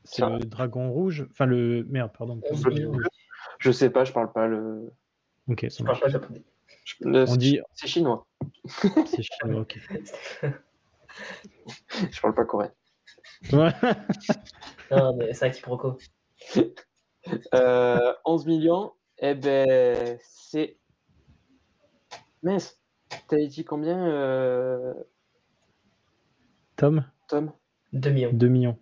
S1: c'est le dragon rouge. Enfin, le. Merde, pardon.
S3: 11
S1: pas-
S3: millions.
S1: je-
S4: Je sais pas, je parle pas le.
S1: Ok, ça
S3: Je
S1: marche.
S3: parle pas japonais.
S4: je- le-
S1: On
S4: c'est-
S1: dit.
S4: C'est chinois.
S1: C'est chinois, ok.
S4: Je parle pas coréen.
S1: Ouais.
S3: Non, mais c'est un quiproquo.
S4: Euh, 11 millions, eh ben, c'est. Mince, t'avais dit combien, euh,
S1: Tom,
S4: Tom?
S3: 2 millions.
S1: 2 millions.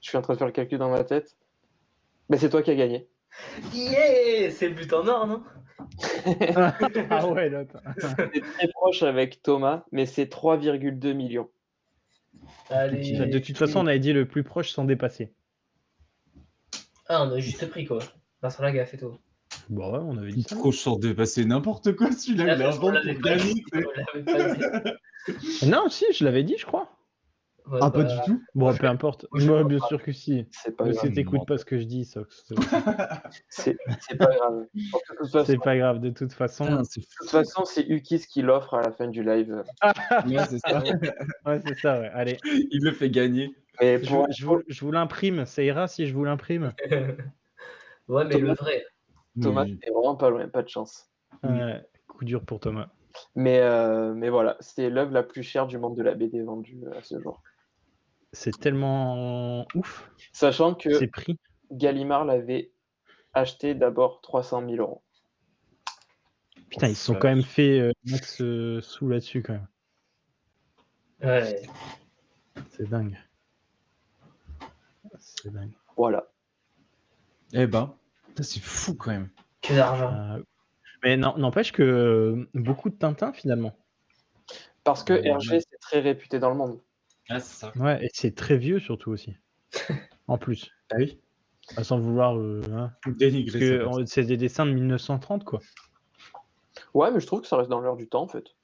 S4: Je suis en train de faire le calcul dans ma tête. Mais c'est toi qui as gagné.
S3: Yeah C'est le but en or, non?
S1: Ah ouais, là.
S4: C'est très proche avec Thomas, mais c'est 3,2 millions.
S3: Allez.
S1: De toute façon, on avait dit le plus proche sans dépasser.
S3: Ah, on a juste pris quoi. Vincent Lagaffe et tout.
S1: Bon, ouais, on avait dit ça.
S5: Trop sort de passer n'importe quoi celui-là. Il
S3: Ah,
S5: pour gagner.
S3: dit.
S1: Non, si, je l'avais dit, je crois.
S3: Ouais,
S5: Ah, pas
S3: bah,
S5: du tout.
S1: Bon, peu importe.
S3: Moi,
S1: bien
S3: pas.
S1: sûr que si.
S4: C'est pas
S1: Mais
S4: grave.
S1: si t'écoutes pas ce que je dis, Sox.
S4: C'est pas grave. De toute façon,
S1: C'est pas grave, de toute façon.
S4: De toute façon, c'est Ukis qui l'offre à la fin du live.
S5: Ouais, c'est ça.
S1: Ouais, c'est ça, ouais. Allez,
S5: Il le fait gagner.
S4: Mais
S1: je,
S4: pour,
S1: je vous, je vous l'imprime. Ça ira si je vous l'imprime.
S3: ouais, mais le vrai.
S4: Thomas,
S5: Oui.
S4: t'es vraiment pas loin, pas de chance.
S1: Ouais, coup dur pour Thomas.
S4: Mais, euh, mais voilà, c'est l'œuvre la plus chère du monde de la BD vendue à ce jour.
S1: C'est tellement ouf,
S4: Sachant que. Gallimard l'avait acheté d'abord 300 000 euros.
S1: Putain, ils se sont quand même fait euh, max euh, sous là-dessus, quand même.
S3: Ouais.
S1: C'est dingue. C'est dingue.
S4: Voilà.
S5: Eh ben, c'est fou quand même.
S3: Que d'argent.
S1: Euh, mais n'empêche que euh, beaucoup de Tintin, finalement.
S4: Parce que
S5: Ouais.
S4: Hergé, c'est très réputé dans le monde.
S5: Ah, c'est ça.
S1: Ouais, et c'est très vieux, surtout aussi. en plus.
S5: Ah oui.
S1: Ah, Sans vouloir. euh, hein. Parce
S5: Dénigrer
S1: que
S5: ça.
S1: on- c'est des dessins de 1930, quoi.
S4: Ouais, mais je trouve que ça reste dans l'heure du temps, en fait.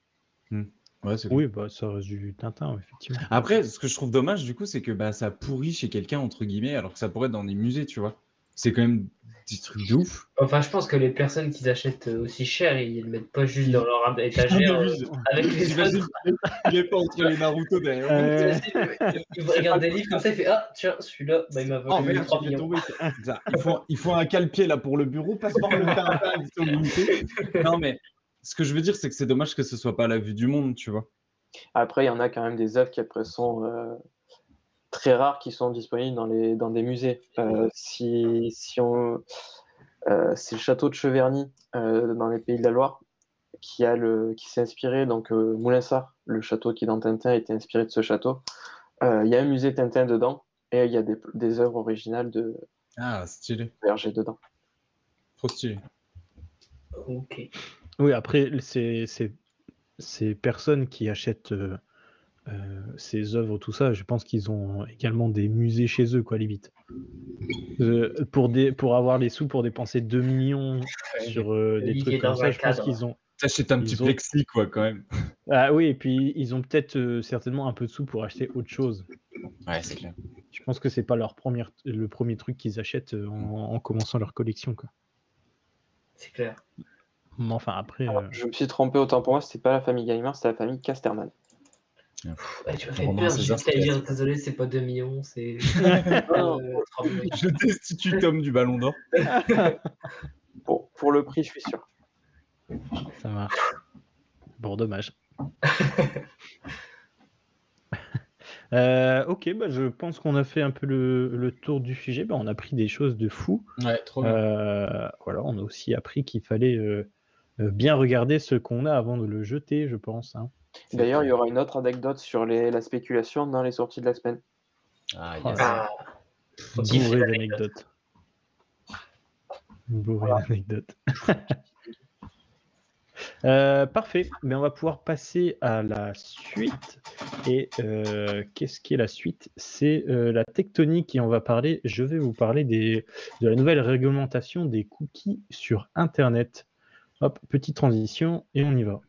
S5: Ouais, c'est cool.
S1: Oui, bah, ça reste du Tintin, effectivement.
S5: Après, ce que je trouve dommage, du coup, c'est que bah, ça pourrit chez quelqu'un, entre guillemets, alors que ça pourrait être dans des musées, tu vois. C'est quand même des trucs de ouf.
S3: Enfin, je pense que les personnes qui achètent euh, aussi cher, ils le mettent pas juste dans leur étagère euh, avec les autres.
S5: qu'il est pas entre les Naruto derrière.
S1: Euh,
S3: Il regarde des livres comme ça, il fait Ah, tiens, celui-là, bah, il m'a
S5: Oh
S3: valu
S5: merde,
S3: 3
S5: j'ai fait
S3: millions.
S5: tomber. C'est ça. Il faut, il faut un cale-pied là pour le bureau, Tintin, édition limitée. Non, mais ce que je veux dire, c'est que c'est dommage que ce soit pas à la vue du monde, tu vois.
S4: Après, il y en a quand même des œuvres qui après sont euh, très rares qui sont disponibles dans, les, dans des musées. Euh, si, si on, euh, c'est le château de Cheverny euh, dans les Pays de la Loire qui, a le, qui s'est inspiré, donc euh, Moulinsart, le château qui est dans Tintin, a été inspiré de ce château. Euh, Il y a un musée Tintin dedans et il y a des, des œuvres originales de
S5: Ah, stylé.
S4: Hergé dedans.
S5: Trop stylé.
S3: Ok.
S1: Oui, après, c'est c'est- ces personnes qui achètent euh, euh, ces œuvres, tout ça, je pense qu'ils ont également des musées chez eux, quoi, limite. Euh, pour, des, pour avoir les sous pour dépenser 2 millions sur euh, des trucs comme ça, je pense qu'ils ont.
S5: T'achètes un petit
S1: ont-
S5: plexi, quoi, quand même.
S1: Ah oui, et puis ils ont peut-être euh, certainement un peu de sous pour acheter autre chose.
S5: Ouais, c'est clair.
S1: Je pense que c'est pas leur première, le premier truc qu'ils achètent euh, en, en commençant leur collection, quoi.
S3: C'est clair.
S1: Mais enfin, après.
S4: Alors,
S1: euh,
S4: je me suis trompé autant pour moi, c'était pas la famille Gallimard, c'était la famille Casterman.
S3: Ouais, tu m'as fait peur, failli
S5: c'est
S3: dire désolé, c'est pas 2 millions, c'est. Euh, 3 millions.
S5: Je destitue Tom du ballon d'or.
S4: Pour, pour le prix, je suis sûr.
S1: Ça marche. Bon, dommage. Euh, ok, bah, je pense qu'on a fait un peu le, le tour du sujet. Bah, on a pris des choses de fou.
S5: Ouais, trop bien.
S1: Euh, voilà, on a aussi appris qu'il fallait euh, bien regarder ce qu'on a avant de le jeter, je pense. hein.
S4: D'ailleurs, il y aura une autre anecdote sur les, la spéculation dans les sorties de la semaine.
S5: Ah,
S1: Oh
S5: yes.
S3: Ah,
S1: Bourré d'anecdotes. Bourré d'anecdotes. Euh, parfait, mais on va pouvoir passer à la suite. Et euh, qu'est-ce qui est la suite? C'est euh, la tectonique et on va parler, je vais vous parler des, de la nouvelle réglementation des cookies sur Internet. Hop, petite transition et on y va.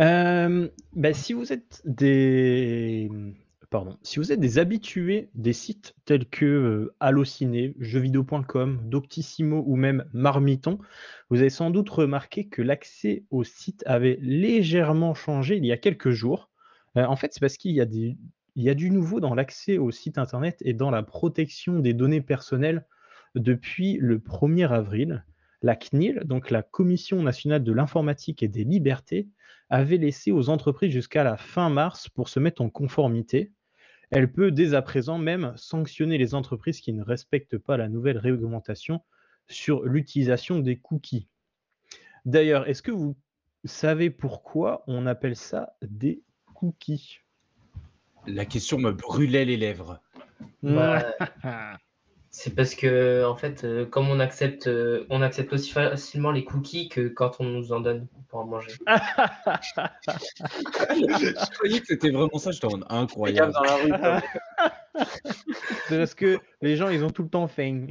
S1: Euh, bah, si vous êtes des pardon, si vous êtes des habitués des sites tels que euh, Allociné, jeuxvideo.com, Doctissimo ou même Marmiton, vous avez sans doute remarqué que l'accès au site avait légèrement changé il y a quelques jours. Euh, en fait, c'est parce qu'il y a y a du nouveau dans l'accès au site internet et dans la protection des données personnelles depuis le 1er avril. La CNIL, donc la Commission nationale de l'informatique et des libertés, avait laissé aux entreprises jusqu'à la fin mars pour se mettre en conformité. Elle peut dès à présent même sanctionner les entreprises qui ne respectent pas la nouvelle réglementation sur l'utilisation des cookies. D'ailleurs, est-ce que vous savez pourquoi on appelle ça des cookie
S5: La question me brûlait les lèvres.
S3: Bah, c'est parce que, en fait, euh, comme on accepte, euh, on accepte aussi facilement les cookies que quand on nous en donne pour en manger.
S5: je croyais que c'était vraiment ça, je t'en incroyable.
S4: Dans la rue, quoi.
S1: C'est parce que les gens, ils ont tout le temps faim.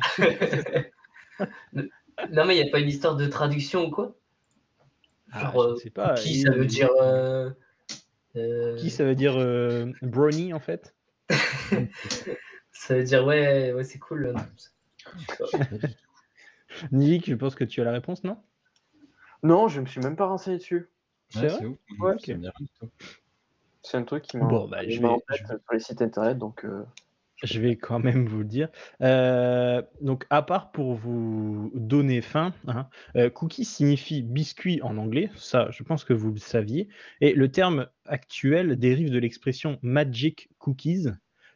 S3: non, mais il n'y a pas une histoire de traduction ou quoi?
S1: Ah,
S3: Genre,
S1: je
S3: euh,
S1: sais pas. Il-
S3: ça veut dire. euh,
S1: Qui ça veut dire brownie en fait
S3: Ça veut dire, ouais, ouais c'est cool. ça. Je
S1: pense que tu as la réponse, non?
S4: Non, je me suis même pas renseigné dessus.
S1: C'est
S5: Ouais. C'est
S4: un truc qui m'a
S1: Bon, bah, je vais-
S4: en tête
S1: je
S4: sur les sites internet, donc euh,
S1: Je vais quand même vous le dire. Euh, donc, à part pour vous donner faim, hein, euh, cookie signifie biscuit en anglais, ça je pense que vous le saviez, et le terme actuel dérive de l'expression magic cookies,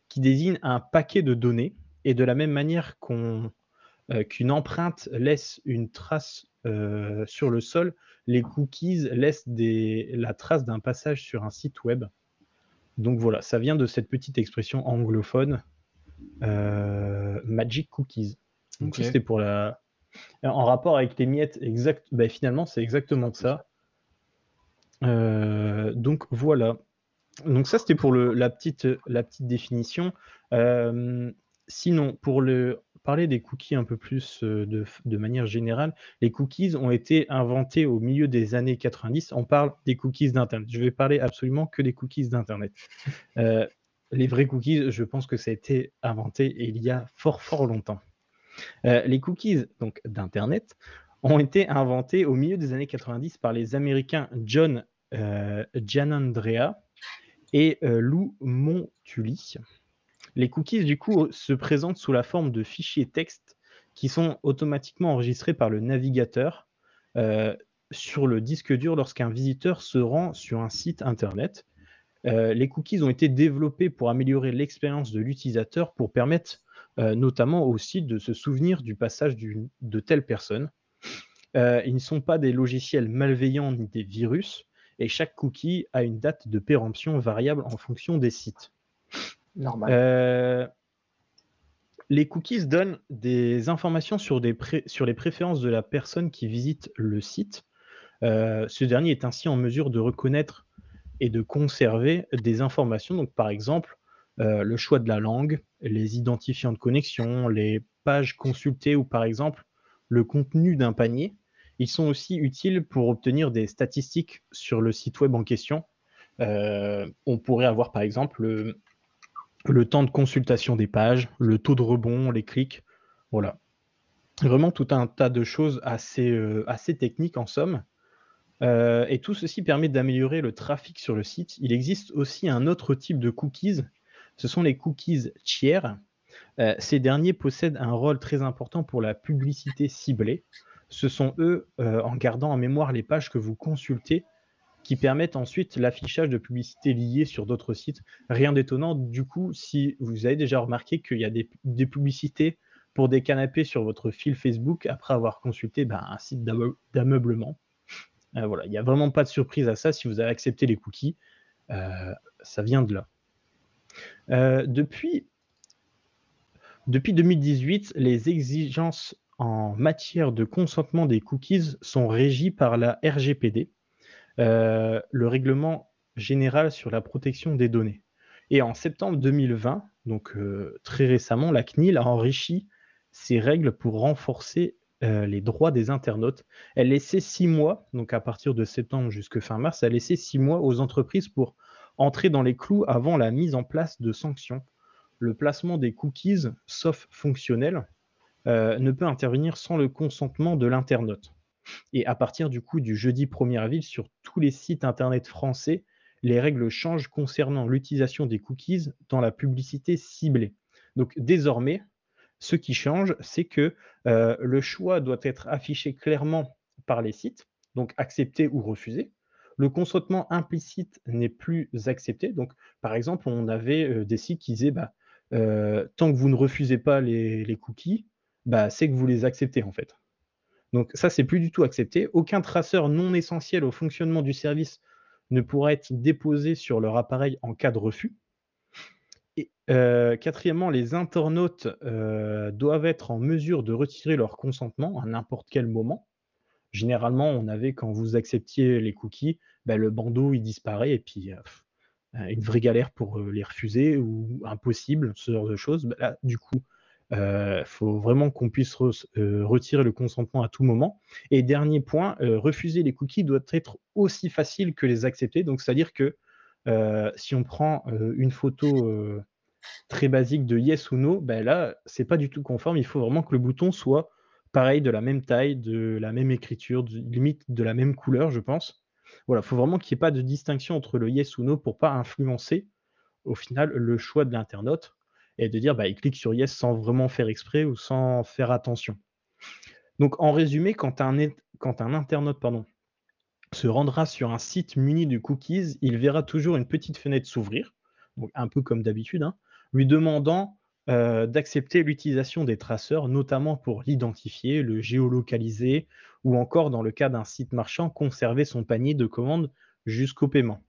S1: qui désigne un paquet de données, et de la même manière qu'on, euh, qu'une empreinte laisse une trace euh, sur le sol, les cookies laissent des, la trace d'un passage sur un site web. Donc voilà, ça vient de cette petite expression anglophone, euh, Magic Cookies. Donc c'était pour la... En rapport avec les miettes, exact... ben, finalement, c'est exactement ça. Donc voilà. Donc ça, c'était pour la, petite, définition. Euh, sinon, pour le, parler des cookies un peu plus euh, de, manière générale, les cookies ont été inventés au milieu des années 90. On parle des cookies d'Internet. Je vais parler absolument que des cookies d'Internet. Euh, les vrais cookies, je pense que ça a été inventé il y a fort fort longtemps. Les cookies donc d'Internet ont été inventés au milieu des années 90 par les Américains John euh, Gianandrea et euh, Lou Montulli. Les cookies, du coup, se présentent sous la forme de fichiers texte qui sont automatiquement enregistrés par le navigateur euh, sur le disque dur lorsqu'un visiteur se rend sur un site internet. Euh, les cookies ont été développés pour améliorer l'expérience de l'utilisateur, pour permettre notamment au site de se souvenir du passage de telle personne. Ils ne sont pas des logiciels malveillants ni des virus, et chaque cookie a une date de péremption variable en fonction des sites.
S4: normal.
S1: Euh, les cookies donnent des informations sur, des pré- sur les préférences de la personne qui visite le site. Euh, ce dernier est ainsi en mesure de reconnaître et de conserver des informations. Donc, par exemple, euh, le choix de la langue, les identifiants de connexion, les pages consultées ou par exemple le contenu d'un panier. Ils sont aussi utiles pour obtenir des statistiques sur le site web en question. Euh, on pourrait avoir par exemple le, temps de consultation des pages, le taux de rebond, les clics. Voilà. Vraiment tout un tas de choses assez, euh, assez techniques en somme. Euh, et tout ceci permet d'améliorer le trafic sur le site. Il existe aussi un autre type de cookies. Ce sont les cookies tiers. Ces derniers possèdent un rôle très important pour la publicité ciblée. Ce sont eux, euh, en gardant en mémoire les pages que vous consultez, qui permettent ensuite l'affichage de publicités liées sur d'autres sites. Rien d'étonnant, du coup, si vous avez déjà remarqué qu'il y a des, publicités pour des canapés sur votre fil Facebook après avoir consulté ben, un site d'ameu- d'ameublement. Euh, voilà, il n'y a vraiment pas de surprise à ça si vous avez accepté les cookies. euh, ça vient de là. Depuis 2018, les exigences en matière de consentement des cookies sont régies par la RGPD, euh, le règlement général sur la protection des données. Et en septembre 2020, donc euh, très récemment, la CNIL a enrichi ces règles pour renforcer euh, les droits des internautes. Elle laissait six mois, donc à partir de septembre jusqu'à fin mars, elle laissait six mois aux entreprises pour entrer dans les clous avant la mise en place de sanctions. Le placement des cookies, sauf fonctionnel, euh, ne peut intervenir sans le consentement de l'internaute. Et à partir du coup du jeudi 1er avril, sur tous les sites internet français, les règles changent concernant l'utilisation des cookies dans la publicité ciblée. Donc désormais, ce qui change, c'est que euh, le choix doit être affiché clairement par les sites, donc accepté ou refusé. Le consentement implicite n'est plus accepté. Donc, par exemple, on avait euh, des sites qui disaient bah, euh, tant que vous ne refusez pas les cookies, bah, c'est que vous les acceptez en fait. Donc ça, c'est plus du tout accepté. Aucun traceur non essentiel au fonctionnement du service ne pourra être déposé sur leur appareil en cas de refus. Et euh, quatrièmement, les internautes euh, doivent être en mesure de retirer leur consentement à n'importe quel moment. Généralement, on avait, quand vous acceptiez les cookies, ben, le bandeau il disparaît et puis euh, une vraie galère pour les refuser ou impossible, ce genre de choses. Ben là, du coup, il euh, faut vraiment qu'on puisse euh, retirer le consentement à tout moment. Et dernier point, euh, refuser les cookies doit être aussi facile que les accepter. Donc, c'est-à-dire que si on prend une photo très basique de yes ou no, ben là, c'est pas du tout conforme. Il faut vraiment que le bouton soit pareil, de la même taille, de la même écriture, limite de la même couleur, je pense. Voilà, il faut vraiment qu'il n'y ait pas de distinction entre le yes ou no pour pas influencer au final le choix de l'internaute et de dire bah, il clique sur Yes sans vraiment faire exprès ou sans faire attention. Donc en résumé, quand un, quand un internaute se rendra sur un site muni de cookies, il verra toujours une petite fenêtre s'ouvrir, un peu comme d'habitude, hein, lui demandant euh, d'accepter l'utilisation des traceurs, notamment pour l'identifier, le géolocaliser, ou encore dans le cas d'un site marchand, conserver son panier de commandes jusqu'au paiement.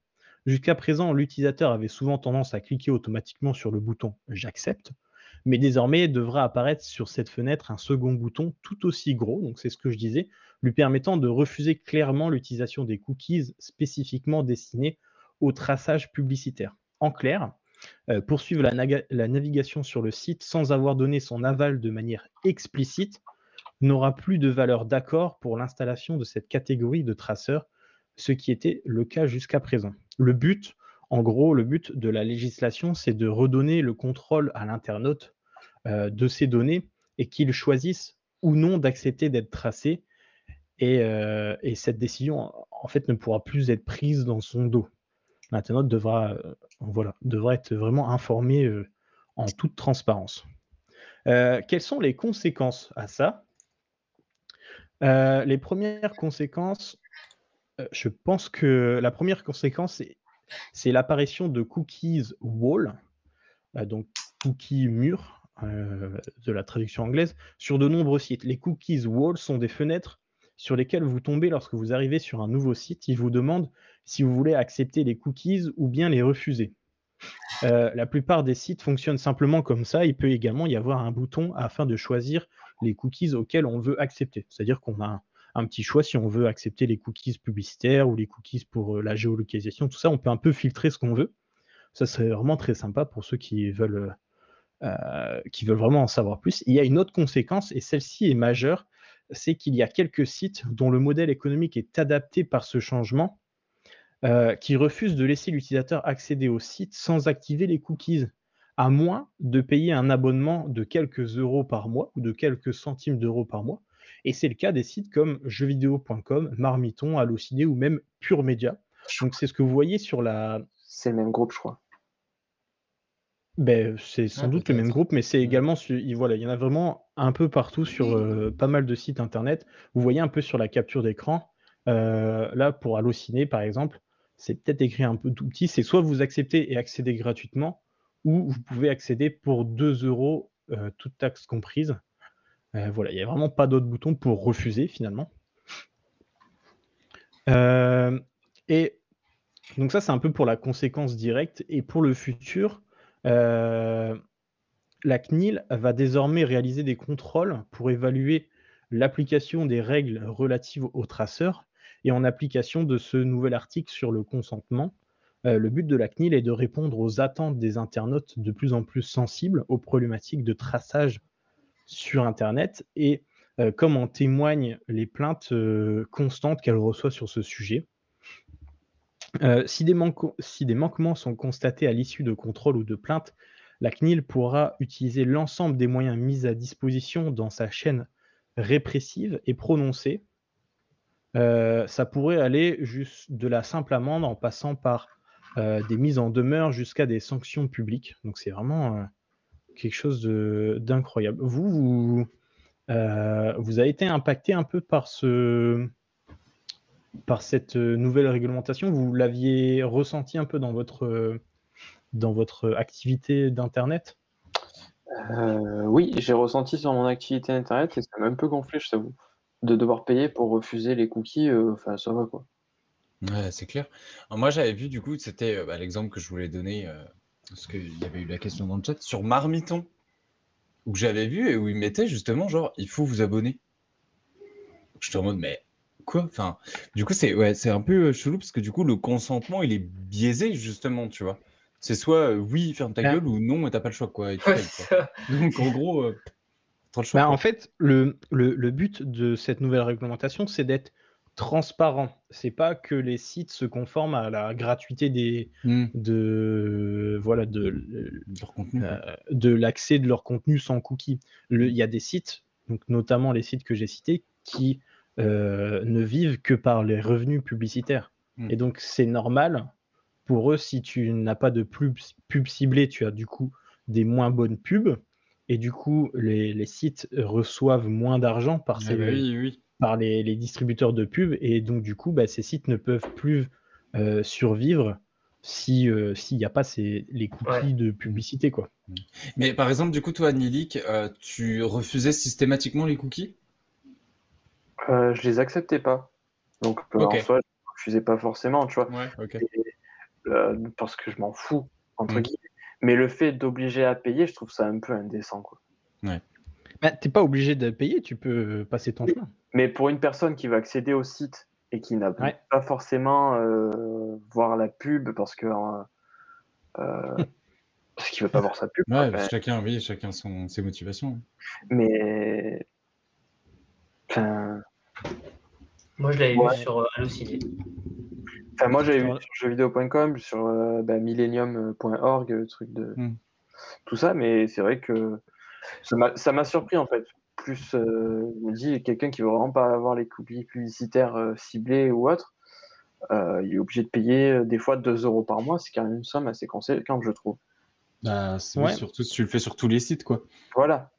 S1: Jusqu'à présent, l'utilisateur avait souvent tendance à cliquer automatiquement sur le bouton J'accepte, mais désormais devra apparaître sur cette fenêtre un second bouton tout aussi gros, donc c'est ce que je disais, lui permettant de refuser clairement l'utilisation des cookies spécifiquement destinés au traçage publicitaire. En clair, euh, poursuivre la, la, navigation sur le site sans avoir donné son aval de manière explicite n'aura plus de valeur d'accord pour l'installation de cette catégorie de traceurs ce qui était le cas jusqu'à présent. Le but, en gros, le but de la législation, c'est de redonner le contrôle à l'internaute euh, de ces données et qu'il choisisse ou non d'accepter d'être tracé. Euh, et, cette décision, en fait, ne pourra plus être prise dans son dos. L'internaute devra, euh, voilà, devra être vraiment informé en toute transparence. quelles sont les conséquences à ça? Les premières conséquences, je pense que la première conséquence, c'est l'apparition de cookies wall, euh, donc cookies murs, euh, de la traduction anglaise, sur de nombreux sites. Les cookies wall sont des fenêtres sur lesquelles vous tombez lorsque vous arrivez sur un nouveau site. Ils vous demandent si vous voulez accepter les cookies ou bien les refuser. la plupart des sites fonctionnent simplement comme ça. Il peut également y avoir un bouton afin de choisir les cookies auxquels on veut accepter. C'est-à-dire qu'on a un, petit choix si on veut accepter les cookies publicitaires ou les cookies pour euh, la géolocalisation, tout ça, on peut un peu filtrer ce qu'on veut. Ça serait vraiment très sympa pour ceux qui veulent, euh, qui veulent vraiment en savoir plus. Il y a une autre conséquence, et celle-ci est majeure, c'est qu'il y a quelques sites dont le modèle économique est adapté par ce changement, euh, qui refusent de laisser l'utilisateur accéder au site sans activer les cookies, à moins de payer un abonnement de quelques euros par mois ou de quelques centimes d'euros par mois. Et c'est le cas des sites comme jeuxvideo.com, Marmiton, Allociné ou même Pure Média. Donc c'est ce que vous voyez sur la.
S4: C'est le même groupe, je crois.
S1: Ben, c'est sans ah, doute le même groupe, mais c'est également, voilà, il y en a vraiment un peu partout sur euh, pas mal de sites internet. Vous voyez un peu sur la capture d'écran, euh, là pour Allociné par exemple, c'est peut-être écrit un peu tout petit, c'est soit vous acceptez et accédez gratuitement, ou vous pouvez accéder pour 2 euros, euh, toute taxe comprise. Euh, voilà, il n'y a vraiment pas d'autre bouton pour refuser finalement. Euh, et donc ça, c'est un peu pour la conséquence directe. Et pour le futur, euh, la CNIL va désormais réaliser des contrôles pour évaluer l'application des règles relatives aux traceurs et en application de ce nouvel article sur le consentement. le but de la CNIL est de répondre aux attentes des internautes de plus en plus sensibles aux problématiques de traçage sur Internet et euh, comme en témoignent les plaintes euh, constantes qu'elle reçoit sur ce sujet. Euh, si, des si, des manquements sont constatés à l'issue de contrôles ou de plaintes, la CNIL pourra utiliser l'ensemble des moyens mis à disposition dans sa chaîne répressive et prononcer. ça pourrait aller juste de la simple amende en passant par des mises en demeure jusqu'à des sanctions publiques. Donc c'est vraiment quelque chose d'incroyable. Vous, vous, euh, vous, avez été impacté un peu par, ce, par cette nouvelle réglementation? Vous l'aviez ressenti un peu dans votre, dans votre activité d'Internet?
S4: Euh, Oui, j'ai ressenti sur mon activité Internet et ça m'a un peu gonflé, je t'avoue. De devoir payer pour refuser les cookies, euh, enfin ça va quoi.
S5: Ouais, c'est clair. Alors, moi, j'avais vu, du coup, c'était euh, bah, l'exemple que je voulais donner, euh, parce qu'il y avait eu la question dans le chat, sur Marmiton, où j'avais vu et où il mettait justement, genre, il faut vous abonner. Je suis en mode, mais quoi? Enfin, du coup, c'est ouais, c'est un peu euh, chelou, parce que du coup, le consentement, il est biaisé, justement, tu vois. C'est soit euh, oui, ferme ta
S1: Ah.
S5: gueule, ou non, t'as pas le choix, quoi. et
S3: Ouais.
S5: Donc, en gros, euh, le choix,
S1: Bah,
S5: quoi.
S1: en fait, le, le, le but de cette nouvelle réglementation, c'est d'être transparent. C'est pas que les sites se conforment à la gratuité des,
S5: Hmm,
S1: de, voilà, de, euh, de l'accès de leur contenu sans cookies. Il y a des sites, donc notamment les sites que j'ai cités, qui euh, ne vivent que par les revenus publicitaires.
S5: Mm.
S1: Et donc c'est normal pour eux, si tu n'as pas de pub, pub ciblée, tu as du coup des moins bonnes pubs. Et du coup, les, les sites reçoivent moins d'argent par,
S5: Ah
S1: ces-
S5: bah oui, oui.
S1: Par les, les distributeurs de pubs. Et donc, du coup, bah, ces sites ne peuvent plus euh, survivre si, euh, s'il n'y a pas ces, les cookies
S3: Ouais.
S1: de publicité. Quoi.
S5: Mais par exemple, du coup, toi, Nilik, euh, tu refusais systématiquement les cookies?
S4: Euh, je les acceptais pas. Donc, euh,
S5: Ok.
S4: en soi, je ne refusais pas forcément, tu vois,
S5: Ouais,
S4: euh, parce que je m'en fous, entre
S5: Mm.
S4: guillemets. Mais le fait d'obliger à payer, je trouve ça un peu indécent, quoi.
S1: Bah, t'es pas obligé de payer, tu peux passer ton
S4: Oui.
S1: chemin.
S4: Mais pour une personne qui va accéder au site et qui n'a
S1: Ouais.
S4: pas forcément euh, voir la pub parce que euh, euh, parce qu'il veut pas voir sa pub,
S5: Ouais, chacun, oui, chacun son, ses motivations.
S4: mais enfin,
S3: Moi, je l'avais
S4: Ouais.
S3: vu sur euh, Allociné.
S4: enfin, moi j'avais vu sur jeuxvideo.com, sur euh, ben, millennium.org, le truc de
S5: Mm.
S4: tout ça, mais c'est vrai que ça m'a surpris en fait. Plus, euh, je me dis, quelqu'un qui veut vraiment pas avoir les cookies publicitaires euh, ciblés ou autre, euh, il est obligé de payer euh, des fois 2 euros par mois, c'est quand même une somme assez conséquente, je trouve.
S5: Bah,
S1: Ouais.
S5: surtout si tu le fais sur tous les sites, quoi.
S4: Voilà.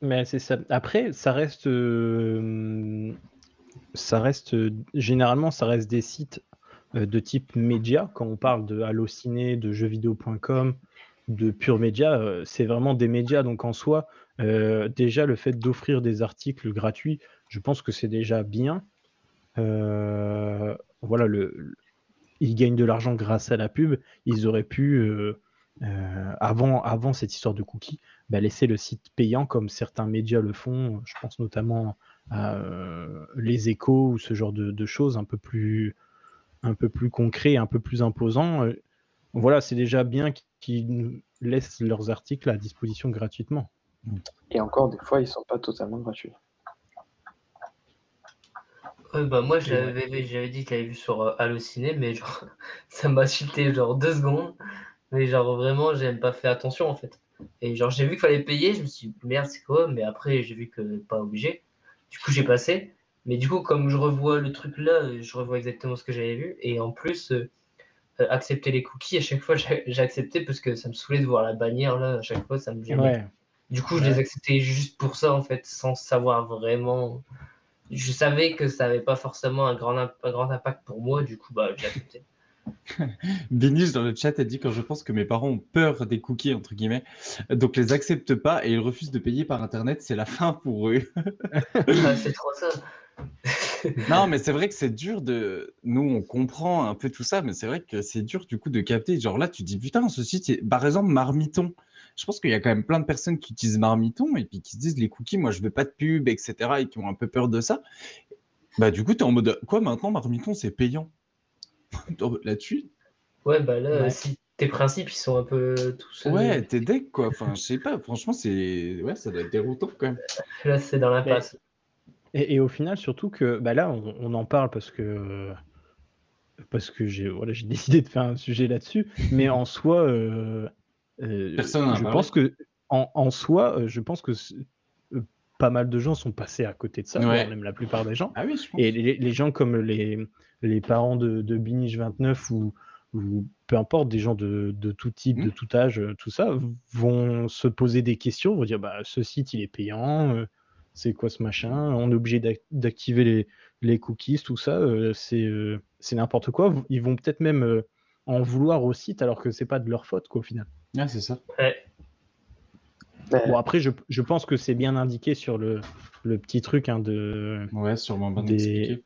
S1: Mais c'est ça. Après, ça reste, euh, ça reste euh, généralement, ça reste des sites euh, de type média. Quand on parle de Allociné, de jeuxvideo.com, de Pure Média, euh, c'est vraiment des médias. Donc en soi, euh, déjà le fait d'offrir des articles gratuits, je pense que c'est déjà bien. Euh, voilà, le, ils gagnent de l'argent grâce à la pub. Ils auraient pu, avant, cette histoire de cookies, bah, laisser le site payant comme certains médias le font. Je pense notamment à les échos ou ce genre de, de choses un peu plus, un peu plus concret, un peu plus imposant. Euh, Voilà, c'est déjà bien qu'ils nous laissent leurs articles à disposition gratuitement.
S4: Et encore, des fois, ils sont pas totalement gratuits.
S3: Bah, moi, j'avais dit que je l'avais vu sur euh, Allociné, mais genre, ça m'a chuté genre deux secondes. Mais genre, vraiment, j'ai même pas fait attention en fait. Et genre, j'ai vu qu'il fallait payer, je me suis dit, merde, c'est quoi? Mais après, j'ai vu que pas obligé. Du coup, j'ai passé. Mais du coup, comme je revois le truc là, euh, je revois exactement ce que j'avais vu. Et en plus, euh, euh, accepter les cookies, à chaque fois, j'ai accepté parce que ça me saoulait de voir la bannière là, à chaque fois, ça me gênait.
S1: Ouais.
S3: Du coup, je
S1: Ouais.
S3: les acceptais juste pour ça, en fait, sans savoir vraiment. Je savais que ça n'avait pas forcément un grand, imp- un grand impact pour moi, du coup, bah, j'ai accepté.
S5: Béniche dans le chat a dit quand je pense que mes parents ont peur des cookies, entre guillemets, donc les acceptent pas et ils refusent de payer par internet, c'est la fin pour eux.
S3: Ah, c'est trop ça.
S5: Non, mais c'est vrai que c'est dur de. Nous, on comprend un peu tout ça, mais c'est vrai que c'est dur du coup de capter. Genre là, tu dis putain, ce site, est- par exemple, Marmiton. Je pense qu'il y a quand même plein de personnes qui utilisent Marmiton et puis qui se disent les cookies, moi je veux pas de pub, etc. et qui ont un peu peur de ça. Bah, du coup, tu es en mode quoi maintenant, Marmiton, c'est payant? Là-dessus?
S3: Ouais, bah là,
S1: Ouais.
S3: si tes principes, ils sont un peu tous. euh,
S5: Ouais, t'es deck quoi. Enfin, je sais pas, franchement, c'est. Ouais, ça doit être déroutant quand même.
S3: Là, c'est dans l'impasse.
S1: Et, et au final, surtout que bah là, on, on en parle parce que parce que j'ai voilà, j'ai décidé de faire un sujet là-dessus. Mais en soi, euh, euh,
S5: Personne
S1: je
S5: parlé.
S1: pense que en, en soi, euh, je pense que euh, pas mal de gens sont passés à côté de ça,
S5: Ouais.
S1: même la plupart des gens.
S5: Ah oui, je pense.
S1: Et les, les gens comme les, les parents de, de Binige 29 ou, ou peu importe, des gens de, de tout type, de
S5: Mhm.
S1: tout âge, euh, tout ça, vont se poser des questions, vont dire bah, ce site il est payant, euh, c'est quoi ce machin, on est obligé d'ac- d'activer les, les cookies, tout ça, euh, c'est euh, c'est n'importe quoi. Ils vont peut-être même euh, en vouloir au site alors que c'est pas de leur faute quoi, au final.
S5: Ah, c'est ça.
S3: Ouais.
S1: Bon, après, je, je pense que c'est bien indiqué sur le, le petit truc hein, de.
S5: Ouais, sûrement bien
S1: Des-
S5: expliqué.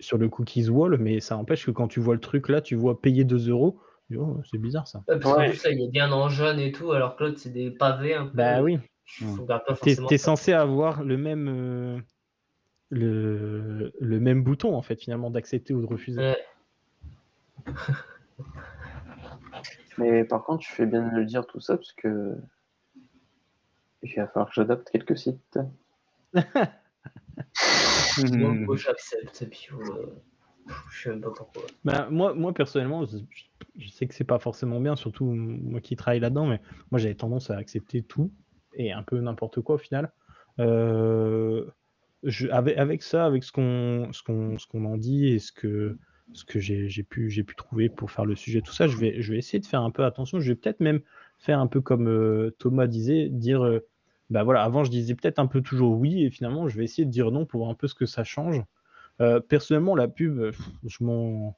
S1: sur le cookies wall, mais ça empêche que quand tu vois le truc là, tu vois payer 2 euros. Oh, c'est bizarre ça.
S3: Ouais, parce qu'en plus, là, il est bien en jaune et tout, alors que l'autre, c'est des pavés un peu.
S1: Bah oui.
S3: Tu ça.
S1: censé avoir le même, euh, le, le même bouton en fait finalement d'accepter ou de refuser.
S3: Ouais.
S4: Mais par contre, tu fais bien de le dire tout ça parce que il va falloir que j'adapte quelques sites.
S3: Moi,
S5: Hmm.
S3: moi, j'accepte, puis euh, je sais même pas pourquoi.
S1: Bah, moi, moi personnellement, je, je sais que c'est pas forcément bien, surtout moi qui travaille là-dedans, mais moi j'avais tendance à accepter tout et un peu n'importe quoi au final. Euh, je- avec, avec ça, avec ce qu'on qu'on qu'on en dit et ce que ce que j'ai pu pu trouver pour faire le sujet, tout ça, je vais je vais essayer de faire un peu attention. Je vais peut-être même faire un peu comme euh, Thomas disait, dire euh, bah voilà, avant je disais peut-être un peu toujours oui et finalement je vais essayer de dire non pour voir un peu ce que ça change. Euh, personnellement, la pub, je m'en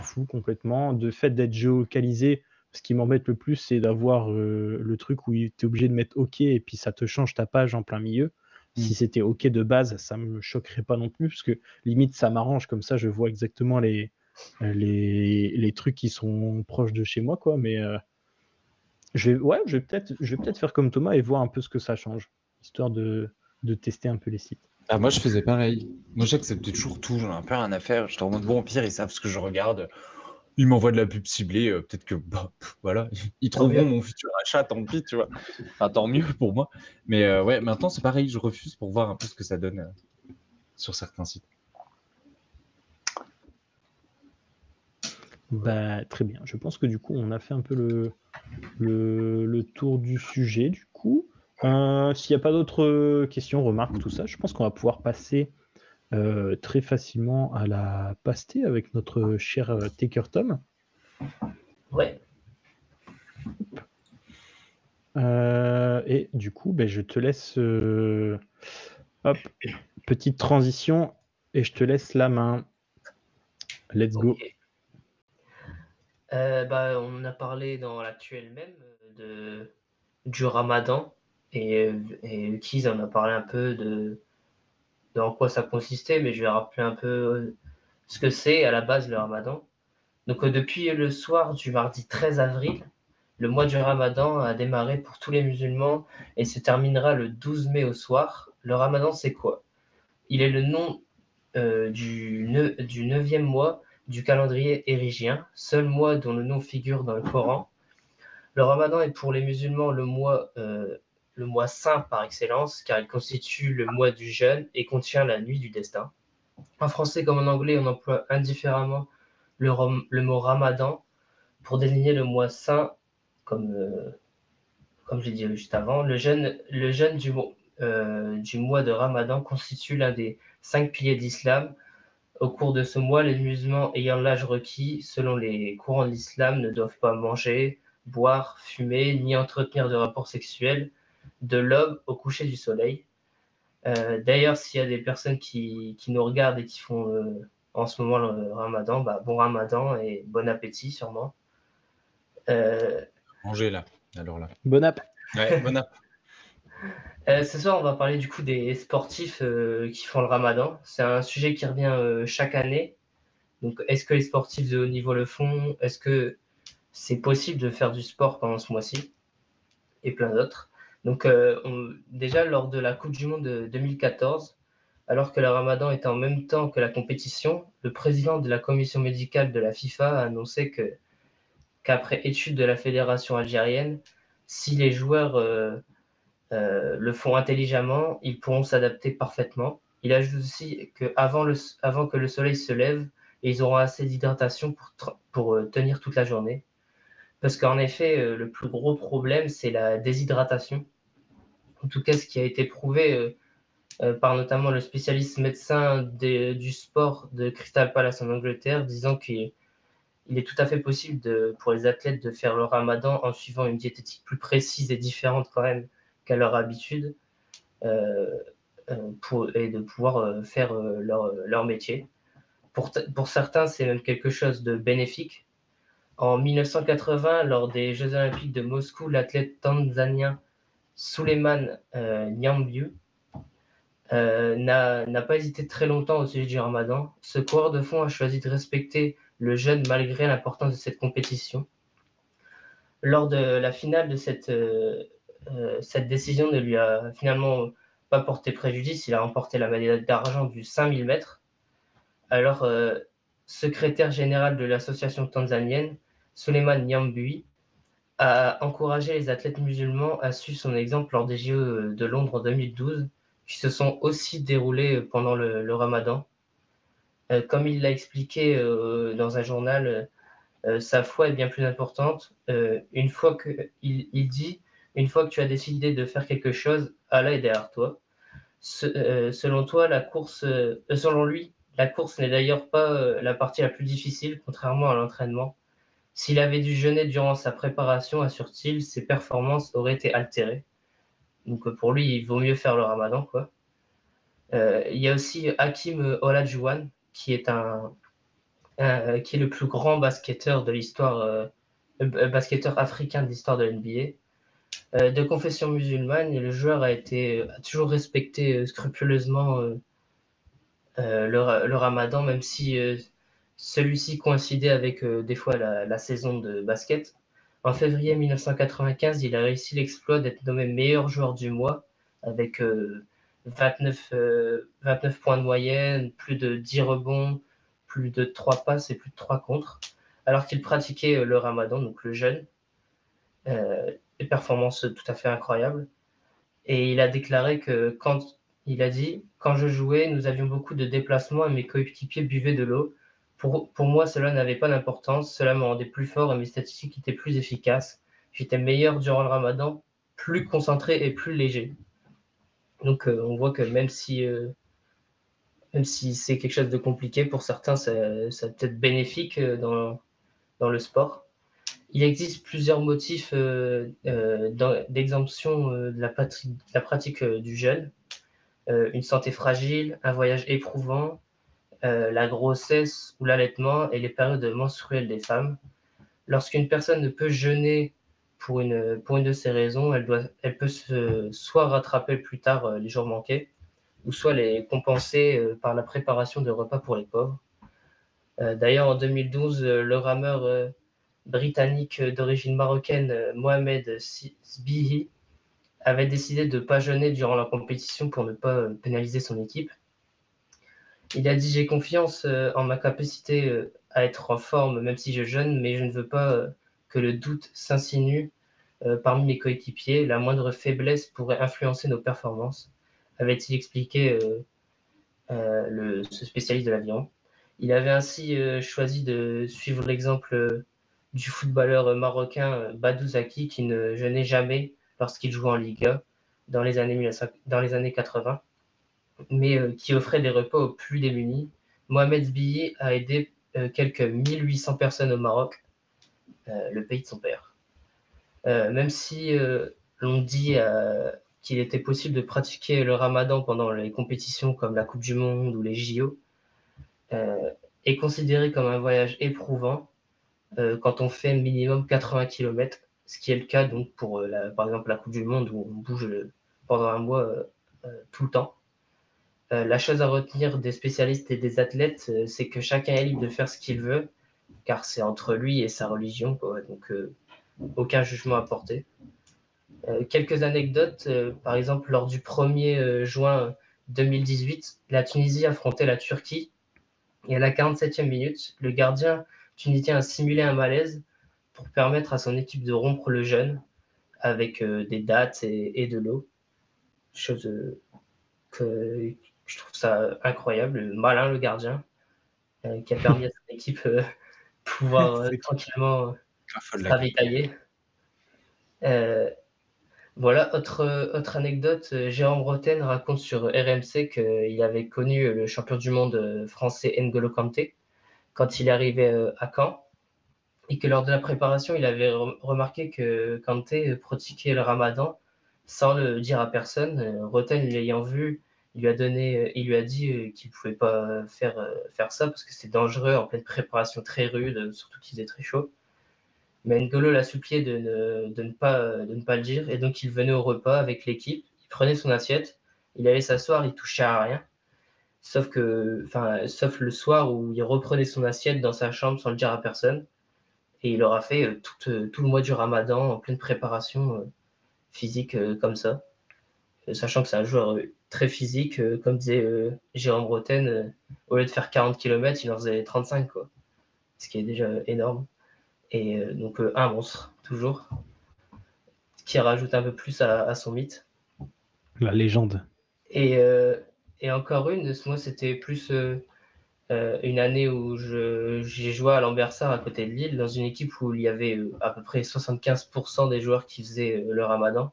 S1: fous complètement. De fait d'être géolocalisé, ce qui m'embête le plus, c'est d'avoir euh, le truc où tu es obligé de mettre OK et puis ça te change ta page en plein milieu. Si
S5: Mm.
S1: c'était OK de base, ça me choquerait pas non plus, parce que limite ça m'arrange, comme ça je vois exactement les, les, les trucs qui sont proches de chez moi, quoi. Mais euh, je vais, ouais, je vais peut-être je vais peut-être faire comme Thomas et voir un peu ce que ça change, histoire de, de tester un peu les sites.
S5: Ah, moi, je faisais pareil. Moi, j'acceptais toujours tout. J'en ai un peu rien à faire. J'étais en mode bon, au pire, ils savent ce que je regarde. Ils m'envoient de la pub ciblée. euh, Peut-être que, bah, pff, voilà, ils trouveront mon futur achat. Tant pis, tu vois. Enfin, tant mieux pour moi. Mais euh, ouais, maintenant, c'est pareil. Je refuse pour voir un peu ce que ça donne euh, sur certains sites.
S1: Bah, très bien. Je pense que du coup, on a fait un peu le, le, le tour du sujet. Du coup, s'il n'y a pas d'autres questions, remarques, tout ça, je pense qu'on va pouvoir passer euh, très facilement à la pastée avec notre cher euh, Taker Tom.
S3: Ouais.
S1: Euh, et du coup, ben, je te laisse. euh, hop, petite transition et je te laisse la main. Let's go.
S3: Euh, bah, on a parlé dans l'actuel même de, du ramadan et, et en a parlé un peu de, de en quoi ça consistait, mais je vais rappeler un peu euh, ce que c'est à la base le ramadan. Donc euh, depuis le soir du mardi 13 avril, le mois du ramadan a démarré pour tous les musulmans et se terminera le 12 mai au soir. Le ramadan c'est quoi? Il est le nom euh, du, du neuvième mois du calendrier érigien, seul mois dont le nom figure dans le Coran. Le ramadan est pour les musulmans le mois, le mois saint par excellence, car il constitue le mois du jeûne et contient la nuit du destin. En français comme en anglais, on emploie indifféremment le, mot ramadan pour désigner le mois saint, comme, euh, je l'ai dit juste avant. Le jeûne, du, euh, du mois de ramadan constitue l'un des cinq piliers d'islam au cours de ce mois, les musulmans ayant l'âge requis, selon les courants de l'islam, ne doivent pas manger, boire, fumer, ni entretenir de rapports sexuels de l'aube au coucher du soleil. Euh, D'ailleurs, s'il y a des personnes qui, qui nous regardent et qui font euh, en ce moment le ramadan, bah, bon ramadan et bon appétit sûrement. Euh,
S5: Manger là. Alors là.
S1: Bon app.
S5: Ouais, bon app.
S3: Euh, ce soir, on va parler du coup des sportifs euh, qui font le ramadan. C'est un sujet qui revient euh, chaque année. Donc, est-ce que les sportifs de haut niveau le font? Est-ce que c'est possible de faire du sport pendant ce mois-ci? Et plein d'autres. Donc, euh, déjà, lors de la Coupe du Monde de 2014, alors que le ramadan était en même temps que la compétition, le président de la commission médicale de la FIFA a annoncé que, qu'après étude de la fédération algérienne, si les joueurs euh, euh, le font intelligemment, ils pourront s'adapter parfaitement. Il ajoute aussi qu'avant le, avant que le soleil se lève, ils auront assez d'hydratation pour, pour tenir toute la journée. Parce qu'en effet, le plus gros problème, c'est la déshydratation. En tout cas, ce qui a été prouvé euh, euh, par notamment le spécialiste médecin du sport de Crystal Palace en Angleterre, disant qu'il il est tout à fait possible pour les athlètes de faire le ramadan en suivant une diététique plus précise et différente quand même qu'à leur habitude euh, et de pouvoir faire leur, métier. Pour certains, c'est même quelque chose de bénéfique. En 1980, lors des Jeux Olympiques de Moscou, l'athlète tanzanien Suleiman euh, Nyambiu n'a pas hésité très longtemps au sujet du ramadan. Ce coureur de fond a choisi de respecter le jeûne malgré l'importance de cette compétition. Lors de la finale de cette, cette décision ne lui a finalement pas porté préjudice. Il a remporté la médaille d'argent du 5000 mètres. Alors, secrétaire général de l'association tanzanienne, Suleiman Nyambui, a encouragé les athlètes musulmans à suivre son exemple lors des JO de Londres en 2012, qui se sont aussi déroulés pendant le, ramadan. Euh, comme il l'a expliqué euh, dans un journal, euh, sa foi est bien plus importante. une fois que, il, dit, une fois que tu as décidé de faire quelque chose, Allah est derrière toi. selon toi, la course, selon lui, la course n'est d'ailleurs pas la partie la plus difficile, contrairement à l'entraînement. S'il avait dû jeûner durant sa préparation, assure-t-il, ses performances auraient été altérées. Donc pour lui, il vaut mieux faire le ramadan. Quoi. Euh, il y a aussi Hakim Olajuwon, qui est, un, qui est le plus grand basketteur de l'histoire, euh, euh, basketteur africain de l'histoire de l'NBA. de confession musulmane, le joueur a, été, toujours respecté scrupuleusement le, le, ramadan, même si celui-ci coïncidait avec euh, des fois la, saison de basket. En février 1995, il a réussi l'exploit d'être nommé meilleur joueur du mois avec 29, euh, 29 euh, points de moyenne, plus de 10 rebonds, plus de 3 passes et plus de 3 contres, alors qu'il pratiquait le ramadan, donc le jeûne. des performances tout à fait incroyables. Et il a déclaré que quand il a dit Quand je jouais, nous avions beaucoup de déplacements et mes coéquipiers buvaient de l'eau. Pour, moi, cela n'avait pas d'importance. Cela me rendait plus fort et mes statistiques étaient plus efficaces. J'étais meilleur durant le ramadan, plus concentré et plus léger. Donc, euh, on voit que même si, euh, si c'est quelque chose de compliqué, pour certains, ça, peut être bénéfique euh, dans, dans le sport. Il existe plusieurs motifs d'exemption de, la pratique du jeûne. une santé fragile, un voyage éprouvant, euh, la grossesse ou l'allaitement et les périodes menstruelles des femmes. Lorsqu'une personne ne peut jeûner pour une, de ces raisons, elle, peut soit rattraper plus tard euh, les jours manqués, ou soit les compenser euh, par la préparation de repas pour les pauvres. D'ailleurs, en 2012, le rameur britannique d'origine marocaine Mohamed Sbihi avait décidé de ne pas jeûner durant la compétition pour ne pas pénaliser son équipe. Il a dit J'ai confiance euh, en ma capacité euh, à être en forme, même si je jeûne, mais je ne veux pas euh, que le doute s'insinue parmi mes coéquipiers. La moindre faiblesse pourrait influencer nos performances, avait-il expliqué le, ce spécialiste de l'avion. Il avait ainsi choisi de suivre l'exemple du footballeur marocain Badou Zaki qui ne jeûnait jamais lorsqu'il jouait en Liga dans les années, dans les années 80 mais euh, qui offrait des repas aux plus démunis. Mohamed Zbihi a aidé euh, quelques 1800 personnes au Maroc, euh, le pays de son père. même si l'on dit qu'il était possible de pratiquer le ramadan pendant les compétitions comme la Coupe du Monde ou les JO, est considéré comme un voyage éprouvant quand on fait minimum 80 km, ce qui est le cas donc pour par exemple la Coupe du Monde où on bouge pendant un mois tout le temps. Euh, la chose à retenir des spécialistes et des athlètes, euh, c'est que chacun est libre de faire ce qu'il veut, car c'est entre lui et sa religion, donc euh, aucun jugement à porter. quelques anecdotes, par exemple, lors du 1er juin 2018, la Tunisie affrontait la Turquie, et à la 47e minute, le gardien tunisien a simulé un malaise pour permettre à son équipe de rompre le jeûne avec des dates et, de l'eau. Chose que, je trouve ça incroyable, malin le gardien, euh, qui a permis à son équipe de euh, pouvoir euh, tranquillement ravitailler. voilà, autre, autre anecdote, Jérôme Roten raconte sur RMC qu'il avait connu le champion du monde français N'Golo Kanté quand il est arrivé à Caen et que lors de la préparation, il avait remarqué que Kanté pratiquait le ramadan sans le dire à personne. Roten l'ayant vu il lui a donné, euh, il lui a dit euh, qu'il ne pouvait pas faire, euh, faire ça parce que c'était dangereux en pleine préparation très rude, surtout qu'il faisait très chaud. Mais N'Golo l'a supplié de ne, pas, le dire et donc il venait au repas avec l'équipe, il prenait son assiette il allait s'asseoir, il touchait à rien. Sauf que, sauf le soir où il reprenait son assiette dans sa chambre sans le dire à personne. Et il aura fait tout, tout le mois du ramadan en pleine préparation physique comme ça. sachant que c'est un joueur très physique, comme disait Jérôme Roten, au lieu de faire 40 km, il en faisait 35, quoi. Ce qui est déjà énorme. Et donc un monstre, toujours. Qui rajoute un peu plus à, son mythe.
S1: La légende.
S3: Et, et encore une, moi c'était plus euh, une année où j'ai joué à Lambersart à côté de Lille, dans une équipe où il y avait euh, à peu près 75% des joueurs qui faisaient euh, le ramadan.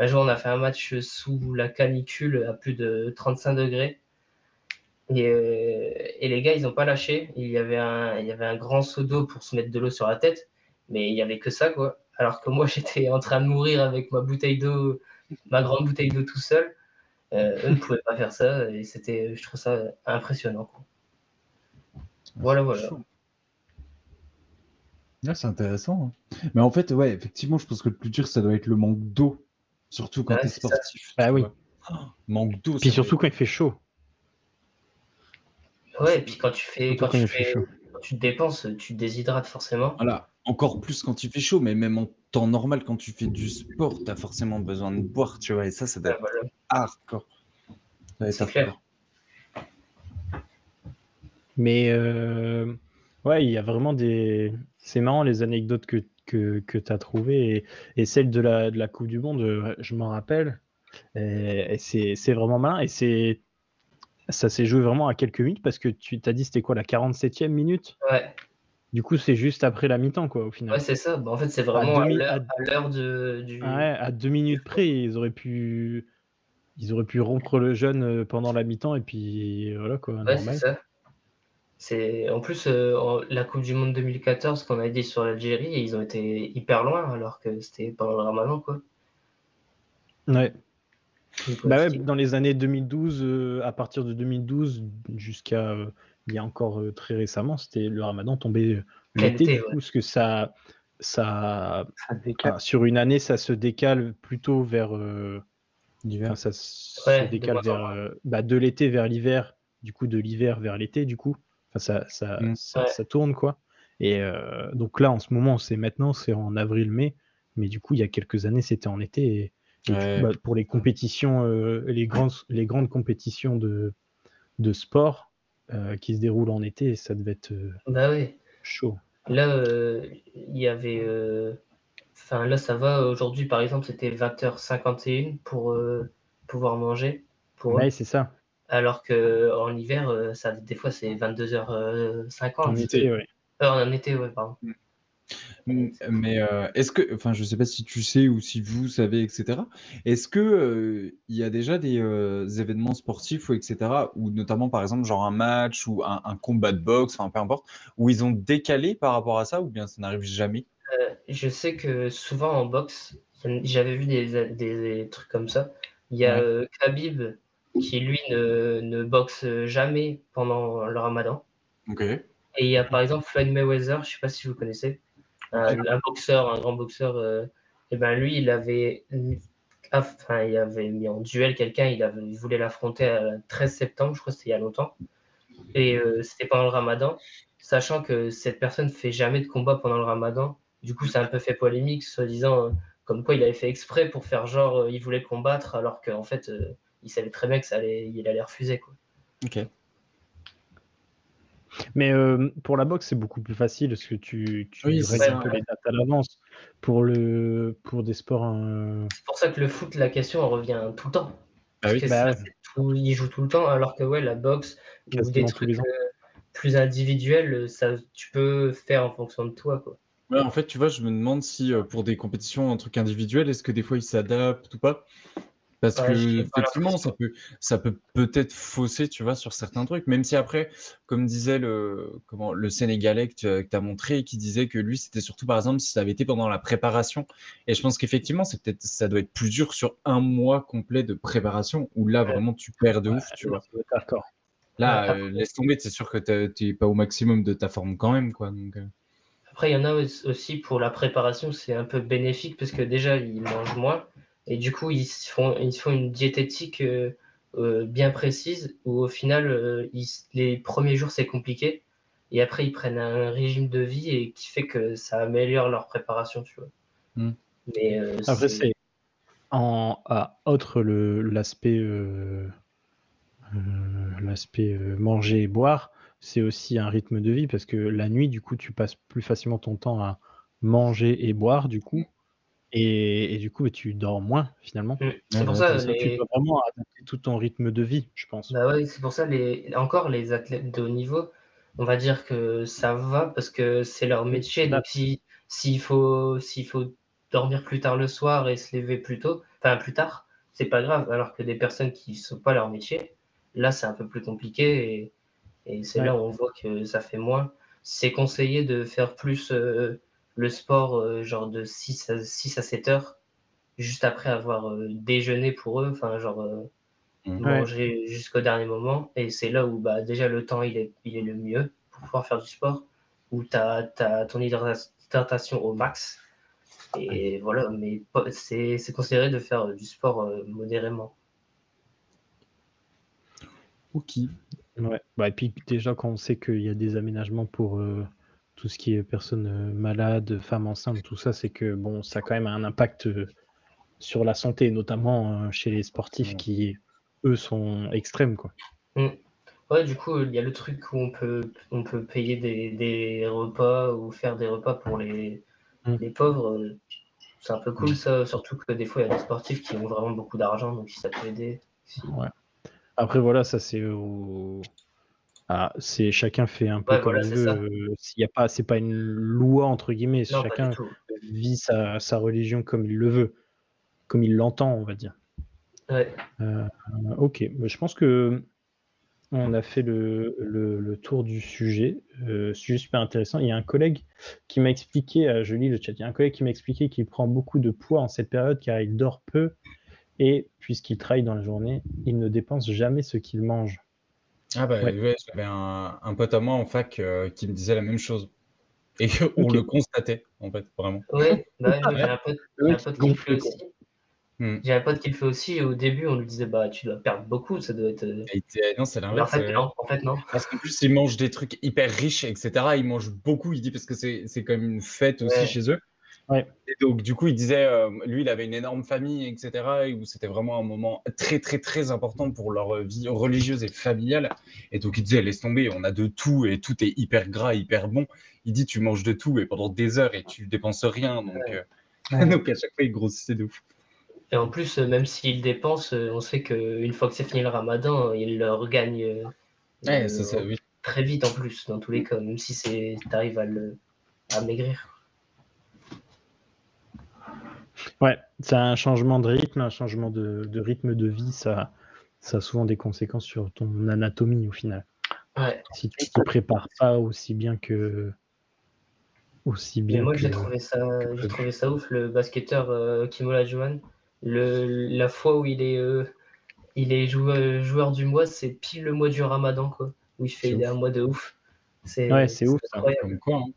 S3: Un jour, on a fait un match sous la canicule à plus de 35 degrés. Et, les gars, ils n'ont pas lâché. Il y, avait un, grand seau d'eau pour se mettre de l'eau sur la tête, mais il n'y avait que ça, quoi. Alors que moi, j'étais en train de mourir avec ma bouteille d'eau, ma grande bouteille d'eau tout seul. eux ne pouvaient pas faire ça, et c'était, je trouve ça impressionnant. Voilà, voilà.
S5: C'est intéressant. Hein. Mais en fait, ouais, effectivement, je pense que le plus dur, ça doit être le manque d'eau. Surtout quand tu es sportif.
S1: Ah oui.
S5: Oh, manque d'eau.
S1: Puis surtout quand il fait chaud.
S3: Ouais, et puis quand tu fais, quand, tu, fais, quand tu dépenses, tu déshydrates forcément.
S5: Voilà, encore plus quand il fait chaud, mais même en temps normal, quand tu fais du sport, tu as forcément besoin de boire, tu vois, et ça, ça doit être hardcore.
S3: C'est clair.
S1: Mais euh, ouais, il y a vraiment des. C'est marrant les anecdotes que, que, que tu as trouvées et, celle de la, de la Coupe du Monde, je m'en rappelle. Et, c'est vraiment malin et c'est. Ça s'est joué vraiment à quelques minutes parce que tu t'as dit c'était quoi la 47e minute?
S3: Ouais.
S1: Du coup, c'est juste après la mi-temps, quoi, au final.
S3: Ouais, c'est ça. Bah, en fait, c'est vraiment à, l'heure de, du.
S1: Ouais, à deux minutes près, ils auraient pu. Ils auraient pu rompre le jeûne euh, pendant la mi-temps et puis voilà, quoi.
S3: Ouais, c'est ça. C'est en plus euh, la Coupe du Monde 2014 qu'on a dit sur l'Algérie, ils ont été hyper loin alors que c'était pendant le Ramadan quoi.
S1: Ouais. Bah ouais, dans les années 2012, euh, à partir de 2012 jusqu'à euh, il y a encore très récemment, c'était le Ramadan tombé l'été, du coup, parce que ça, ça, sur une année, ça se décale plutôt vers l'hiver. Ça se décale vers, bah, de l'été vers l'hiver, du coup de l'hiver vers l'été, du coup ça, mm. ça, ça, tourne, quoi. Et euh, donc là, en ce moment, c'est maintenant, c'est en avril-mai. Mais du coup, il y a quelques années, c'était en été. Et, bah, pour les compétitions, euh, les, grandes, les grandes compétitions de, de sport euh, qui se déroulent en été, ça devait être
S3: bah oui.
S1: chaud.
S3: Là, il y avait. Enfin, là, ça va. Aujourd'hui, par exemple, c'était 20h51 pour pouvoir manger. Pour
S1: ouais, c'est ça.
S3: Alors qu'en hiver, euh, ça, des fois, c'est 22h50. En été,
S1: oui.
S3: Euh, en été, oui, pardon.
S5: Mm. Mais euh, est-ce que, enfin, je sais pas si tu sais ou si vous savez, etc. Est-ce que il y a déjà des événements sportifs ou etc. ou notamment par exemple genre un match ou un, combat de boxe, enfin peu importe, où ils ont décalé par rapport à ça ou bien ça n'arrive jamais?
S3: Je sais que souvent en boxe, j'avais vu des, trucs comme ça. Il y a Khabib qui lui ne, ne, boxe jamais pendant le ramadan.
S5: Et
S3: il y a par exemple Floyd Mayweather, je ne sais pas si vous connaissez, un, boxeur, un grand boxeur, euh, et ben lui, il avait, enfin, il avait mis en duel quelqu'un, il, il voulait l'affronter le 13 septembre, je crois que c'était il y a longtemps, et euh, c'était pendant le ramadan, sachant que cette personne ne fait jamais de combat pendant le ramadan, du coup, ça a un peu fait polémique, soi-disant, euh, comme quoi il avait fait exprès pour faire genre, il voulait combattre, alors qu'en fait, il savait très bien que ça allait, il allait refuser. Quoi.
S5: Ok.
S1: Mais euh, pour la boxe, c'est beaucoup plus facile parce que tu, tu règles un peu les dates à l'avance. Pour, le, pour des sports.
S3: C'est pour ça que le foot, la question revient tout le temps.
S1: Ah oui, bah
S3: il joue tout le temps, alors que ouais, la boxe, ou des trucs euh, plus individuels, ça, tu peux faire en fonction de toi. Quoi.
S5: Ouais, en fait, tu vois, je me demande si euh, pour des compétitions, un truc individuel, est-ce que des fois ils s'adaptent ou pas? Parce que effectivement, ça peut, ça peut peut-être fausser, tu vois, sur certains trucs. Même si après, comme disait le, comment, le Sénégalais que tu as montré, qui disait que lui, c'était surtout par exemple si ça avait été pendant la préparation. Et je pense qu'effectivement, c'est peut-être, ça doit être plus dur sur un mois complet de préparation où là vraiment tu perds de ouf, tu vois.
S1: D'accord.
S5: Là, euh, laisse tomber, c'est sûr que tu n'es pas au maximum de ta forme quand même, quoi. Donc, euh.
S3: Après, il y en a aussi pour la préparation, c'est un peu bénéfique parce que déjà, ils mangent moins. Et du coup, ils se font, ils se font une diététique euh, euh, bien précise où au final, euh, ils- les premiers jours, c'est compliqué. Et après, ils prennent un régime de vie et qui fait que ça améliore leur préparation, tu vois.
S5: Hmm.
S3: Mais euh,
S1: Après,
S3: c'est-
S1: en à autre le l'aspect euh, euh, l'aspect manger et boire, c'est aussi un rythme de vie parce que la nuit, du coup, tu passes plus facilement ton temps à manger et boire, du coup, et, et du coup, tu dors moins finalement.
S3: Hmm. C'est pour ça,
S1: Ça, Tu
S3: les...
S1: dois vraiment adapter tout ton rythme de vie, je pense.
S3: Bah ouais, c'est pour ça, les... encore les athlètes de haut niveau, on va dire que ça va parce que c'est leur métier.
S1: Bah.
S3: Donc, si- s'il faut, s'il faut dormir plus tard le soir et se lever plus tôt, enfin plus tard, c'est pas grave. Alors que des personnes qui ne sont pas leur métier, là, c'est un peu plus compliqué et, et c'est
S1: Ouais.
S3: là où on voit que ça fait moins. C'est conseillé de faire plus euh, le sport, euh, genre de 6 à, 6 à 7 heures, juste après avoir euh, déjeuné pour eux, enfin, genre. euh,
S5: Mhm.
S3: manger jusqu'au dernier moment. Et c'est là où bah, déjà le temps il est, il est le mieux pour pouvoir faire du sport, où tu as, ton hydrata- hydratation au max. Et voilà, mais c'est c'est considéré de faire du sport euh, modérément.
S5: Ok.
S1: Ouais. Bah, et puis déjà quand on sait qu'il y a des aménagements pour euh, tout ce qui est personnes euh, malades, femmes enceintes, tout ça, c'est que bon, ça a quand même un impact euh, sur la santé, notamment euh, chez les sportifs
S5: Ouais.
S1: qui, eux, sont extrêmes, quoi.
S3: Ouais, du coup, il y a le truc où on peut, on peut payer des, des repas ou faire des repas pour les,
S1: Mm.
S3: les pauvres. C'est un peu cool ça, surtout que des fois il y a des sportifs qui ont vraiment beaucoup d'argent, donc si ça peut aider. si-
S1: Après, voilà, ça c'est au... Ah, c'est chacun fait un peu
S3: Ouais,
S1: comme
S3: voilà,
S1: il veut. euh, S'il y a pas, c'est pas une loi entre guillemets.
S3: Non,
S1: chacun vit sa, sa religion comme il le veut, comme il l'entend, on va dire.
S3: Ouais.
S1: Euh, ok, Bah, je pense que on a fait le, le- le tour du sujet. Euh, sujet super intéressant. Il y a un collègue qui m'a expliqué, je lis le chat, il y a un collègue qui m'a expliqué qu'il prend beaucoup de poids en cette période car il dort peu et puisqu'il travaille dans la journée, il ne dépense jamais ce qu'il mange.
S5: Ah bah
S1: Ouais.
S5: ouais, j'avais un, un pote à moi en fac euh, qui me disait la même chose. Et on le constatait, en fait, vraiment.
S3: Ouais, bah ouais, moi, j'ai un pote, j'ai un pote
S1: qui
S3: le fait aussi.
S5: Hmm.
S3: J'ai un pote qui le fait aussi et au début on lui disait bah tu dois perdre beaucoup, ça doit être. euh,
S5: était- non, c'est
S3: en
S5: l'inverse.
S3: fait
S5: euh,
S3: non, en fait non.
S5: Parce qu'en plus, ils mangent des trucs hyper riches, etc. Ils mangent beaucoup, il dit, parce que c'est c'est comme une fête aussi chez eux.
S1: Ouais.
S5: Et donc, du coup, il disait, euh, lui, il avait une énorme famille, etc. Et où c'était vraiment un moment très, très, très important pour leur vie religieuse et familiale. Et donc, il disait, laisse tomber, on a de tout et tout est hyper gras, hyper bon. Il dit, tu manges de tout et pendant des heures et tu dépenses rien. Donc,
S3: Ouais.
S5: euh, donc à chaque fois, il grossissait de ouf.
S3: Et en plus, euh, même s'il dépense, euh, on sait qu'une fois que c'est fini le ramadan, il le regagne euh,
S5: Ouais,
S3: euh,
S5: c'est ça, oui.
S3: très vite en plus, dans tous les cas, même si c'est t'arrives à le à maigrir.
S1: Ouais, c'est un changement de rythme, un changement de, de rythme de vie, ça, ça a souvent des conséquences sur ton anatomie au final.
S3: Ouais.
S1: Si tu te prépares pas aussi bien que aussi
S3: Mais
S1: bien
S3: moi
S1: que
S3: j'ai trouvé ça trouvé ça ouf le basketteur euh, Kim Olajuwon. Le la fois où il est euh, il est joueur, joueur du mois, c'est pile le mois du Ramadan quoi, où il fait un mois de ouf. C'est
S1: Ouais, c'est ouf, ça.
S3: incroyable.
S5: Comme quoi, hein.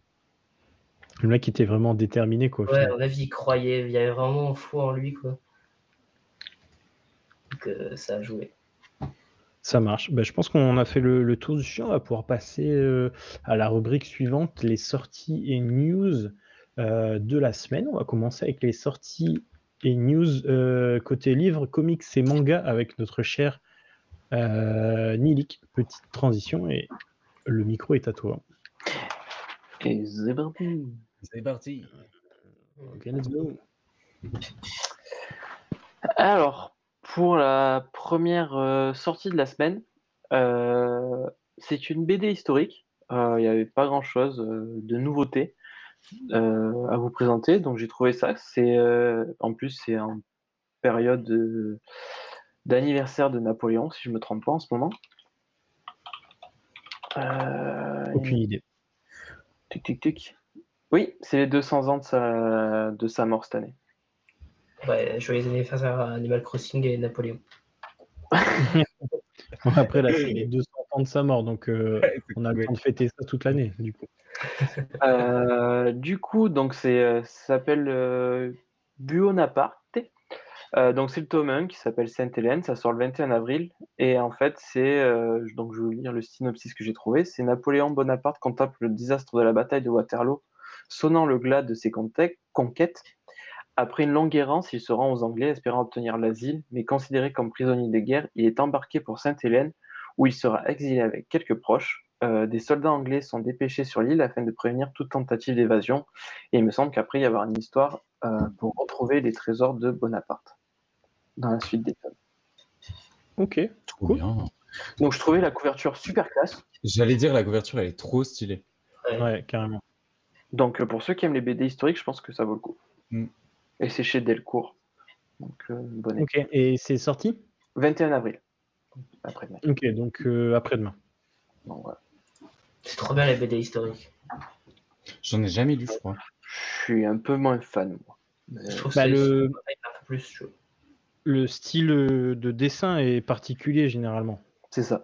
S1: Le mec était vraiment déterminé quoi.
S3: Ouais, à
S1: final.
S3: mon avis, il croyait, il y avait vraiment foi en lui, quoi. Donc, euh, ça a joué.
S1: Ça marche. Ben, je pense qu'on a fait le, le tour du sujet. On va pouvoir passer euh, à la rubrique suivante, les sorties et news euh, de la semaine. On va commencer avec les sorties et news euh, côté livre, comics et manga avec notre cher Nilik. Petite transition et le micro est à toi.
S4: Et c'est parti.
S5: c'est parti.
S1: Ok, let's go.
S4: Alors, pour la première euh, sortie de la semaine, euh, c'est une BD historique. Euh, Il n'y avait pas grand-chose euh, de nouveauté euh, à vous présenter, donc j'ai trouvé ça. C'est euh, en plus c'est en période de- d'anniversaire de Napoléon, si je me trompe pas en ce moment. Euh,
S1: Aucune idée.
S4: Tic, tic, tic. Oui, c'est les 200 ans de sa, de sa mort cette année.
S3: Ouais, joyeux anniversaire à Animal Crossing et Napoléon.
S1: Bon, Après, là, c'est les 200 ans de sa mort, donc euh, on a le temps de fêter ça toute l'année, du coup.
S4: Euh, du coup, donc c'est, euh, ça s'appelle euh, Buonaparte. Euh, donc c'est le tome 1 qui s'appelle Sainte-Hélène, ça sort le 21 avril. Et en fait, c'est, euh, donc je vais vous lire le synopsis que j'ai trouvé, c'est Napoléon Bonaparte contemple le désastre de la bataille de Waterloo, sonnant le glas de ses conquêtes. Après une longue errance, il se rend aux Anglais espérant obtenir l'asile, mais considéré comme prisonnier de guerre, il est embarqué pour Sainte-Hélène, où il sera exilé avec quelques proches. Euh, des soldats anglais sont dépêchés sur l'île afin de prévenir toute tentative d'évasion. Et il me semble qu'après, il y avoir une histoire pour retrouver les trésors de Bonaparte dans la suite des tomes.
S1: Ok.
S5: Trop
S1: Cool.
S5: bien.
S4: Donc je trouvais la couverture super classe.
S5: J'allais dire, la couverture, elle est trop stylée.
S3: Ouais.
S1: Ouais, carrément.
S4: Donc euh, pour ceux qui aiment les BD historiques, je pense que ça vaut le coup.
S5: Mm.
S4: Et c'est chez Delcourt. Donc euh, bonne
S1: Ok. Et c'est sorti?
S4: 21 avril. Après-demain.
S1: Ok, donc euh, après-demain.
S4: Donc, voilà.
S3: C'est trop bien les BD historiques.
S5: J'en ai jamais lu, je crois.
S4: Je suis un peu moins fan, moi. Mais-
S3: Je trouve
S1: Bah,
S3: que
S1: le-
S3: un peu plus chaud.
S1: Le style euh, de dessin est particulier généralement.
S4: C'est ça.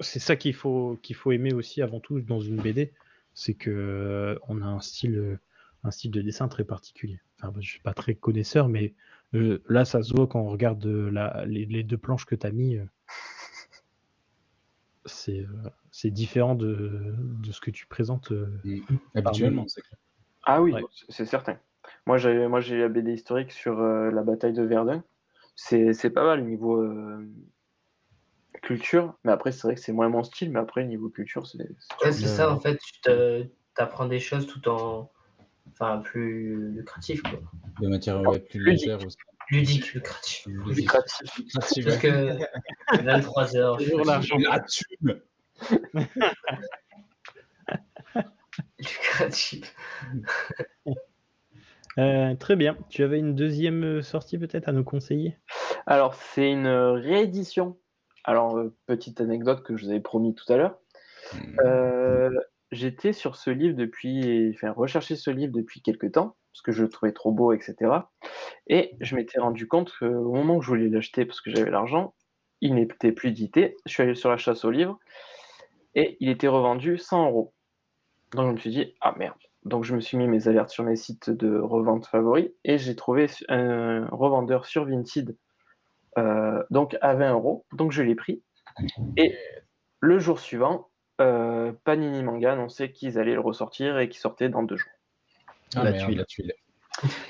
S1: C'est ça qu'il faut qu'il faut aimer aussi avant tout dans une BD, c'est que euh, on a un style euh, un style de dessin très particulier. Enfin, je suis pas très connaisseur, mais euh, là ça se voit quand on regarde euh, la, les, les deux planches que tu as mis. euh, c'est euh, c'est différent de, de ce que tu présentes. euh.
S5: Habituellement.
S4: Ah oui,
S1: Ouais.
S4: c'est certain. Moi, j'ai moi j'ai la BD historique sur euh, la bataille de Verdun. C'est c'est pas mal niveau euh, culture, mais après, c'est vrai que c'est moins mon style, mais après, niveau culture, c'est. c'est-
S3: Ouais, c'est ça en fait, tu t'apprends des choses tout en. Enfin, plus lucratif quoi.
S5: De matière ouais, plus
S4: Ludique.
S5: légère aussi.
S3: Ludique, lucratif.
S4: Lucratif.
S5: Lucrative,
S3: Parce que 23 heures.
S1: Toujours l'argent.
S3: Lucratif.
S1: Euh, très bien. Tu avais une deuxième euh, sortie peut-être à nous conseiller?
S4: Alors, c'est une réédition. Alors, euh, petite anecdote que je vous avais promis tout à l'heure. Euh, J'étais sur ce livre depuis, enfin, recherché ce livre depuis quelques temps, parce que je le trouvais trop beau, etc. Et je m'étais rendu compte qu'au moment où je voulais l'acheter, parce que j'avais l'argent, il n'était plus édité. Je suis allé sur la chasse au livre et il était revendu 100 euros. Donc je me suis dit, ah merde. Donc je me suis mis mes alertes sur mes sites de revente favoris et j'ai trouvé un revendeur sur Vinted euh, donc à 20 euros. Donc je l'ai pris. Et le jour suivant, euh, Panini Manga annonçait qu'ils allaient le ressortir et qu'il sortait dans deux jours.
S5: Ah,
S1: La tuile.
S5: la tuile.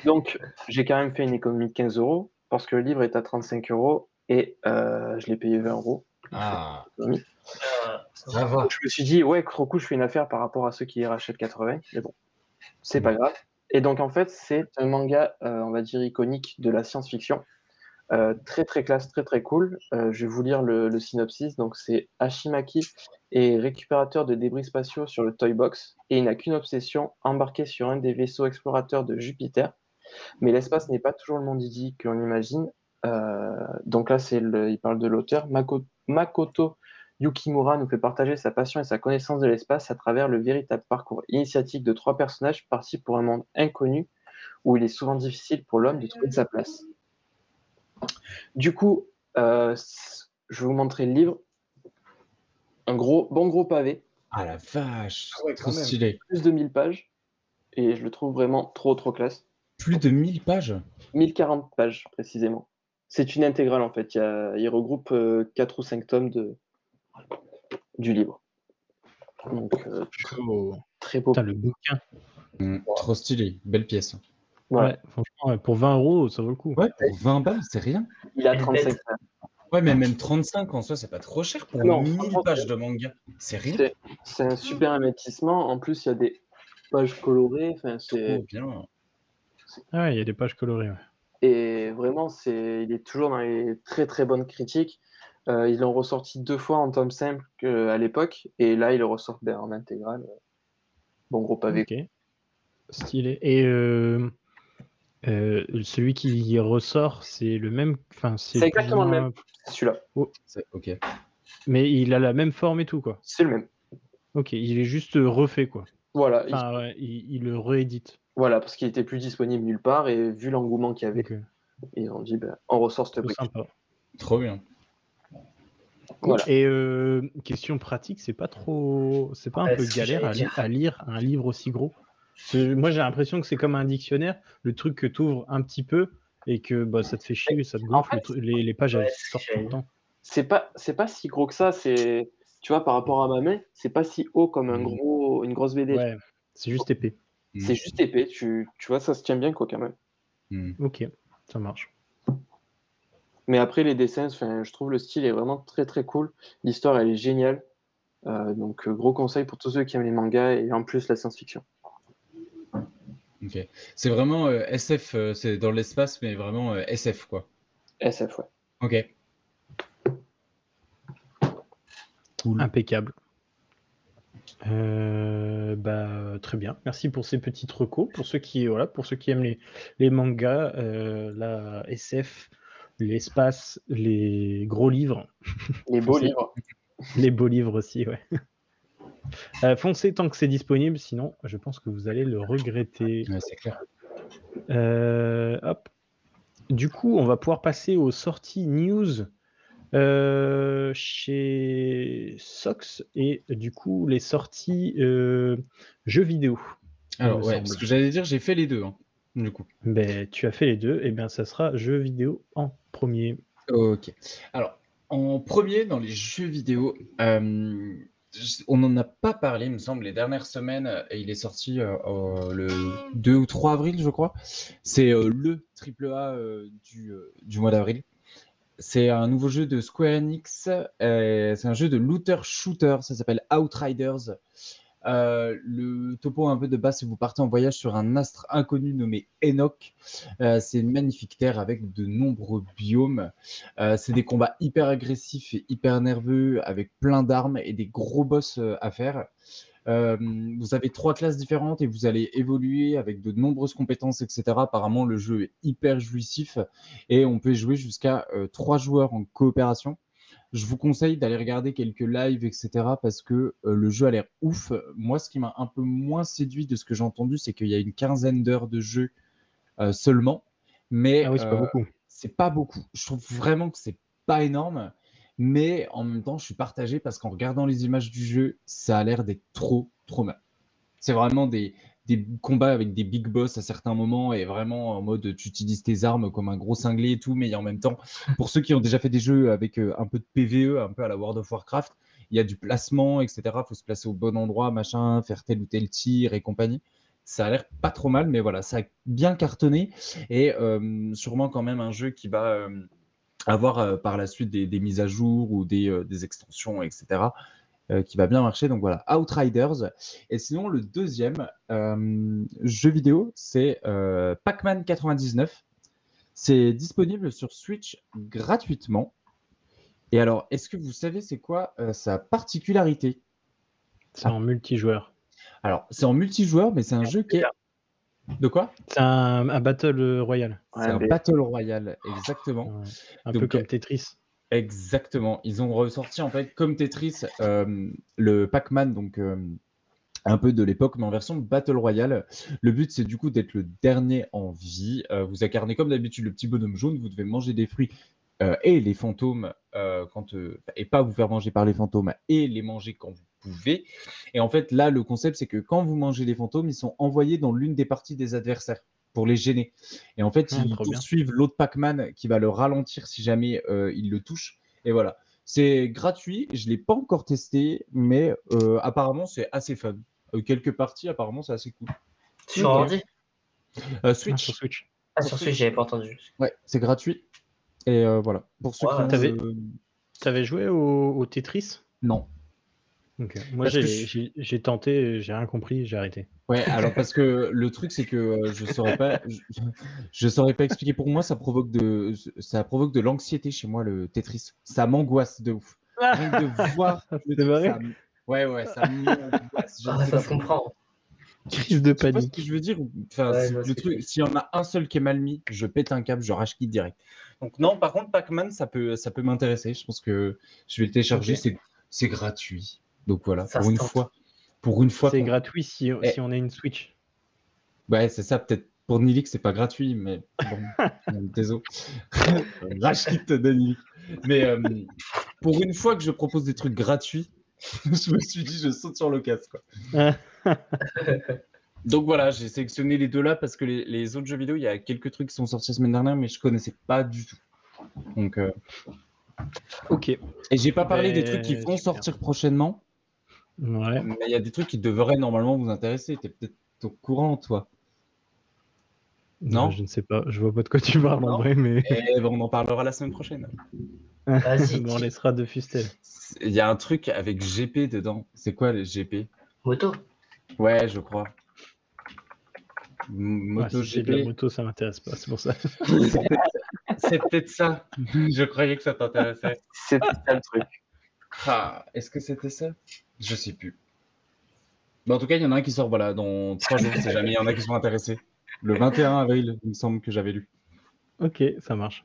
S4: Donc j'ai quand même fait une économie de 15 euros parce que le livre est à 35 euros et euh, je l'ai payé 20 euros.
S5: Ah,
S3: Euh,
S5: ça va.
S4: Donc, je me suis dit, ouais, trop cool, je fais une affaire par rapport à ceux qui les rachètent 80, mais bon, c'est pas grave. Et donc, en fait, c'est un manga, euh, on va dire, iconique de la science-fiction. Euh, très, très classe, très, très cool. Euh, je vais vous lire le, le synopsis. Donc, c'est Hashimaki est récupérateur de débris spatiaux sur le Toy Box et il n'a qu'une obsession, embarquer sur un des vaisseaux explorateurs de Jupiter. Mais l'espace n'est pas toujours le monde idyllique qu'on imagine. Donc là, c'est il parle de l'auteur. Mako- Makoto Yukimura nous fait partager sa passion et sa connaissance de l'espace à travers le véritable parcours initiatique de trois personnages partis pour un monde inconnu où il est souvent difficile pour l'homme de trouver sa place. Du coup, euh, je vais vous montrer le livre. Un gros, bon gros pavé,
S5: Ah la vache,
S1: Ah ouais,
S5: trop stylé.
S4: plus de 1000 pages, et je le trouve vraiment trop trop classe.
S5: Plus de 1000 pages?
S4: 1040 pages précisément. C'est une intégrale en fait. Il, y a- il regroupe 4 ou 5 tomes de, du livre. Donc, euh,
S1: Oh.
S4: très beau.
S1: Putain, le bouquin.
S5: Mm, Trop stylé, belle pièce.
S4: Voilà.
S1: Ouais, franchement, ouais, pour 20 euros, ça vaut le coup.
S5: Ouais, pour 20 balles, c'est rien.
S4: Il a
S3: Elle
S4: 35
S3: pète.
S4: pages.
S5: Ouais, mais même 35 en soi, c'est pas trop cher pour
S4: Non,
S5: 1000
S4: franchement,
S5: pages de manga. C'est rien.
S4: C'est- C'est un super investissement. En plus, il y a des pages colorées. Enfin, c'est
S5: Trop bien.
S1: Ah ouais, il y a des pages colorées. ouais.
S4: et vraiment, c'est il est toujours dans les très très bonnes critiques. Euh, ils l'ont ressorti deux fois en tome simple à l'époque, et là, ils le ressortent ben, en intégrale. Bon gros pavé.
S1: Ok. Stylé. Et euh, euh, celui qui ressort, c'est le même. Enfin, c'est
S4: exactement le même. C'est celui-là.
S5: C'est- Ok.
S1: Mais il a la même forme et tout, quoi.
S4: C'est le même.
S1: Ok, il est juste refait, quoi.
S4: Voilà. il-
S1: Enfin, ouais, il, il le réédite.
S4: Voilà, parce qu'il était plus disponible nulle part et vu l'engouement qu'il y avait,
S1: euh,
S4: ils ont dit ben, on ressort cette brique.
S1: sympa.
S5: Trop bien.
S4: Voilà.
S1: Et euh, question pratique, c'est pas trop, c'est pas un
S3: Ouais,
S1: peu galère à, li- lire un livre aussi gros? Moi, j'ai l'impression que c'est comme un dictionnaire, le truc que tu ouvres un petit peu et que bah, ça te fait chier, ça te gonfle,
S4: En fait,
S1: les, les pages
S3: ouais,
S1: sortent
S3: c'est
S1: tout le temps.
S4: C'est pas, c'est pas si gros que ça. C'est, tu vois, par rapport à ma main, c'est pas si haut comme un
S5: Mhm.
S4: gros, une grosse BD.
S1: Ouais, c'est juste épais.
S4: C'est juste épais. Tu, tu vois, ça se tient bien quoi quand même.
S5: Hmm.
S1: Ok, ça marche.
S4: Mais après les dessins, je trouve le style est vraiment très très cool. L'histoire elle est géniale. Euh, donc euh, gros conseil pour tous ceux qui aiment les mangas et en plus la science-fiction.
S5: Ok. C'est vraiment euh, SF, euh, c'est dans l'espace, mais vraiment euh, SF, quoi.
S4: SF ouais.
S5: Ok. Cool.
S1: Impeccable. Euh, bah, très bien. Merci pour ces petites recos. Pour ceux qui, voilà, pour ceux qui aiment les, les mangas, euh, la SF, l'espace, les gros livres,
S4: Les beaux livres.
S1: les beaux livres aussi, ouais. Euh, foncez tant que c'est disponible, sinon je pense que vous allez le regretter.
S5: Ouais, c'est clair.
S1: Euh, hop. Du coup, on va pouvoir passer aux sorties news euh, chez Sox et du coup les sorties euh, jeux vidéo.
S5: Alors, ouais,
S1: semble.
S5: parce que j'allais dire, j'ai fait les deux, hein, du coup.
S1: Ben, tu as fait les deux, et bien ça sera jeux vidéo en premier.
S5: Ok. Alors, en premier, dans les jeux vidéo, euh, on n'en a pas parlé, il me semble, les dernières semaines, et il est sorti euh, le 2 ou 3 avril, je crois. C'est euh, le triple A euh, du, euh, du mois d'avril. C'est un nouveau jeu de Square Enix. euh, c'est un jeu de looter-shooter. Ça s'appelle Outriders. Euh, le topo un peu de base, vous partez en voyage sur un astre inconnu nommé Enoch. Euh, c'est une magnifique terre avec de nombreux biomes. Euh, c'est des combats hyper agressifs et hyper nerveux avec plein d'armes et des gros boss à faire. Vous avez trois classes différentes et vous allez évoluer avec de nombreuses compétences, etc. Apparemment, le jeu est hyper jouissif et on peut jouer jusqu'à trois joueurs en coopération. Je vous conseille d'aller regarder quelques lives, etc. parce que euh, le jeu a l'air ouf. Moi, ce qui m'a un peu moins séduit de ce que j'ai entendu, c'est qu'il y a une quinzaine d'heures de jeu euh, seulement. Mais
S1: Ah oui, c'est pas
S5: euh,
S1: beaucoup.
S5: c'est pas beaucoup. Je trouve vraiment que c'est pas énorme, mais en même temps, je suis partagé parce qu'en regardant les images du jeu, ça a l'air d'être trop, trop mal. C'est vraiment des, des combats avec des big boss à certains moments et vraiment en mode tu utilises tes armes comme un gros cinglé et tout, mais en même temps, pour ceux qui ont déjà fait des jeux avec euh, un peu de PVE, un peu à la World of Warcraft, il y a du placement, etc. Faut se placer au bon endroit, machin, faire tel ou tel tir et compagnie. Ça a l'air pas trop mal, mais voilà, ça a bien cartonné et euh, sûrement quand même un jeu qui va euh, avoir par la suite des, mises à jour ou des extensions, etc. euh, qui va bien marcher. Donc voilà, Outriders. Et sinon, le deuxième euh, jeu vidéo, c'est euh, Pac-Man 99. C'est disponible sur Switch gratuitement. Et alors, est-ce que vous savez c'est quoi euh, sa particularité?
S1: C'est en multijoueur.
S5: Alors, c'est en multijoueur, mais c'est un jeu qui est... De quoi?
S1: C'est un, un Battle Royale.
S5: C'est
S4: Ouais,
S5: un
S4: mais-
S5: Battle Royale, exactement.
S1: Ouais. Un
S5: Donc,
S1: peu comme
S5: euh,
S1: Tetris.
S5: Exactement. Ils ont ressorti en fait comme Tetris euh, le Pac-Man, donc euh, un peu de l'époque, mais en version Battle Royale. Le but c'est du coup d'être le dernier en vie. Euh, vous incarnez comme d'habitude le petit bonhomme jaune. Vous devez manger des fruits et les fantômes quand et pas vous faire manger par les fantômes et les manger quand vous pouvez. Et en fait là le concept c'est que quand vous mangez les fantômes, ils sont envoyés dans l'une des parties des adversaires pour les gêner. Et en fait,
S1: Ah,
S5: ils poursuivent l'autre Pac-Man qui va le ralentir si jamais euh, il le touche. Et voilà. C'est gratuit. Je ne l'ai pas encore testé, mais euh, apparemment, c'est assez fun. Euh, quelques parties, apparemment, c'est assez cool.
S3: Sur ordi
S5: Euh,
S1: Ah,
S5: Switch,
S1: sur Switch.
S3: Ah, sur Switch, j'avais pas entendu.
S5: ouais, c'est gratuit. Et euh, voilà. Pour ceux
S3: Ouais,
S5: qui ont
S1: t'avais- T'avais joué au, au Tetris?
S5: Non.
S1: Moi, j'ai
S5: je-
S1: tenté, j'ai rien compris, j'ai arrêté.
S5: Ouais, alors parce que le truc c'est que euh, je saurais pas, je, je saurais pas expliquer. Pour moi, ça provoque de, ça provoque de l'anxiété chez moi le Tetris. Ça m'angoisse de ouf. Rien que de voir
S1: vrai
S5: ça Ouais, ouais, ça m'angoisse. Je
S3: Ah,
S5: sais
S3: ça
S5: pas
S3: se comprend.
S1: Crise de
S5: Tu vois ce que
S1: panique.
S5: je veux dire enfin,
S3: Ouais, je
S5: le truc, s'il y en a un seul qui est mal mis, je pète un câble, je rage quitte direct. Donc non, par contre, Pac-Man, ça peut, ça peut m'intéresser. Je pense que je vais le télécharger. C'est, c'est gratuit. Donc voilà,
S3: Ça
S5: pour une
S3: tente.
S5: fois, pour une fois.
S1: C'est gratuit si,
S5: Eh.
S1: si on a une Switch.
S5: Ouais, c'est ça. Peut-être pour Nilix, c'est pas gratuit, mais bon, désolé. rage quitte de Nilix. Mais euh, pour une fois que je propose des trucs gratuits, je me suis dit, je saute sur l'occasion. Quoi. Donc voilà, j'ai sélectionné les deux là parce que les, les autres jeux vidéo, il y a quelques trucs qui sont sortis la semaine dernière, mais je connaissais pas du tout. Donc, euh,
S1: Ok.
S5: Et j'ai pas parlé des trucs qui vont sortir prochainement,
S1: Ouais.
S5: mais il y a des trucs qui devraient normalement vous intéresser. T'es peut-être au courant, toi. Non
S1: Je ne sais pas. Je vois pas de quoi tu parles
S5: Non.
S1: en vrai, mais
S5: Et ben, on en parlera la semaine prochaine.
S3: Vas-y,
S1: on laissera de Fustel.
S5: Il y a un truc avec GP dedans. C'est quoi les GP
S3: moto.
S5: Ouais, je crois.
S1: Ouais,
S5: Moto
S1: si la
S5: GP.
S1: moto, ça m'intéresse pas. C'est pour ça.
S5: C'est peut-être ça. je croyais que ça t'intéressait.
S4: C'était ça le truc.
S5: Ah, est-ce que c'était ça? Je sais plus. Mais en tout cas, il y en a un qui sort voilà, dans trois jours, si jamais il y en a qui sont intéressés. Le 21 avril, il me semble que j'avais lu.
S1: Ok, ça marche.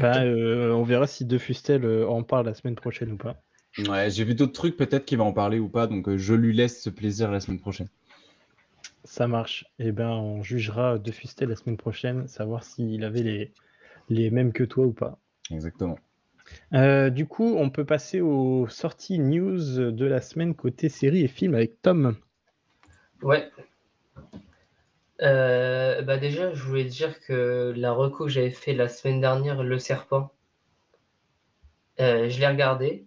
S1: Bah, euh, on verra si De Fustel euh, en parle la semaine prochaine ou pas.
S5: Ouais, j'ai vu d'autres trucs, peut-être qu'il va en parler ou pas, donc euh, je lui laisse ce plaisir la semaine prochaine.
S1: Ça marche. Et ben, on jugera De Fustel la semaine prochaine, savoir s'il avait les, les mêmes que toi ou pas.
S5: Exactement.
S1: Euh, du coup, on peut passer aux sorties news de la semaine côté séries et films avec Tom.
S3: Ouais. Euh, bah déjà, je voulais dire que la reco que j'avais fait la semaine dernière, Le Serpent, euh, je l'ai regardé.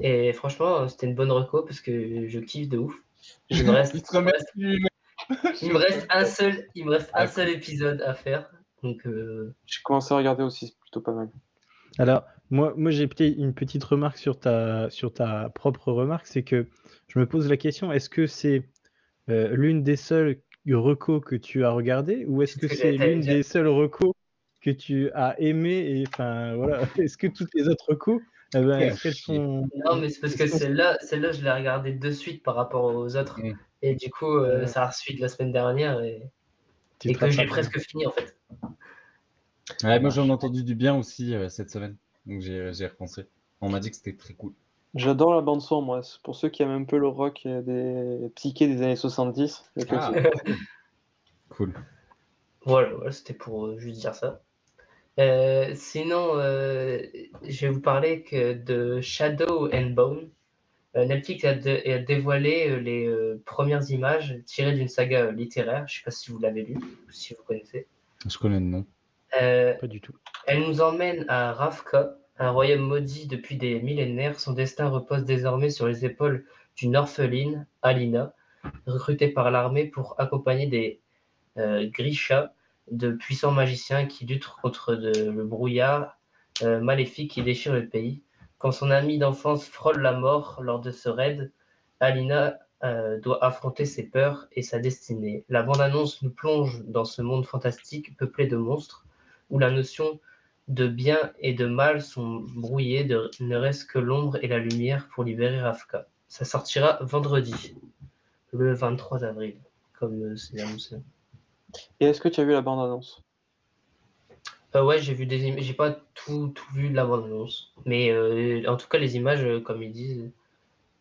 S3: Et franchement, c'était une bonne reco parce que je kiffe de ouf. Il me reste, il me reste, il me reste un seul, il me reste un seul épisode à faire. Donc, euh,
S4: J'ai commencé à regarder aussi, c'est plutôt pas mal.
S1: Alors, moi, moi j'ai peut-être une petite remarque sur ta, sur ta propre remarque, c'est que je me pose la question, est-ce que c'est euh, l'une des seules recos que tu as regardées ou est-ce que
S3: C'est
S1: l'une des seules recos que tu as aimées et enfin voilà, est-ce que toutes les autres recos, eh ben,
S5: Quel
S1: est-ce qu'elles
S5: chier.
S1: sont
S3: non, mais c'est parce que celle-là, celle-là, je l'ai regardée de suite par rapport aux autres.
S5: Mm.
S3: Et du coup, euh, ça a suivi de la semaine dernière et, et que j'ai presque fini en fait.
S5: Ouais, moi j'en ai entendu du bien aussi euh, cette semaine, donc j'ai j'ai repensé. On m'a dit que c'était très cool.
S4: J'adore la bande son, moi. Pour ceux qui aiment un peu le rock et des psyché des années 70. il y a quelque
S5: Ah. Cool.
S3: Voilà, voilà, c'était pour euh, juste dire ça. Euh, sinon, euh, je vais vous parler que de Shadow and Bone. Euh, Netflix a, dé- a dévoilé les euh, premières images tirées d'une saga littéraire. Je ne sais pas si vous l'avez lu, ou si vous connaissez.
S5: Je connais le nom.
S3: Euh,
S1: Pas du tout.
S3: elle nous emmène à Ravka, un royaume maudit depuis des millénaires. Son destin repose désormais sur les épaules d'une orpheline, Alina, recrutée par l'armée pour accompagner des euh, Grisha, de puissants magiciens qui luttent contre de- le brouillard euh, maléfique qui déchire le pays. Quand son ami d'enfance frôle la mort lors de ce raid, Alina euh, doit affronter ses peurs et sa destinée. La bande-annonce nous plonge dans ce monde fantastique peuplé de monstres où la notion de bien et de mal sont brouillées, de- ne reste que l'ombre et la lumière pour libérer Ravka. Ça sortira vendredi, le 23 avril, comme euh, c'est annoncé.
S4: Et est-ce que tu as vu la bande-annonce?
S3: Euh, ouais, j'ai vu des images, j'ai pas tout, tout vu de la bande-annonce, mais euh, en tout cas les images, comme ils disent,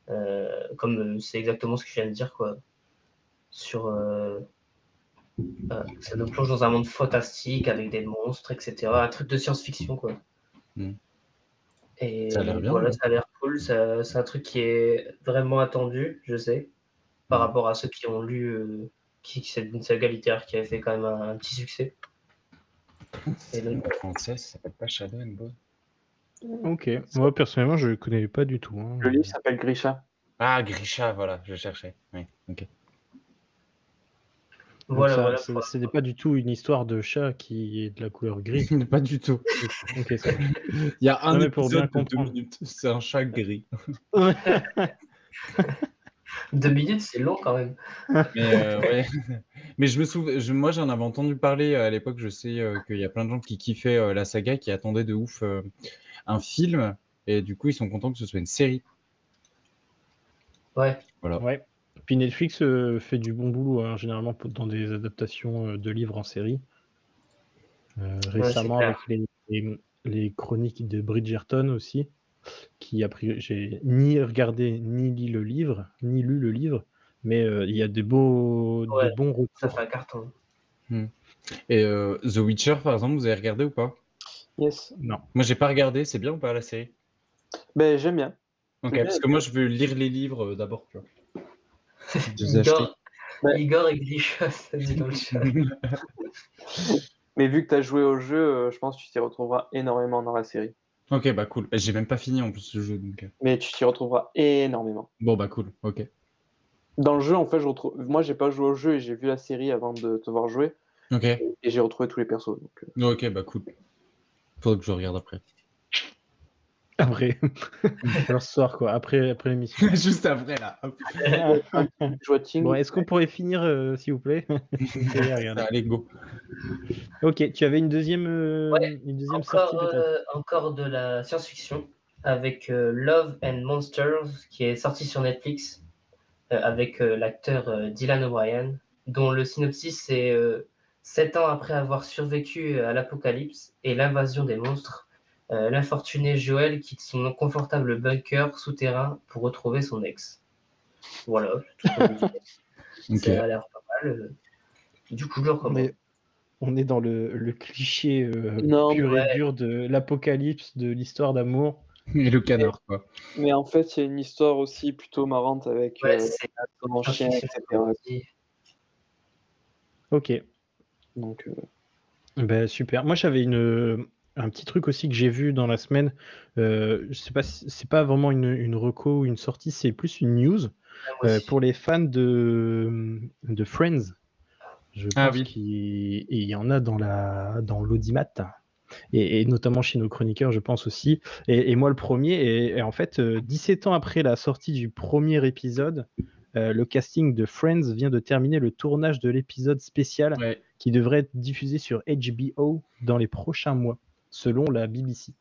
S3: euh, comme c'est exactement ce que je viens de dire, quoi, sur, euh, ça nous plonge dans un monde fantastique avec des monstres, etc., un truc de science-fiction, quoi.
S5: Mm.
S3: Et
S5: Ça a l'air bien,
S3: voilà,
S5: ouais.
S3: ça a l'air cool, c'est un truc qui est vraiment attendu, je sais, par
S5: Mm.
S3: rapport à ceux qui ont lu, euh, qui, c'est une saga littéraire qui avait fait quand même un, un petit succès. Et donc,
S5: En français, ça s'appelle pas Shadow and Bone.
S1: Ok. Moi personnellement, je connais pas du tout. hein.
S4: Le livre s'appelle Grisha.
S5: Ah, Grisha, voilà, je cherchais. Oui, ok.
S3: Voilà,
S1: ça-
S3: voilà.
S1: Ce n'est pas du tout une histoire de chat qui est de la couleur gris.
S5: pas du tout. Il y a un
S1: Non, pour bien
S5: de deux
S1: comprendre.
S5: minutes. C'est un chat gris.
S3: Deux minutes, c'est long quand même.
S5: Mais, euh, ouais. Mais je me souviens, je- moi j'en avais entendu parler euh, à l'époque. Je sais euh, qu'il y a plein de gens qui kiffaient euh, la saga, qui attendaient de ouf euh, un film, et du coup ils sont contents que ce soit une série.
S3: Ouais.
S1: Ouais. Puis Netflix euh, fait du bon boulot hein, généralement pour- dans des adaptations euh, de livres en série. Euh, récemment avec les, les- les chroniques de Bridgerton aussi, qui a pris, j'ai ni regardé ni lu le livre, ni lu le livre, mais euh, il y a des beaux,
S3: Ouais,
S1: des bons
S3: Ça
S1: retours.
S3: fait un carton.
S5: Et euh, The Witcher par exemple, vous avez regardé ou pas?
S4: Yes.
S1: Non.
S5: Moi j'ai pas regardé. C'est bien ou pas la série?
S4: Ben, j'aime bien.
S5: Ok, parce
S4: bien.
S5: que moi je veux lire les livres euh, d'abord. Tu vois.
S3: Igor et Grisha, ça dit dans le chat.
S4: Mais vu que tu as joué au jeu, euh, je pense que tu t'y retrouveras énormément dans la série.
S5: Ok, bah cool. J'ai même pas fini en plus le jeu. Donc... euh,
S4: Mais tu t'y retrouveras énormément.
S5: Bon, bah cool. Ok.
S4: Dans le jeu, en fait, je retrouve. Moi, j'ai pas joué au jeu et j'ai vu la série avant de te voir jouer.
S5: Ok.
S4: Et j'ai retrouvé tous les persos. Donc, euh,
S5: Ok, bah cool. Faudrait que je regarde après.
S1: Après, alors ce soir quoi, après, après l'émission.
S5: Juste après, là.
S1: Bon, est-ce qu'on pourrait finir, euh, s'il vous plaît?
S5: Allez, go.
S1: Ok, tu avais une deuxième, euh,
S3: Ouais,
S1: une deuxième
S3: Encore,
S1: peut-être?
S3: euh, encore de la science-fiction avec euh, Love and Monsters qui est sorti sur Netflix euh, avec euh, l'acteur euh, Dylan O'Brien dont le synopsis c'est euh, sept ans après avoir survécu à l'apocalypse et l'invasion des monstres, l'infortuné Joël quitte son confortable bunker souterrain pour retrouver son ex. Voilà, tout ça a l'air pas mal. euh. Du coup, je le
S1: on
S3: recommande.
S1: est, on est dans le, le cliché euh,
S4: Non,
S1: pur
S3: ouais.
S1: et dur de l'apocalypse, de l'histoire d'amour.
S5: Et le canard, quoi.
S4: Mais en fait, il y a une histoire aussi plutôt marrante avec
S3: Ouais,
S4: euh, chien, etc.
S1: Ok,
S4: Donc, euh,
S1: ben, super. Moi j'avais une, un petit truc aussi que j'ai vu dans la semaine. Euh, je sais pas, c'est pas vraiment une, une reco ou une sortie, c'est plus une news
S3: Moi
S1: euh, pour les fans de, de Friends. Je pense
S5: Ah oui.
S1: qu'il il y en a dans la dans l'audimat. Et, et notamment chez nos chroniqueurs, je pense aussi. Et, et moi, le premier. Et, et en fait, euh, 17 ans après la sortie du premier épisode, euh, le casting de Friends vient de terminer le tournage de l'épisode spécial
S5: Ouais.
S1: qui devrait être diffusé sur HBO dans les prochains mois, selon la BBC.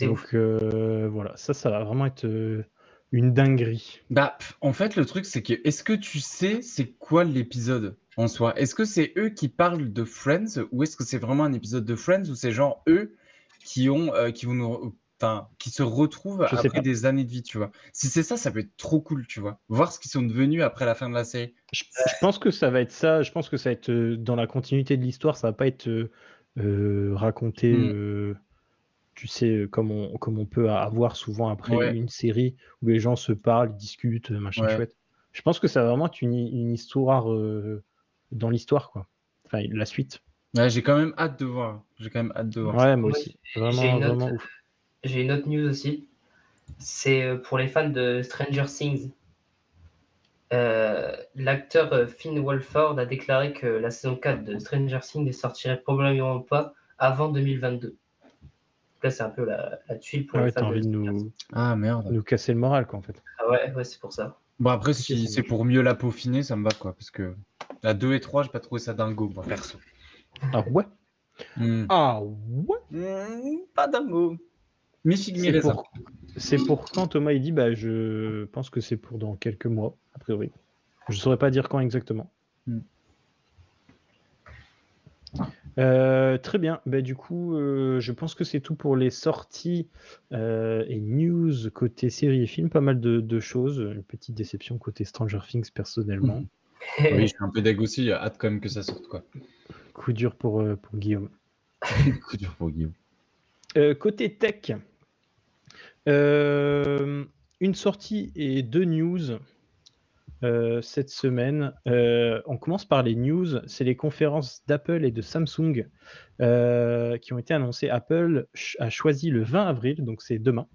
S1: Donc euh, voilà, ça, ça va vraiment être euh, une dinguerie.
S5: Bah, en fait, le truc, c'est que est-ce que tu sais c'est quoi l'épisode en soi? Est-ce que c'est eux qui parlent de Friends ou est-ce que c'est vraiment un épisode de Friends ou c'est genre eux qui ont euh, qui vont nous qui se retrouvent
S1: Je
S5: après des années de vie, tu vois? Si c'est ça, ça peut être trop cool, tu vois. Voir ce qu'ils sont devenus après la fin de la série.
S1: Je, je pense que ça va être ça. Je pense que ça va être euh, dans la continuité de l'histoire. Ça va pas être euh, euh, raconté,
S5: Mm.
S1: euh, tu sais, comme on, comme on peut avoir souvent après
S5: Ouais.
S1: une série où les gens se parlent, discutent, machin
S5: Ouais.
S1: chouette. Je pense que ça va vraiment être une, une histoire euh, dans l'histoire, quoi. Enfin, la suite.
S5: Ouais, j'ai quand même hâte de voir. J'ai quand même hâte de voir.
S1: Ouais, moi aussi. Vraiment, vraiment ouf.
S3: J'ai une autre news aussi. C'est euh, pour les fans de Stranger Things. Euh, L'acteur euh, Finn Wolford a déclaré que la saison 4 de Stranger Things ne sortirait probablement pas avant 2022. Donc Là, c'est un peu la, la tuile pour
S1: Ah
S3: les
S1: ouais,
S3: fans
S1: envie de
S3: Stranger Things.
S1: nous,
S5: Ah merde.
S1: nous casser le moral, quoi, en fait.
S3: Ah ouais, ouais c'est pour ça.
S5: Bon après, si c'est pour mieux la peaufiner, ça me va quoi, parce que la 2 et 3, j'ai pas trouvé ça dingo, moi perso.
S1: Ah ouais?
S5: Hmm.
S1: Ah ouais?
S5: Hmm, pas dingo.
S1: C'est pour, c'est pour quand Thomas il dit bah je pense que c'est pour dans quelques mois a priori. Je saurais pas dire quand exactement.
S5: Hmm.
S1: Euh, très bien. Bah, du coup, euh, je pense que c'est tout pour les sorties euh, et news côté séries et films. Pas mal de, de choses. Une petite déception côté Stranger Things personnellement.
S5: Oui, je suis un peu deg aussi, j'ai hâte quand même que ça sorte quoi.
S1: Coup dur pour, euh, pour Guillaume.
S5: Coup dur pour Guillaume.
S1: Euh, côté tech, euh, une sortie et deux news euh, cette semaine. Euh, on commence par les news. C'est les conférences d'Apple et de Samsung qui ont été annoncées. Apple a choisi le 20 avril, donc c'est demain.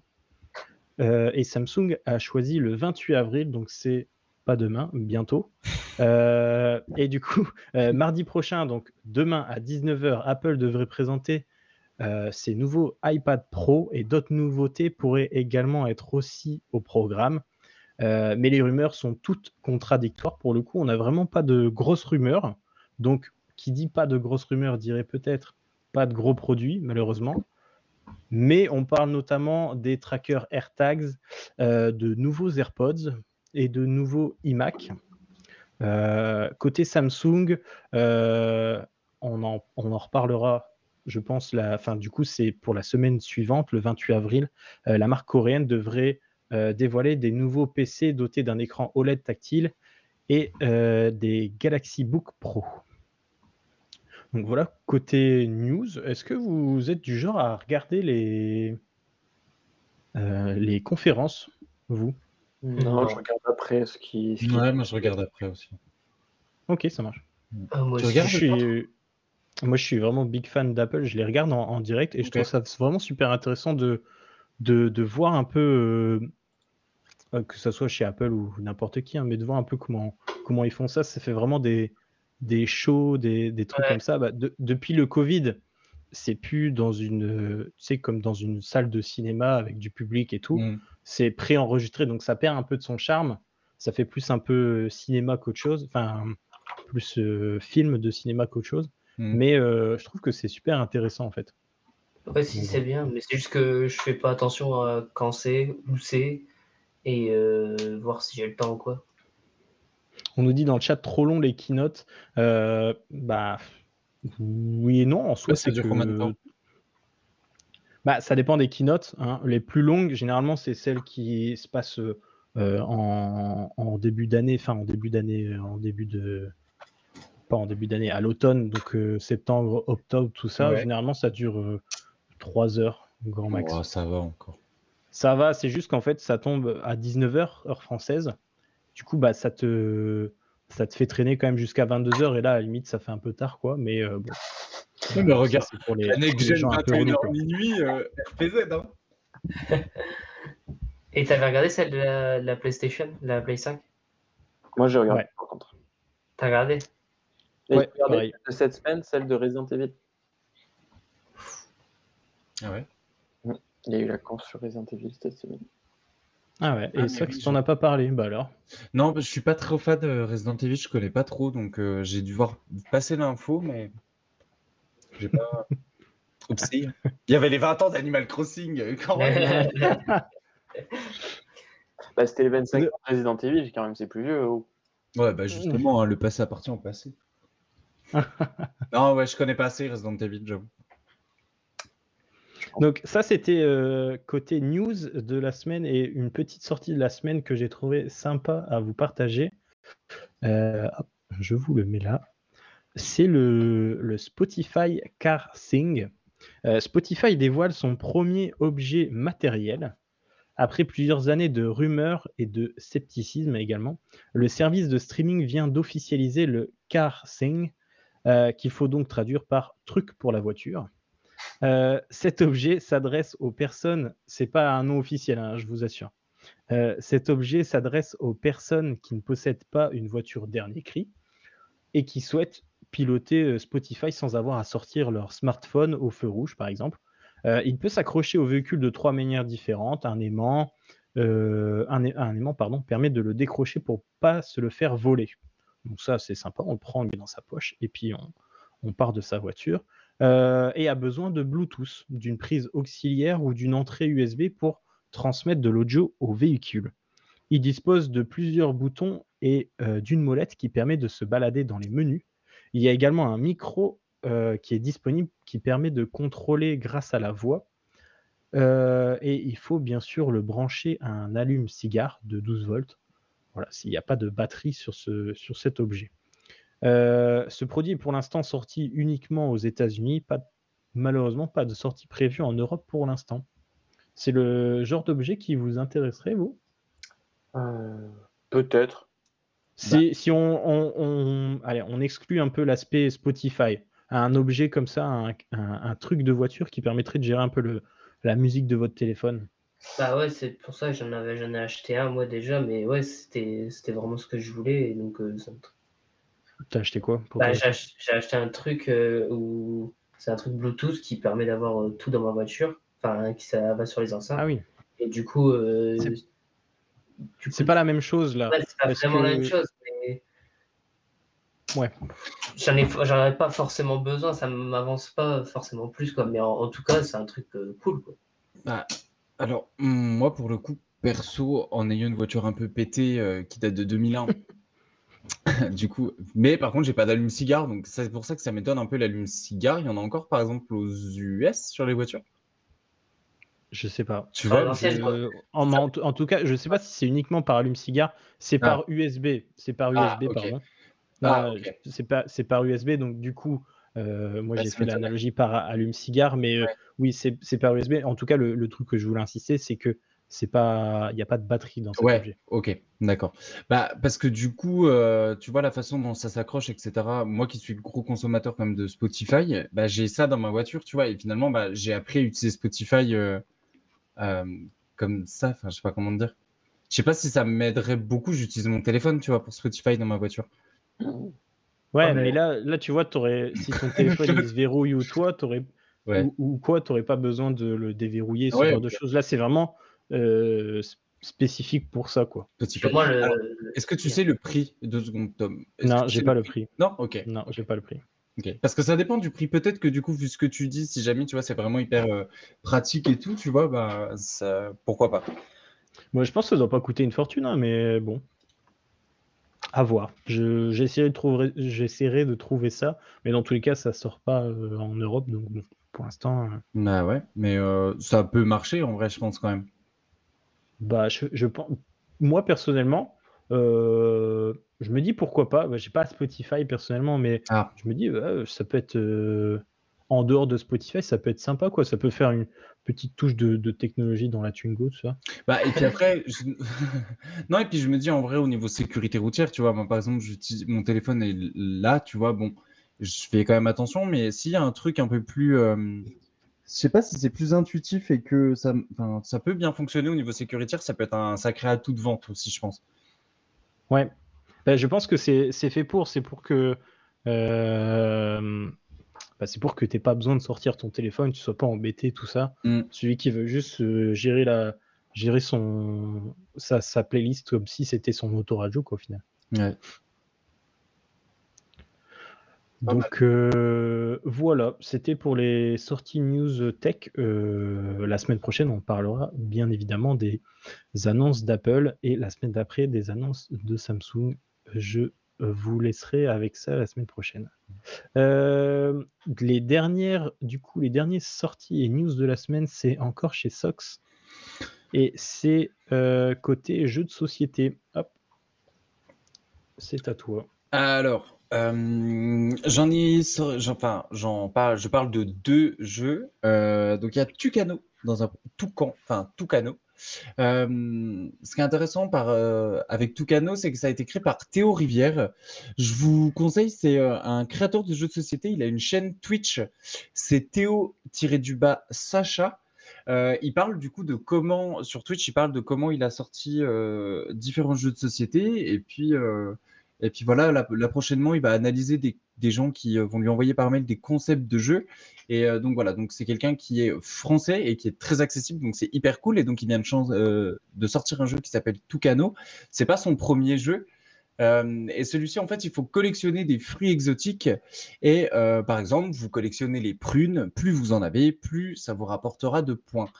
S1: Et Samsung a choisi le 28 avril, donc c'est pas demain, bientôt. Et du coup, mardi prochain, donc demain à 19h, Apple devrait présenter euh, ces nouveaux iPad Pro et d'autres nouveautés pourraient également être aussi au programme. Euh, mais les rumeurs sont toutes contradictoires. Pour le coup, on n'a vraiment pas de grosses rumeurs. Donc, qui dit pas de grosses rumeurs dirait peut-être pas de gros produits, malheureusement. Mais on parle notamment des trackers AirTags, euh, de nouveaux AirPods et de nouveaux iMac. Côté Samsung, on en reparlera je pense, la, enfin, du coup, c'est pour la semaine suivante, le 28 avril, euh, la marque coréenne devrait euh, dévoiler des nouveaux PC dotés d'un écran OLED tactile et euh, des Galaxy Book Pro. Donc voilà, côté news, est-ce que vous êtes du genre à regarder les, euh, les conférences, vous?
S4: Non,
S3: Non.
S4: je regarde après ce qui. ce qui-
S5: Ouais, moi je regarde après aussi.
S1: Ok, ça marche.
S3: Ah, moi
S5: Tu
S3: aussi,
S5: regardes
S1: Je suis... Moi, je suis vraiment big fan d'Apple. Je les regarde en, en direct et je trouve ça vraiment super intéressant de, de, de voir un peu, euh, euh, que ce soit chez Apple ou n'importe qui, hein, mais de voir un peu comment, comment ils font ça. Ça fait vraiment des, des shows, des, des trucs
S3: Ouais.
S1: comme ça. Bah, de- depuis le Covid, c'est plus dans une, tu sais, comme dans une salle de cinéma avec du public et tout.
S5: Mm.
S1: C'est préenregistré, donc ça perd un peu de son charme. Ça fait plus un peu cinéma qu'autre chose. Enfin, plus euh, film de cinéma qu'autre chose.
S5: Mm.
S1: Mais euh, je trouve que c'est super intéressant en fait.
S3: Ouais, si c'est bien, mais c'est juste que je fais pas attention à quand c'est, où c'est, et euh, voir si j'ai le temps ou quoi.
S1: On nous dit dans le chat trop long les keynotes. Euh, bah oui et non en soi. C'est que-
S5: combien de temps?
S1: Bah ça dépend des keynotes. hein. Les plus longues généralement c'est celles qui se passent euh, en, en début d'année, enfin en début d'année, en début de pas en début d'année, à l'automne, donc euh, septembre, octobre, tout ça.
S5: Ouais.
S1: Généralement ça dure 3 heures grand max.
S5: Oh, ça va encore.
S1: Ça va, c'est juste qu'en fait, ça tombe à 19h, heure française. Du coup, bah, ça te, ça te fait traîner quand même jusqu'à 22h. Et là, à la limite, ça fait un peu tard, quoi. Mais euh, bon.
S5: Mais
S1: Ça,
S5: regarde,
S1: c'est pour les, les
S5: next gen
S1: gens un peu relous,
S5: 21h
S1: quoi.
S5: minuit, euh, FPZ, hein.
S3: Et t'avais regardé celle de la, de la PlayStation, la Play 5
S4: Moi, j'ai regardé
S1: Ouais.
S4: par contre.
S3: T'as regardé?
S1: Ouais,
S4: regardé de cette semaine, celle de Resident Evil.
S5: Ah ouais.
S4: Il y a eu la course sur Resident Evil cette semaine.
S1: Ah ouais,
S5: Ah,
S1: et ça,
S5: oui,
S1: que t'en as pas parlé, bah alors.
S5: Non, je suis pas trop fan de Resident Evil, je connais pas trop, donc euh, j'ai dû voir passer l'info, mais j'ai pas. Oups. Il y avait les 20 ans d'Animal Crossing euh, quand même.
S4: Bah, c'était les 25
S1: De-
S4: ans de Resident Evil, quand même, c'est plus vieux. oh.
S5: Ouais, bah justement, hein, le passé appartient au passé. non, ouais, je connais pas assez Resident Evil, j'avoue.
S1: Donc, ça, c'était euh, côté news de la semaine et une petite sortie de la semaine que j'ai trouvé sympa à vous partager. Euh, je vous le mets là. C'est le, le Spotify Car Thing. Euh, Spotify dévoile son premier objet matériel. Après plusieurs années de rumeurs et de scepticisme également, le service de streaming vient d'officialiser le Car Thing, euh, qu'il faut donc traduire par truc pour la voiture. Euh, cet objet s'adresse aux personnes, c'est pas un nom officiel, hein, je vous assure. Euh, cet objet s'adresse aux personnes qui ne possèdent pas une voiture dernier cri et qui souhaitent piloter Spotify sans avoir à sortir leur smartphone au feu rouge, par exemple. Il peut s'accrocher au véhicule de trois manières différentes. Un aimant, permet de le décrocher pour pas se le faire voler. Donc ça, c'est sympa. On le prend, dans sa poche et puis on, on part de sa voiture. Euh, et a besoin de Bluetooth, d'une prise auxiliaire ou d'une entrée USB pour transmettre de l'audio au véhicule. Il dispose de plusieurs boutons et euh, d'une molette qui permet de se balader dans les menus. Il y a également un micro euh, qui est disponible qui permet de contrôler grâce à la voix. Euh, et il faut bien sûr le brancher à un allume-cigare de 12 volts. Voilà, s'il n'y a pas de batterie sur, ce, sur cet objet. Euh, ce produit est pour l'instant sorti uniquement aux États-Unis, pas, malheureusement pas de sortie prévue en Europe pour l'instant. C'est le genre d'objet qui vous intéresserait, vous?
S4: Euh, Peut-être.
S1: Si, si on, on- on- allez, on exclut un peu l'aspect Spotify, un objet comme ça, un, un- un truc de voiture qui permettrait de gérer un peu le, la musique de votre téléphone.
S3: Bah ouais, c'est pour ça que j'en avais, j'en ai acheté un moi déjà, mais ouais, c'était, c'était vraiment ce que je voulais, et donc euh, ça me
S1: T'as acheté quoi pour
S3: Bah, j'ai
S1: voiture
S3: ach- j'ai acheté un truc euh, où c'est un truc Bluetooth qui permet d'avoir euh, tout dans ma voiture, enfin qui ça va sur les enceintes.
S1: Ah oui,
S3: Et du coup, euh,
S1: C'est-
S3: du coup,
S1: c'est pas la même chose là.
S3: ouais, c'est pas
S1: parce
S3: vraiment la
S1: que-
S3: même chose, mais
S1: Ouais.
S3: j'en ai, j'en avais pas forcément besoin, ça m'avance pas forcément plus quoi. Mais en, en tout cas, c'est un truc euh, cool quoi.
S5: Bah, alors, moi, pour le coup, perso, en ayant une voiture un peu pétée euh, qui date de 2001, du coup, mais par contre, j'ai pas d'allume-cigare, donc c'est pour ça que ça m'étonne un peu l'allume-cigare. Il y en a encore, par exemple, aux US sur les voitures?
S1: Je sais pas.
S5: Tu
S3: Ah,
S5: vois,
S1: en, en tout- en tout cas, je sais pas si c'est uniquement par allume-cigare, c'est
S5: Ah.
S1: par USB. C'est par
S5: Ah,
S1: USB, pardon.
S5: Ah,
S1: Non,
S5: ok.
S1: C'est pas, c'est par USB, donc du coup, euh, moi
S5: Bah,
S1: j'ai fait l'analogie par allume-cigare, mais euh,
S5: Ouais.
S1: oui, c'est par USB. En tout cas, le, le truc que je voulais insister, c'est que c'est pas, il n'y a pas de batterie dans cet
S5: Ouais,
S1: objet.
S5: ok, d'accord. Bah, parce que du coup, euh, tu vois la façon dont ça s'accroche, etc. Moi qui suis gros consommateur comme de Spotify, bah, j'ai ça dans ma voiture, tu vois, et finalement, bah, j'ai appris à utiliser Spotify euh, euh, comme ça, enfin, je sais pas comment te dire. Je sais pas si ça m'aiderait beaucoup, j'utilise mon téléphone, tu vois, pour Spotify dans ma voiture.
S1: Ouais,
S3: Ah, mais-
S1: mais là, là, tu vois, t'aurais, si ton téléphone il se verrouille ou toi, t'aurais,
S5: Ouais.
S1: ou, ou quoi, t'aurais pas besoin de le déverrouiller, ce
S5: Ouais,
S1: genre de choses. Là, c'est vraiment euh, spécifique pour ça, quoi.
S3: Le-
S5: Est-ce que tu sais le prix Deux secondes, Tom?
S1: Non, j'ai pas le prix.
S5: Non, ok.
S1: Non, j'ai pas le prix.
S5: Ok. Parce que ça dépend du prix. Peut-être que du coup, vu ce que tu dis, si jamais tu vois, c'est vraiment hyper euh, pratique et tout, tu vois, bah, ça... pourquoi pas?
S1: Moi, je pense que ça doit pas coûter une fortune, hein, mais bon. À voir. Je, j'essaierai, de trouver, j'essaierai de trouver ça, mais dans tous les cas, ça sort pas euh, en Europe, donc bon, pour l'instant, euh,
S5: Bah ouais, mais euh, ça peut marcher en vrai, je pense quand même.
S1: bah, je, je pense, moi personnellement, je me dis pourquoi pas. Bah, j'ai pas Spotify personnellement, mais
S5: Ah.
S1: je me dis euh, ça peut être en dehors de Spotify, ça peut être sympa, quoi. Ça peut faire une petite touche de, de technologie dans la Twingo, tout ça.
S5: Bah, et puis après, je... non, et puis je me dis en vrai, au niveau sécurité routière, tu vois, moi par exemple, mon téléphone est là, tu vois, bon, je fais quand même attention, mais s'il y a un truc un peu plus. euh, Je sais pas si c'est plus intuitif et que ça, enfin, ça peut bien fonctionner au niveau sécuritaire, ça peut être un sacré atout de vente aussi, je pense.
S1: Ouais. Bah, je pense que c'est c'est fait pour, c'est pour que euh, bah, c'est pour que t'aies pas besoin de sortir ton téléphone, tu sois pas embêté, tout ça.
S5: Mm.
S1: Celui qui veut juste euh, gérer la gérer son sa, sa playlist comme si c'était son autoradio quoi au final.
S5: Ouais.
S1: Donc euh, voilà, c'était pour les sorties news tech. Euh, la semaine prochaine, on parlera bien évidemment des annonces d'Apple et la semaine d'après des annonces de Samsung. Je vous laisserai avec ça la semaine prochaine. Euh, les dernières, du coup, les dernières sorties et news de la semaine, c'est encore chez Sox et c'est euh, côté jeux de société. Hop, c'est à toi.
S5: Alors, euh, j'en ai, enfin, j'en parle, je parle de deux jeux. Euh, donc il y a Tucano dans un Toucan, enfin Tucano. Euh, ce qui est intéressant euh, avec Tucano, c'est que ça a été créé par Théo Rivière. Je vous conseille, c'est euh, un créateur de jeux de société. Il a une chaîne Twitch. C'est Théo-du-bas Sacha. Il parle du coup de comment, sur Twitch, il parle de comment il a sorti différents jeux de société. Et puis, et puis voilà, là, là, prochainement, il va analyser des, des gens qui euh, vont lui envoyer par mail des concepts de jeux. Et euh, donc voilà, donc c'est quelqu'un qui est français et qui est très accessible, donc c'est hyper cool. Et donc il vient de, chance, euh, de sortir un jeu qui s'appelle Tucano. C'est pas son premier jeu. Euh, et celui-ci, en fait, il faut collectionner des fruits exotiques. Et euh, par exemple, vous collectionnez les prunes, plus vous en avez, plus ça vous rapportera de points.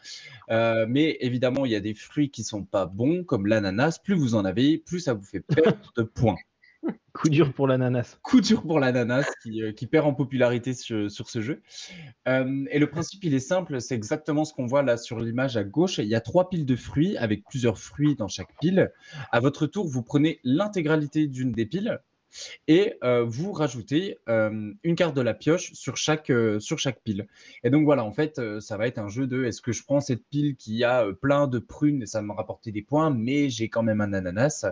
S5: Euh, mais évidemment, il y a des fruits qui sont pas bons, comme l'ananas. Plus vous en avez, plus ça vous fait perdre de points.
S1: Coup dur pour l'ananas.
S5: Coup dur pour l'ananas qui, euh, perd en popularité sur, sur ce jeu. Euh, et le principe, il est simple, c'est exactement ce qu'on voit là sur l'image à gauche. Il y a trois piles de fruits avec plusieurs fruits dans chaque pile. À votre tour, vous prenez l'intégralité d'une des piles et euh, vous rajoutez euh, une carte de la pioche sur chaque, euh, sur chaque pile. Et donc voilà, en fait, ça va être un jeu de est-ce que je prends cette pile qui a plein de prunes et ça va me rapporter des points, mais j'ai quand même un ananas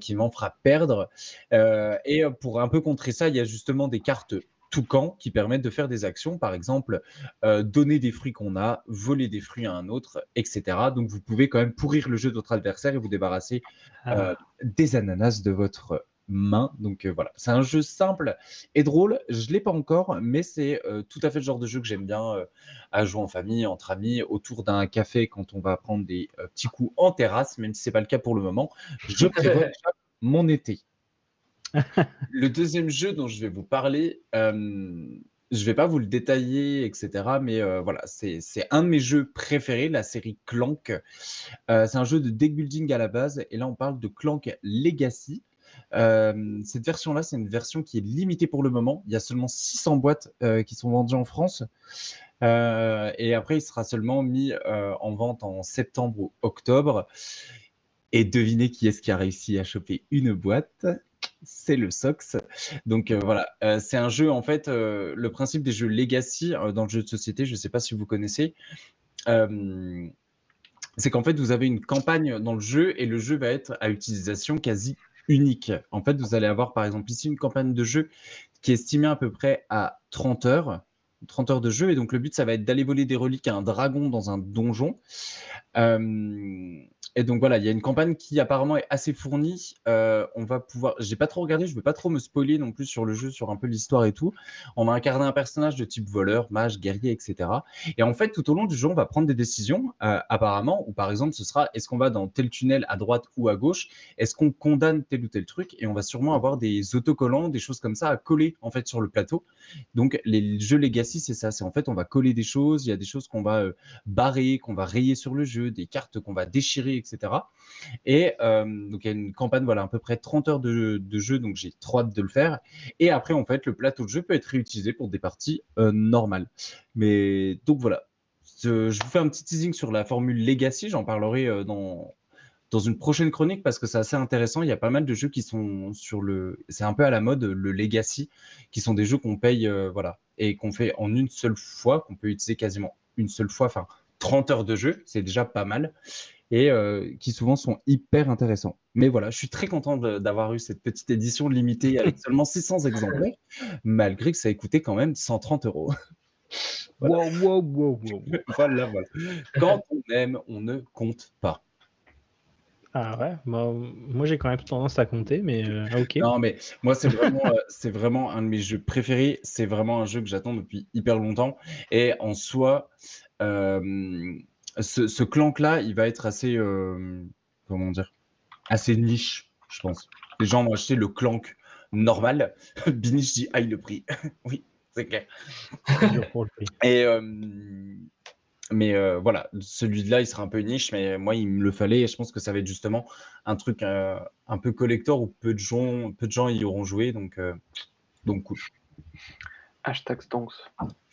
S5: qui m'en fera perdre. Et pour un peu contrer ça, il y a justement des cartes toucan qui permettent de faire des actions, par exemple euh, donner des fruits qu'on a, voler des fruits à un autre, etc. Donc vous pouvez quand même pourrir le jeu de votre adversaire et vous débarrasser
S1: Ah.
S5: des ananas de votre main. Donc euh, voilà, c'est un jeu simple et drôle. Je l'ai pas encore, mais c'est euh, tout à fait le genre de jeu que j'aime bien euh, à jouer en famille, entre amis, autour d'un café quand on va prendre des petits coups en terrasse, même si c'est pas le cas pour le moment. Je prévois mon été. le deuxième jeu dont je vais vous parler, je vais pas vous le détailler, etc. Mais voilà, c'est un de mes jeux préférés, la série Clank. C'est un jeu de deck building à la base, et là on parle de Clank Legacy. Euh, cette version-là, c'est une version qui est limitée pour le moment. Il y a seulement 600 boîtes euh, qui sont vendues en France. Euh, et après, il sera seulement mis en vente en septembre ou octobre. Et devinez qui est-ce qui a réussi à choper une boîte? C'est le Sox. Donc voilà, c'est un jeu en fait. le principe des jeux Legacy dans le jeu de société, je ne sais pas si vous connaissez. c'est qu'en fait, vous avez une campagne dans le jeu et le jeu va être à utilisation quasi unique. En fait, vous allez avoir par exemple ici une campagne de jeu qui est estimée à peu près à 30 heures. 30 heures de jeu et donc le but ça va être d'aller voler des reliques à un dragon dans un donjon euh, et donc voilà, il y a une campagne qui apparemment est assez fournie. Euh, on va pouvoir, j'ai pas trop regardé, je veux pas trop me spoiler non plus sur le jeu, sur un peu l'histoire et tout. On va incarner un personnage de type voleur, mage, guerrier, etc. Et en fait, tout au long du jeu, on va prendre des décisions, euh, apparemment, ou par exemple, ce sera est-ce qu'on va dans tel tunnel à droite ou à gauche? Est-ce qu'on condamne tel ou tel truc? Et on va sûrement avoir des autocollants, des choses comme ça à coller en fait sur le plateau. Donc les jeux Legacy, c'est ça. C'est en fait, on va coller des choses. Il y a des choses qu'on va barrer, qu'on va rayer sur le jeu, des cartes qu'on va déchirer, etc. Et euh, donc il y a une campagne, voilà, à peu près 30 heures de, jeu, donc j'ai trop hâte de le faire. Et après, en fait, le plateau de jeu peut être réutilisé pour des parties euh, normales. Mais donc voilà, je vous fais un petit teasing sur la formule Legacy, j'en parlerai euh, dans, dans une prochaine chronique parce que c'est assez intéressant. Il y a pas mal de jeux qui sont sur le. C'est un peu à la mode, le Legacy, qui sont des jeux qu'on paye, voilà, et qu'on fait en une seule fois, qu'on peut utiliser quasiment une seule fois, enfin 30 heures de jeu, c'est déjà pas mal et euh, qui souvent sont hyper intéressants. Mais voilà, je suis très content d'avoir eu cette petite édition limitée avec seulement 600 exemplaires, malgré que ça ait coûté quand même 130 euros.
S1: Voilà. Wow, wow, wow,
S5: voilà, voilà. Quand on aime, on ne compte pas.
S1: Ah ouais, moi j'ai quand même tendance à compter, mais euh, ok.
S5: Non, mais moi c'est vraiment, euh, c'est vraiment un de mes jeux préférés. C'est vraiment un jeu que j'attends depuis hyper longtemps. Et en soi, ce, clank-là, il va être assez, euh, comment dire, assez niche, je pense. Les gens vont acheter le clank normal. Binish dit aïe le prix. oui, c'est clair. Et euh, mais euh, voilà, celui-là, il sera un peu niche, mais moi, il me le fallait. Et je pense que ça va être justement un truc un peu collector où peu de gens, peu de gens y auront joué, donc donc cool.
S4: Hashtag Stonks.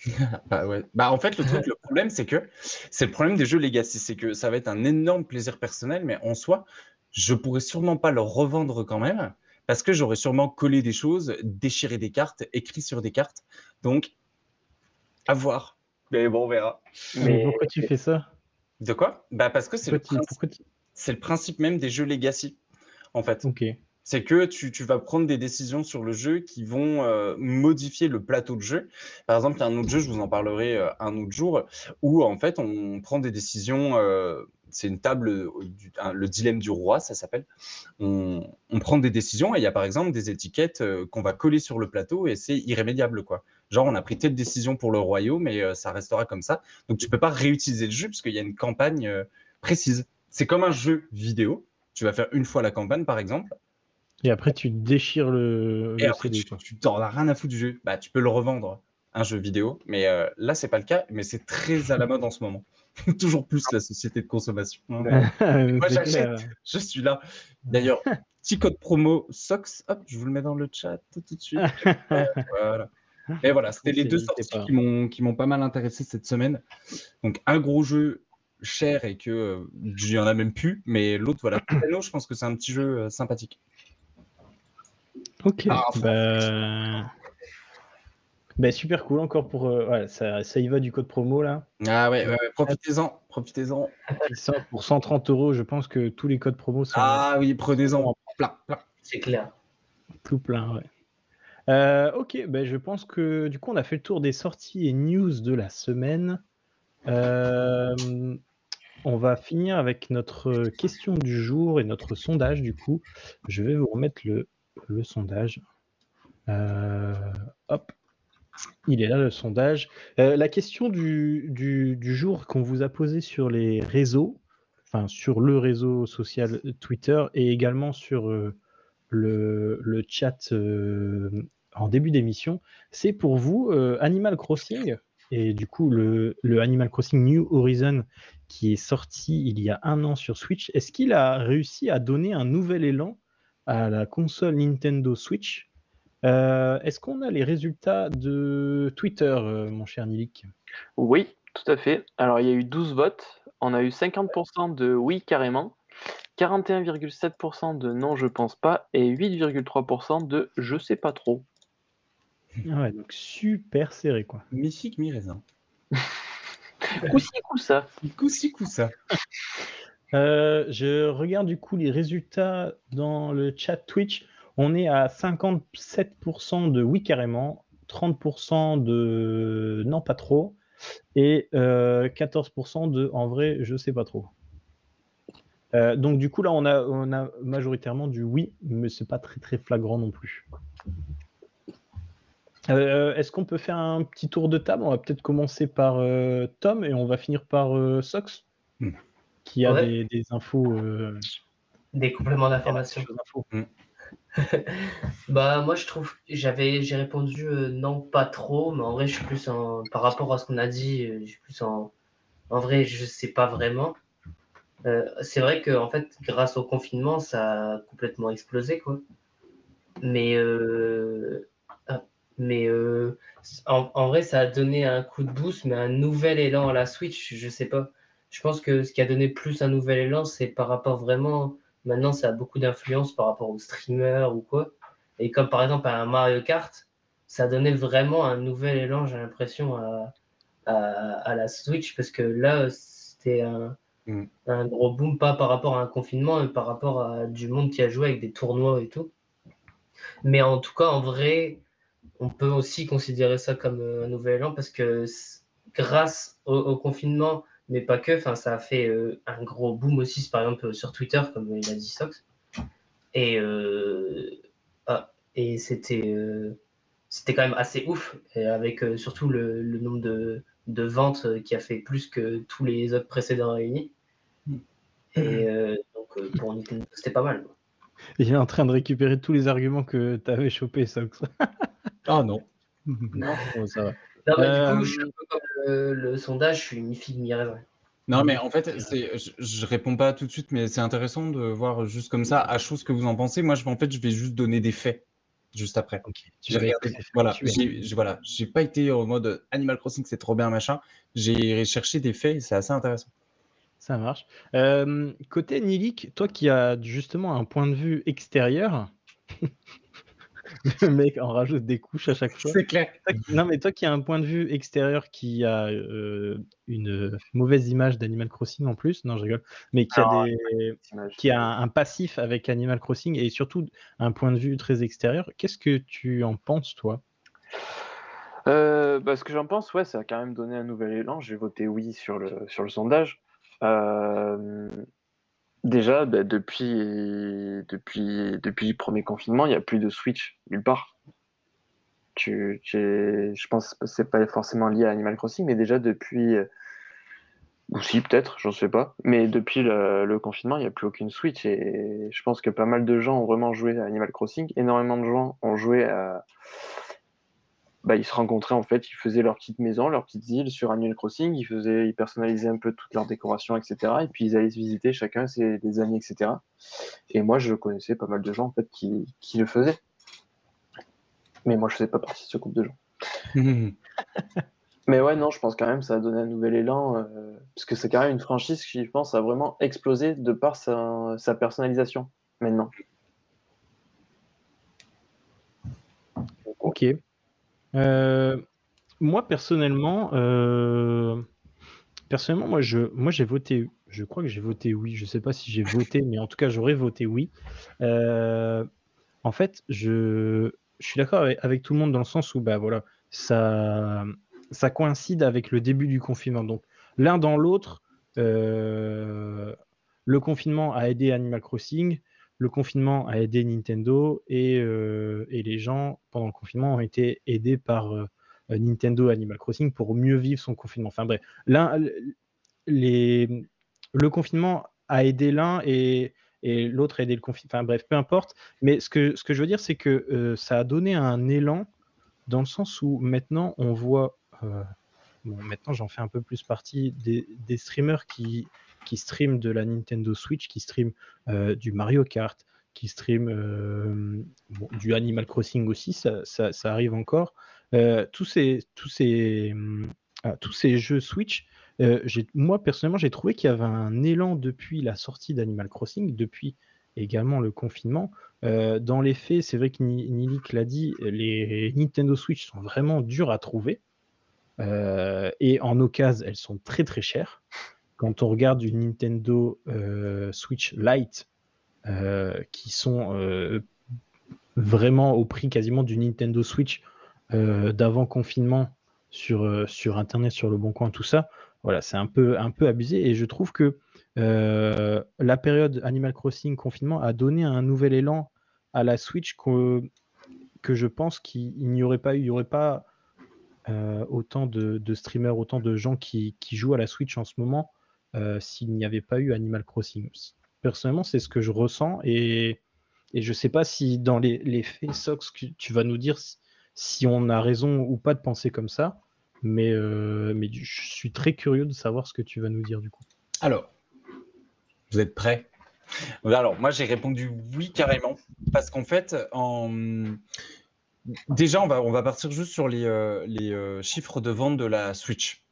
S5: bah ouais. Bah en fait, le truc, le problème, c'est que c'est le problème des jeux Legacy, c'est que ça va être un énorme plaisir personnel, mais en soi, je pourrais sûrement pas le revendre quand même, parce que j'aurais sûrement collé des choses, déchiré des cartes, écrit sur des cartes. Donc, à voir.
S2: Mais bon, on verra.
S1: Mais, pourquoi tu fais ça?
S5: De quoi? Bah parce que c'est le, le principe même des jeux Legacy, en fait.
S1: Ok
S5: c'est que tu, vas prendre des décisions sur le jeu qui vont euh, modifier le plateau de jeu. Par exemple, il y a un autre jeu, je vous en parlerai euh, un autre jour, où en fait on prend des décisions. Euh, c'est une table, le dilemme du roi, ça s'appelle. On, prend des décisions et il y a par exemple des étiquettes qu'on va coller sur le plateau et c'est irrémédiable quoi. Genre on a pris telle décision pour le royaume et ça restera comme ça. Donc tu peux pas réutiliser le jeu parce qu'il y a une campagne précise. C'est comme un jeu vidéo. Tu vas faire une fois la campagne par exemple
S1: et après, tu déchires le,
S5: et après, Tu t'en as rien à foutre du jeu. Bah, tu peux le revendre, un jeu vidéo. Mais euh, là, c'est pas le cas. Mais c'est très à la mode en ce moment. Toujours plus la société de consommation. Moi, j'achète. Je suis là. D'ailleurs, petit code promo SOX. Hop, je vous le mets dans le chat tout de suite. voilà. Et voilà, c'était les deux sorties qui m'ont pas mal intéressé cette semaine. Donc, un gros jeu cher et que euh, il y en a même plus. Mais l'autre, voilà, je pense que c'est un petit jeu euh, sympathique.
S1: Ok. Ah, bah... bah... super cool encore pour. Euh, ça, ça, y va du code promo là.
S5: Ah ouais, profitez-en. Profitez-en.
S1: Pour 130 euros, je pense que tous les codes promo sont.
S5: Ah oui, prenez-en plein, plein.
S3: C'est clair.
S1: Tout plein, ouais. Euh, ok, bah, je pense que du coup, on a fait le tour des sorties et news de la semaine. Euh, on va finir avec notre question du jour et notre sondage. Du coup, je vais vous remettre le le sondage. Euh, hop, il est là le sondage. Euh, la question du, du, jour qu'on vous a posé sur les réseaux, enfin sur le réseau social Twitter et également sur euh, le, le, chat en début d'émission, c'est pour vous Animal Crossing et du coup le, le, Animal Crossing New Horizon qui est sorti il y a un an sur Switch. Est-ce qu'il a réussi à donner un nouvel élan à la console Nintendo Switch. Euh, est-ce qu'on a les résultats de Twitter, euh, mon cher Nilik?
S4: Oui, tout à fait. Alors, il y a eu 12 votes. On a eu 50% de oui carrément, 41,7% de non, je pense pas, et 8,3% de je sais pas trop.
S1: Ah ouais, donc super serré, quoi.
S5: Mi-chic, mi-raisin.
S4: coup-ci, coup-ça.
S5: Coup-ci, coup-ça.
S1: Euh, je regarde du coup les résultats dans le chat Twitch. On est à 57% de oui carrément, 30% de non pas trop, et 14% de en vrai je sais pas trop. Euh, donc du coup là on a, majoritairement du oui, mais c'est pas très très flagrant non plus. Euh, est-ce qu'on peut faire un petit tour de table? On va peut-être commencer par euh, Tom et on va finir par Sox,
S5: Hmm.
S1: Qui a
S3: Ouais.
S1: des, des infos.
S3: Des compléments d'information.
S1: infos.
S3: Bah moi je trouve j'avais j'ai répondu euh, non pas trop mais en vrai je suis plus en par rapport à ce qu'on a dit euh, je suis plus en en vrai je sais pas vraiment Euh, c'est vrai que en fait grâce au confinement ça a complètement explosé quoi mais euh, ah, mais euh, en, en vrai ça a donné un coup de boost mais un nouvel élan à la Switch je sais pas je pense que ce qui a donné plus un nouvel élan c'est par rapport vraiment Maintenant, ça a beaucoup d'influence par rapport aux streamers ou quoi. Et comme par exemple à un Mario Kart, ça donnait vraiment un nouvel élan, j'ai l'impression, à, à, à la Switch, parce que là, c'était un,
S5: Mm.
S3: un gros boom, pas par rapport à un confinement, mais par rapport à du monde qui a joué avec des tournois et tout. Mais en tout cas, en vrai, on peut aussi considérer ça comme euh, un nouvel élan, parce que grâce au, au confinement, mais pas que. Enfin, ça a fait euh, un gros boom aussi, par exemple sur Twitter, comme il a dit Sox. Et, euh, ah, et c'était euh, c'était quand même assez ouf, et avec euh, surtout le, le nombre de, de ventes euh, qui a fait plus que tous les autres précédents réunis. Et euh, donc euh, pour Nintendo, c'était pas mal.
S1: Il est en train de récupérer tous les arguments que tu avais chopés, Sox.
S5: Ah non.
S1: non, bon, ça va.
S3: Non, mais
S1: Euh,
S3: du coup, je suis un peu comme le, le sondage, je suis mi figue mi raisin.
S5: Non, mais en fait, c'est, je, je réponds pas tout de suite, mais c'est intéressant de voir juste comme ça à chaud ce que vous en pensez. Moi, je, en fait, je vais juste donner des faits juste après. J'ai regardé, voilà, j'ai, voilà, j'ai pas été en mode Animal Crossing, c'est trop bien, machin. J'ai cherché des faits, et c'est assez intéressant.
S1: Ça marche. Euh, côté Nilik, toi qui as justement un point de vue extérieur, le mec en rajoute des couches à chaque fois.
S5: clair.
S1: Toi qui- Non, mais toi qui as un point de vue extérieur qui a euh, une mauvaise image d'Animal Crossing en plus, non, je rigole, mais qui a,
S4: Ah,
S1: des,
S4: cette image.
S1: qui a un, un passif avec Animal Crossing et surtout un point de vue très extérieur, qu'est-ce que tu en penses, toi?
S4: Euh, bah, ce que j'en pense, ouais, ça a quand même donné un nouvel élan. J'ai voté oui sur le, sur le sondage. Euh, déjà, bah, depuis, le premier confinement, il n'y a plus de Switch nulle part. Je pense que c'est pas forcément lié à Animal Crossing, mais déjà depuis, euh, ou si peut-être, j'en sais pas, mais depuis le, le confinement, il n'y a plus aucune Switch et je pense que pas mal de gens ont vraiment joué à Animal Crossing. Énormément de gens ont joué à, bah, ils se rencontraient en fait, ils faisaient leur petite maison, leur petite île sur Animal Crossing, ils faisaient, ils personnalisaient un peu toutes leurs décorations, etc. Et puis ils allaient se visiter chacun ses des amis, etc. Et moi, je connaissais pas mal de gens en fait qui, qui le faisaient. Mais moi, je faisais pas partie de ce groupe de gens. Mais ouais, non, je pense quand même que ça a donné un nouvel élan, euh, parce que c'est quand même une franchise qui, je pense, a vraiment explosé de par sa, sa personnalisation maintenant.
S1: Ok. Euh, moi personnellement, euh, personnellement, moi je, moi j'ai voté. Je crois que j'ai voté oui. Je sais pas si j'ai voté, mais en tout cas j'aurais voté oui. Euh, en fait, je, je suis d'accord avec, tout le monde dans le sens où bah voilà, ça, ça coïncide avec le début du confinement. Donc l'un dans l'autre, le confinement a aidé Animal Crossing le confinement a aidé Nintendo et, euh, et les gens, pendant le confinement, ont été aidés par euh, Nintendo Animal Crossing pour mieux vivre son confinement. Enfin bref, le confinement a aidé l'un et, l'autre a aidé le confinement. Enfin bref, peu importe. Mais ce que, je veux dire, c'est que euh, ça a donné un élan dans le sens où maintenant on voit. bon, maintenant j'en fais un peu plus partie des streamers qui, qui stream de la Nintendo Switch, qui stream euh, du Mario Kart, qui stream euh, du Animal Crossing aussi, ça, arrive encore. Euh, ah, tous ces jeux Switch, moi personnellement, j'ai trouvé qu'il y avait un élan depuis la sortie d'Animal Crossing, depuis également le confinement. Dans les faits, c'est vrai que Nilik l'a dit, les Nintendo Switch sont vraiment durs à trouver. Et en occasion, elles sont très très chères. Quand on regarde une Nintendo euh, Switch Lite, euh, qui sont euh, vraiment au prix quasiment du Nintendo Switch d'avant confinement sur, sur Internet, sur le Bon Coin, tout ça, voilà, c'est un peu, un peu abusé. Et je trouve que la période Animal Crossing confinement a donné un nouvel élan à la Switch que, que je pense qu'il n'y aurait pas eu. Il n'y aurait pas autant de, streamers, autant de gens qui, qui, jouent à la Switch en ce moment s'il n'y avait pas eu Animal Crossing. Personnellement, c'est ce que je ressens et, je ne sais pas si dans les, faits, Sox, tu vas nous dire si on a raison ou pas de penser comme ça, mais, euh, je suis très curieux de savoir ce que tu vas nous dire du coup.
S5: Alors, vous êtes prêts? Alors, moi, j'ai répondu oui carrément, parce qu'en fait, déjà, on va, partir juste sur les, euh, les chiffres de vente de la Switch.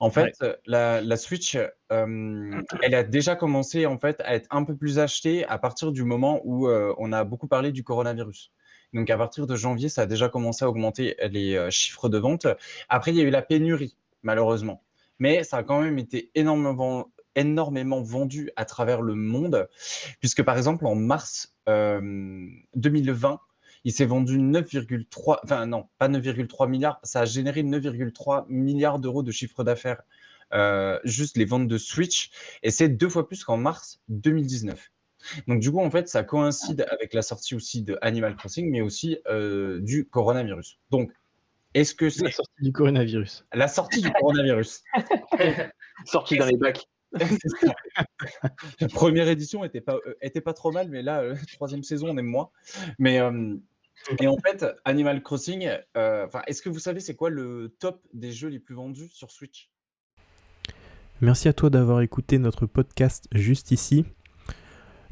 S5: En fait, la, Switch, euh, elle a déjà commencé en fait à être un peu plus achetée à partir du moment où euh, on a beaucoup parlé du coronavirus. Donc à partir de janvier, ça a déjà commencé à augmenter les euh, chiffres de vente. Après, il y a eu la pénurie, malheureusement. Mais ça a quand même été énormément, énormément vendu à travers le monde, puisque par exemple en mars 2020, il s'est vendu 9,3, enfin non, pas 9,3 milliards, ça a généré 9,3 milliards d'euros de chiffre d'affaires, euh, juste les ventes de Switch, et c'est deux fois plus qu'en mars 2019. Donc du coup, en fait, ça coïncide avec la sortie aussi de Animal Crossing, mais aussi euh, du coronavirus. Donc, est-ce que c'est...
S1: La sortie du coronavirus.
S5: La sortie du coronavirus.
S4: sortie dans les bacs.
S5: la première édition était pas, euh, était pas trop mal, mais là, troisième saison, on aime moins. Mais et en fait, Animal Crossing, euh, est-ce que vous savez c'est quoi le top des jeux les plus vendus sur Switch?
S6: Merci à toi d'avoir écouté notre podcast juste ici.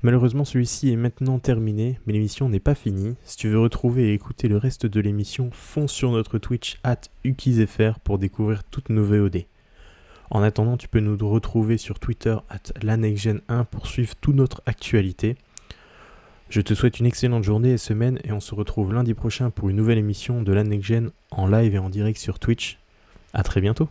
S6: Malheureusement, celui-ci est maintenant terminé, mais l'émission n'est pas finie. Si tu veux retrouver et écouter le reste de l'émission, fonce sur notre Twitch at ukizfr pour découvrir toutes nos VOD. En attendant, tu peux nous retrouver sur Twitter at lanexgen1 pour suivre toute notre actualité. Je te souhaite une excellente journée et semaine et on se retrouve lundi prochain pour une nouvelle émission de la en live et en direct sur Twitch. A très bientôt